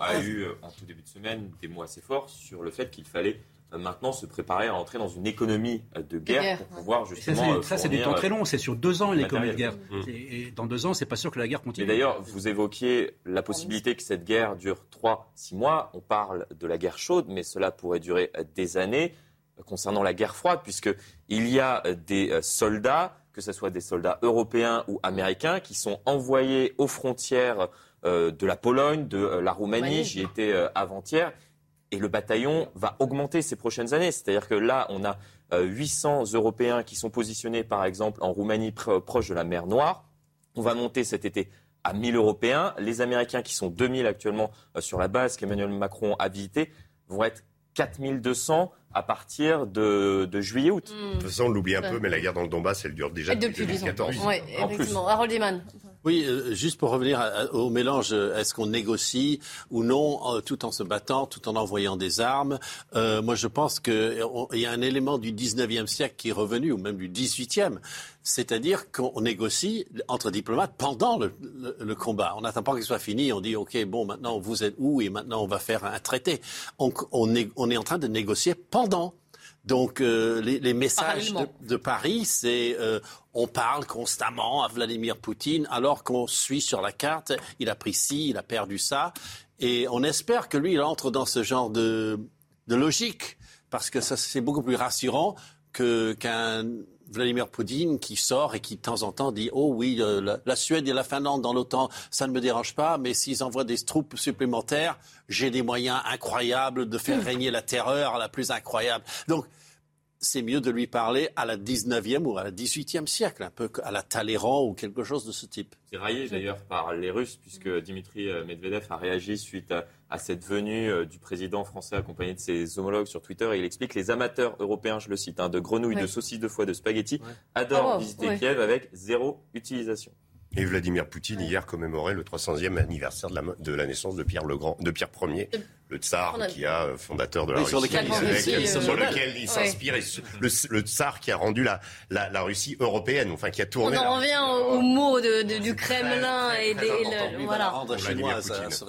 a eu euh, en tout début de semaine des mots assez forts sur le fait qu'il fallait euh, maintenant se préparer à entrer dans une économie de guerre, guerre. pour pouvoir justement. Ça, c'est du temps très long, c'est sur deux ans une économie de guerre. Mmh. Et dans deux ans, c'est pas sûr que la guerre continue. Et d'ailleurs, vous évoquiez la possibilité que cette guerre dure trois, six mois. On parle de la guerre chaude, mais cela pourrait durer des années. concernant la guerre froide, puisqu'il y a des soldats, que ce soit des soldats européens ou américains, qui sont envoyés aux frontières de la Pologne, de la Roumanie. J'y étais avant-hier. Et le bataillon va augmenter ces prochaines années. C'est-à-dire que là, on a 800 Européens qui sont positionnés, par exemple, en Roumanie, proche de la mer Noire. On va monter cet été à 1000 Européens. Les Américains, qui sont 2000 actuellement euh, sur la base qu'Emmanuel Macron a visité, vont être 4200 à partir de, juillet-août. De toute façon, on l'oublie un peu, mais la guerre dans le Donbass, elle dure déjà depuis, 2014. Oui, effectivement. Harold Eman. Oui, euh, juste pour revenir au mélange, euh, est-ce qu'on négocie ou non, euh, tout en se battant, tout en envoyant des armes? Moi, je pense qu'il y a un élément du 19e siècle qui est revenu, ou même du 18e, c'est-à-dire qu'on négocie entre diplomates pendant le, combat. On n'attend pas qu'il soit fini, on dit, OK, bon, maintenant, vous êtes où Et maintenant, on va faire un traité. On, est, on est en train de négocier pendant donc euh, les, messages de, Paris, c'est euh, on parle constamment à Vladimir Poutine alors qu'on suit sur la carte, il a pris ci, il a perdu ça, et on espère que lui, il entre dans ce genre de, logique parce que ça c'est beaucoup plus rassurant qu'un Vladimir Poutine qui sort et qui de temps en temps dit Oh oui, euh, la, Suède et la Finlande dans l'OTAN, ça ne me dérange pas, mais s'ils envoient des troupes supplémentaires, j'ai des moyens incroyables de faire régner la terreur la plus incroyable. Donc, c'est mieux de lui parler à la 19e ou à la 18e siècle, un peu à la Talleyrand ou quelque chose de ce type. C'est raillé d'ailleurs par les Russes, puisque Dimitri euh, Medvedev a réagi suite à, cette venue euh, du président français accompagné de ses homologues sur Twitter. Et il explique les amateurs européens, je le cite, hein, de grenouilles, de saucisses de foie, de spaghettis, adorent oh, visiter Kiev avec zéro utilisation. Et Vladimir Poutine hier commémorait le 300e anniversaire de la, de la naissance de Pierre le Grand, de Pierre Ier, le tsar qui a euh, fondateur de la Russie, sur lequel, il s'inspire, le, tsar qui a rendu la, la, Russie européenne, enfin qui a tourné. On en revient au mot du Kremlin et des voilà. ce,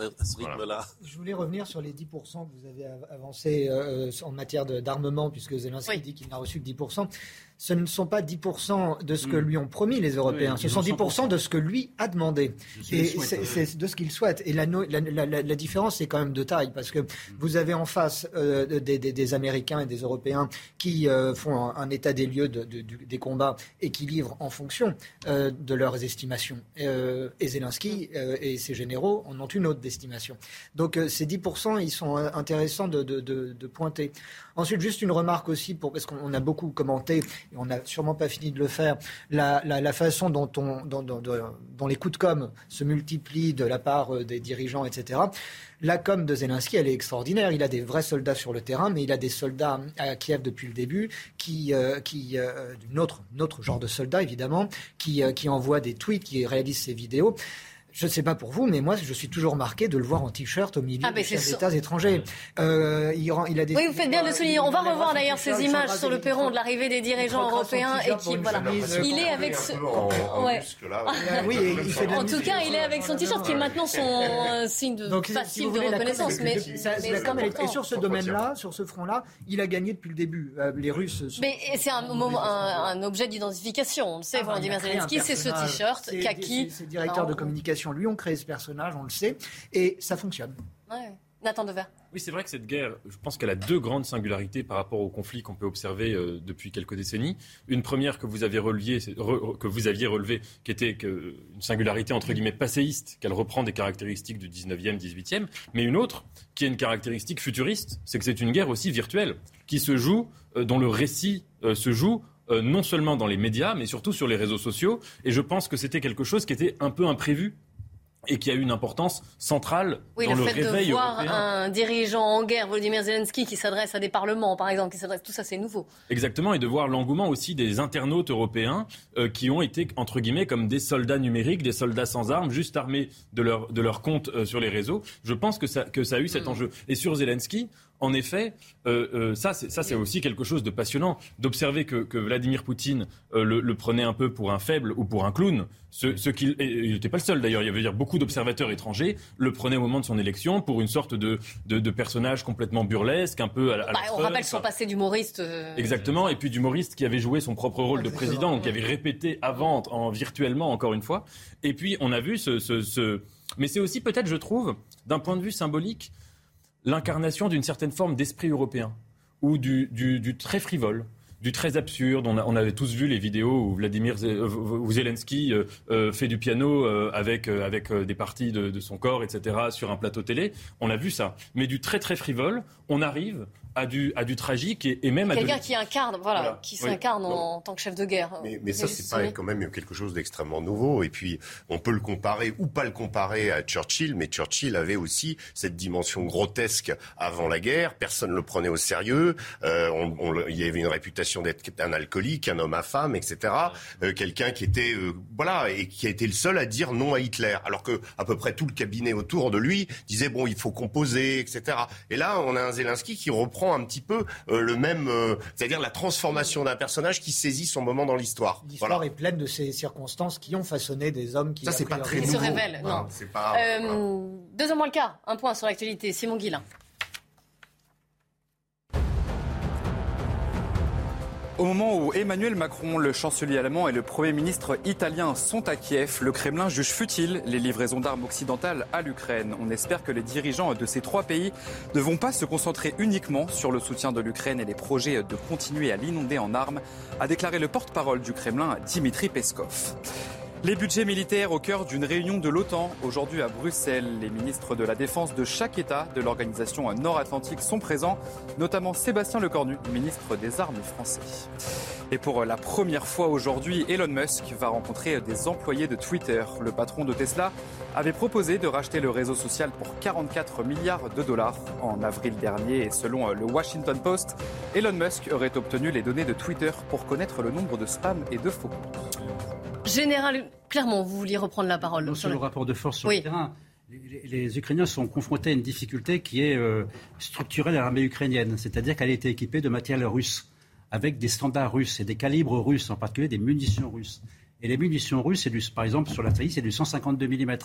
Je voulais revenir sur les 10% que vous avez avancé euh, en matière d'armement, puisque Zelensky dit qu'il n'a reçu que 10% ce ne sont pas 10% de ce que hmm. lui ont promis les Européens, ce sont 10% de ce que lui a demandé. Et c'est de ce qu'il souhaite. Et la, la, différence, c'est quand même de taille, parce que hmm. vous avez en face euh, des, Américains et des Européens qui euh, font un, état des lieux des combats et qui livrent en fonction euh, de leurs estimations. et Zelensky et ses généraux en ont une autre estimation. Donc ces 10%, ils sont intéressants de pointer. Ensuite, juste une remarque aussi, pour, parce qu'on a beaucoup commenté, et on n'a sûrement pas fini de le faire, la, façon dont, on, dont, les coups de com se multiplient de la part euh, des dirigeants, etc. La com de Zelensky, elle est extraordinaire. Il a des vrais soldats sur le terrain, mais il a des soldats à Kiev depuis le début, qui, euh, qui euh, autre genre de soldats évidemment, qui, qui envoient des tweets, qui réalisent ces vidéos. Je ne sais pas pour vous, mais moi, je suis toujours marqué de le voir en t-shirt au milieu ah, des États étrangers. Euh, il, il, a des oui, vous faites bien de le souligner. On va revoir d'ailleurs ces images sur le perron de l'arrivée des dirigeants européens et qui, voilà, il est avec ce. Ouais. Oui, il fait en tout cas, il est avec son t-shirt qui est maintenant son signe de facile de reconnaissance. Mais, et sur ce domaine-là, sur ce front-là, il a gagné depuis le début. Euh, les Russes. Mais c'est un objet d'identification. On le sait, ah, Volodymyr Zelensky, c'est ce t-shirt kaki. C'est directeur de communication lui ont créé ce personnage, on le sait, et ça fonctionne. Ouais. Nathan Dever. Oui, c'est vrai que cette guerre, je pense qu'elle a deux grandes singularités par rapport au conflit qu'on peut observer euh, depuis quelques décennies. Une première que vous aviez relevé, que vous aviez relevé, qui était que, une singularité entre guillemets passéiste, qu'elle reprend des caractéristiques du 19e, 18e, mais une autre qui est une caractéristique futuriste, c'est que c'est une guerre aussi virtuelle, qui se joue, euh, dont le récit euh, se joue non seulement dans les médias, mais surtout sur les réseaux sociaux. Et je pense que c'était quelque chose qui était un peu imprévu et qui a eu une importance centrale oui, dans le, le, fait de voir un dirigeant en guerre, Volodymyr Zelensky, qui s'adresse à des parlements, par exemple, qui s'adresse, tout ça, c'est nouveau. Exactement, et de voir l'engouement aussi des internautes européens euh, qui ont été entre guillemets comme des soldats numériques, des soldats sans armes, juste armés de leur de leur compte euh, sur les réseaux. Je pense que ça que ça a eu cet mm. enjeu. Et sur Zelensky, en effet, euh, euh, ça, c'est aussi quelque chose de passionnant d'observer que, Vladimir Poutine euh, le, prenait un peu pour un faible ou pour un clown. Ce, ce qu'il, il n'était pas le seul d'ailleurs. Il y avait dire beaucoup d'observateurs étrangers le prenaient au moment de son élection pour une sorte de, de, personnage complètement burlesque, un peu à, bah, On rappelle son passé d'humoriste. Exactement, et puis d'humoriste qui avait joué son propre rôle de président, qui avait répété avant, en, virtuellement encore une fois. Et puis on a vu ce... ce... Mais c'est aussi peut-être, je trouve, d'un point de vue symbolique, l'incarnation d'une certaine forme d'esprit européen. ou du, très frivole du très absurde. On, avait tous vu les vidéos où Vladimir euh, Zelensky euh, euh, fait du piano avec, avec des parties de, de, son corps, etc., sur un plateau télé. On a vu ça. Mais du très très frivole, on arrive à du, à du tragique et, et même à quelqu'un qui incarne, voilà, qui s'incarne en, tant que chef de guerre. Mais, mais ça, c'est pas quand même quelque chose d'extrêmement nouveau. Et puis, on peut le comparer ou pas le comparer à Churchill, mais Churchill avait aussi cette dimension grotesque avant la guerre. Personne ne le prenait au sérieux. Euh, on, on, il y avait une réputation d'être un alcoolique, un homme à femme, etc. Euh, Quelqu'un qui était, euh, voilà, et qui a été le seul à dire non à Hitler, alors que à peu près tout le cabinet autour de lui disait bon, il faut composer, etc. Et là, on a un Zelensky qui reprend un petit peu euh, le même, euh, c'est-à-dire la transformation d'un personnage qui saisit son moment dans l'histoire. L'histoire est pleine de ces circonstances qui ont façonné des hommes qui, Ça, c'est pas très se révèlent. non. Pas, euh, Deux ans moins le quart. Un point sur l'actualité. Simon Guillain. Au moment où Emmanuel Macron, le chancelier allemand et le Premier ministre italien sont à Kiev, le Kremlin juge futile les livraisons d'armes occidentales à l'Ukraine. On espère que les dirigeants de ces trois pays ne vont pas se concentrer uniquement sur le soutien de l'Ukraine et les projets de continuer à l'inonder en armes, a déclaré le porte-parole du Kremlin, Dimitri Peskov. Les budgets militaires au cœur d'une réunion de l'OTAN aujourd'hui à Bruxelles. Les ministres de la Défense de chaque État de l'organisation nord-atlantique sont présents, notamment Sébastien Lecornu, ministre des Armées français. Et pour la première fois aujourd'hui, Elon Musk va rencontrer des employés de Twitter. Le patron de Tesla avait proposé de racheter le réseau social pour 44 milliards de dollars en avril dernier. Et selon le Washington Post, Elon Musk aurait obtenu les données de Twitter pour connaître le nombre de spams et de faux comptes. Général clairement, vous vouliez reprendre la parole. sur le rapport de force sur le terrain, les, Ukrainiens sont confrontés à une difficulté qui est euh, structurelle à l'armée ukrainienne, c'est-à-dire qu'elle été équipée de matériel russe, avec des standards russes et des calibres russes, en particulier des munitions russes. Et les munitions russes, du, par exemple, sur la taille, c'est du 152 mm.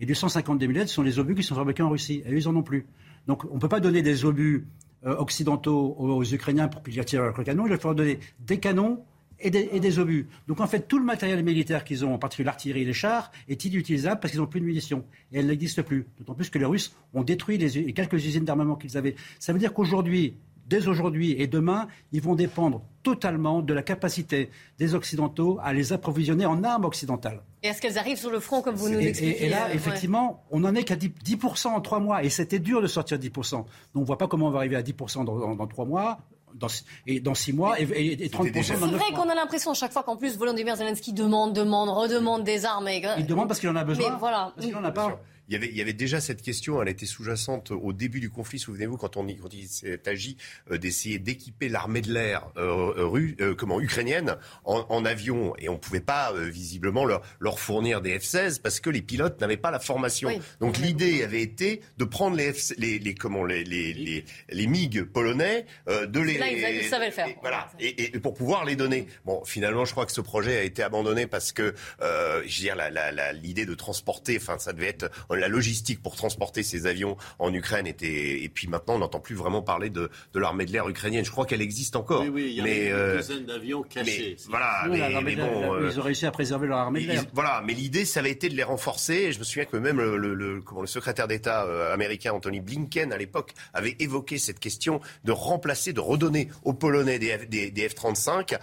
Et du 152 mm, ce sont les obus qui sont fabriqués en Russie. Et eux, ils n'en ont plus. Donc, on ne peut pas donner des obus euh, occidentaux aux, Ukrainiens pour qu'ils tirent leur canon. Il va falloir donner des canons et des, obus. Donc en fait, tout le matériel militaire qu'ils ont, en particulier l'artillerie et les chars, est inutilisable parce qu'ils n'ont plus de munitions. Et elle n'existe plus. D'autant plus que les Russes ont détruit les, quelques usines d'armement qu'ils avaient. Ça veut dire qu'aujourd'hui, dès aujourd'hui et demain, ils vont dépendre totalement de la capacité des Occidentaux à les approvisionner en armes occidentales. Et est-ce qu'elles arrivent sur le front, comme vous nous l'expliquez et, là, effectivement, on n'en est qu'à 10%, en trois mois. Et c'était dur de sortir 10%. Donc on ne voit pas comment on va arriver à 10% dans trois mois dans, et dans six mois et, 30% dans C'est vrai qu'on a l'impression chaque fois qu'en plus Volodymyr Zelensky demande, demande, redemande des armes. Il demande parce qu'il en a besoin. Mais voilà. Parce qu'il en a pas. Il y, avait, il y avait déjà cette question, elle était sous-jacente au début du conflit, souvenez-vous, quand, on, quand il s'est agi euh, d'essayer d'équiper l'armée de l'air euh, euh, euh, comment, ukrainienne en, en, avion. Et on ne pouvait pas, visiblement, leur, leur, fournir des F-16 parce que les pilotes n'avaient pas la formation. Donc l'idée avait été de prendre les, F, les, les, comment, les, les, les, les MiG polonais, de les... Là, ils, savaient le faire. Et, voilà, et, et, pour pouvoir les donner. Bon, finalement, je crois que ce projet a été abandonné parce que, je veux dire, l'idée de transporter, enfin, ça devait être la logistique pour transporter ces avions en Ukraine était. Et puis maintenant, on n'entend plus vraiment parler de, de l'armée de l'air ukrainienne. Je crois qu'elle existe encore. Oui, oui, il y a mais, euh, une d'avions cachés. voilà, mais, bon, euh, ils ont réussi à préserver leur armée de l'air. Voilà, mais l'idée, ça avait été de les renforcer. Et je me souviens que même le, le, comment, le secrétaire d'État euh, américain Anthony Blinken, à l'époque, avait évoqué cette question de remplacer, de redonner aux Polonais des, des, des F-35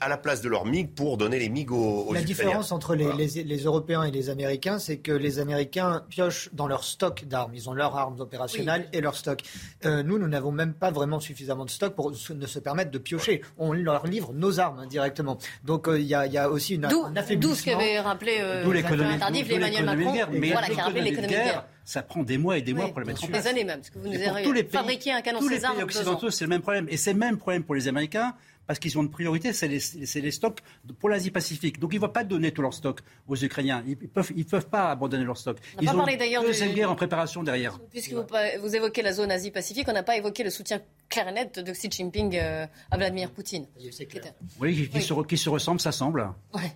à la place de leurs MiG pour donner les MiG aux, aux La Ukrainiens. différence entre les, les, les Européens et les Américains, c'est que les Américains piochent dans leur stock d'armes. Ils ont leurs armes opérationnelles et leur stock. Euh, nous, nous n'avons même pas vraiment suffisamment de stock pour ne se permettre de piocher. On leur livre nos armes hein, directement. Donc euh, il y, a, y, a aussi une, un affaiblissement. D'où ce qu'avait rappelé euh, tardif Emmanuel Macron. Mais voilà, qui a rappelé l'économie de guerre. Ça prend des mois et des mois pour le mettre sur Des années même, parce que vous nous avez fabriqué un canon César. Tous les pays occidentaux, c'est le même problème. Et c'est le même problème pour les Américains parce qu'ils ont une priorité, c'est les, les, stocks pour l'Asie-Pacifique. Donc ils ne vont pas donner tout leur stock aux Ukrainiens. Ils ne peuvent, ils peuvent pas abandonner leur stock. On ils ont ont une deuxième guerre en préparation derrière. Puisque vous, vous, évoquez la zone Asie-Pacifique, on n'a pas évoqué le soutien clair et net de Xi Jinping euh, à Vladimir Poutine. Oui, qui, oui. Se, qui, se, ressemble, ça semble. Ouais.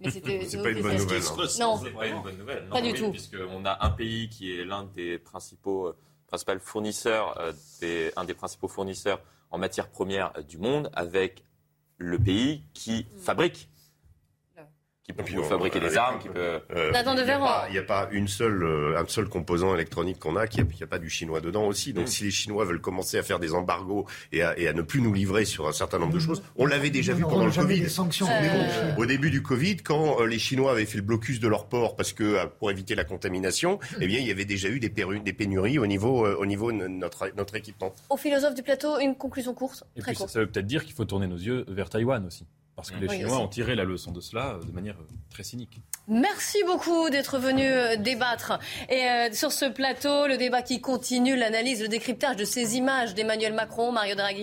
Mais c'est pas une bonne nouvelle. Hein. Non, pas une bonne nouvelle. pas du tout. Puisqu'on a un pays qui est l'un des principaux, euh, principaux fournisseurs, euh, des, un des principaux fournisseurs en matières premières du monde, avec le pays qui fabrique qui peut fabriquer des armes, qui peut. Euh, il n'y a, pas une seule, euh, un seul composant électronique qu'on a, qu'il n'y a, pas du chinois dedans aussi. Donc, mm. si les Chinois veulent commencer à faire des embargos et à, ne plus nous livrer sur un certain nombre de mm. choses, on l'avait déjà vu pendant le Covid. au début du Covid, quand euh, les Chinois avaient fait le blocus de leur port parce que pour éviter la contamination, eh bien, il y avait déjà eu des, des pénuries au niveau, au niveau de notre, notre équipement. Au philosophe du plateau, une conclusion courte. Et puis, ça veut peut-être dire qu'il faut tourner nos yeux vers Taïwan aussi. Parce que les Chinois ont tiré la leçon de cela euh, de manière euh, très cynique. Merci beaucoup d'être venu euh, débattre. Et sur ce plateau, le débat qui continue, l'analyse, le décryptage de ces images d'Emmanuel Macron, Mario Draghi.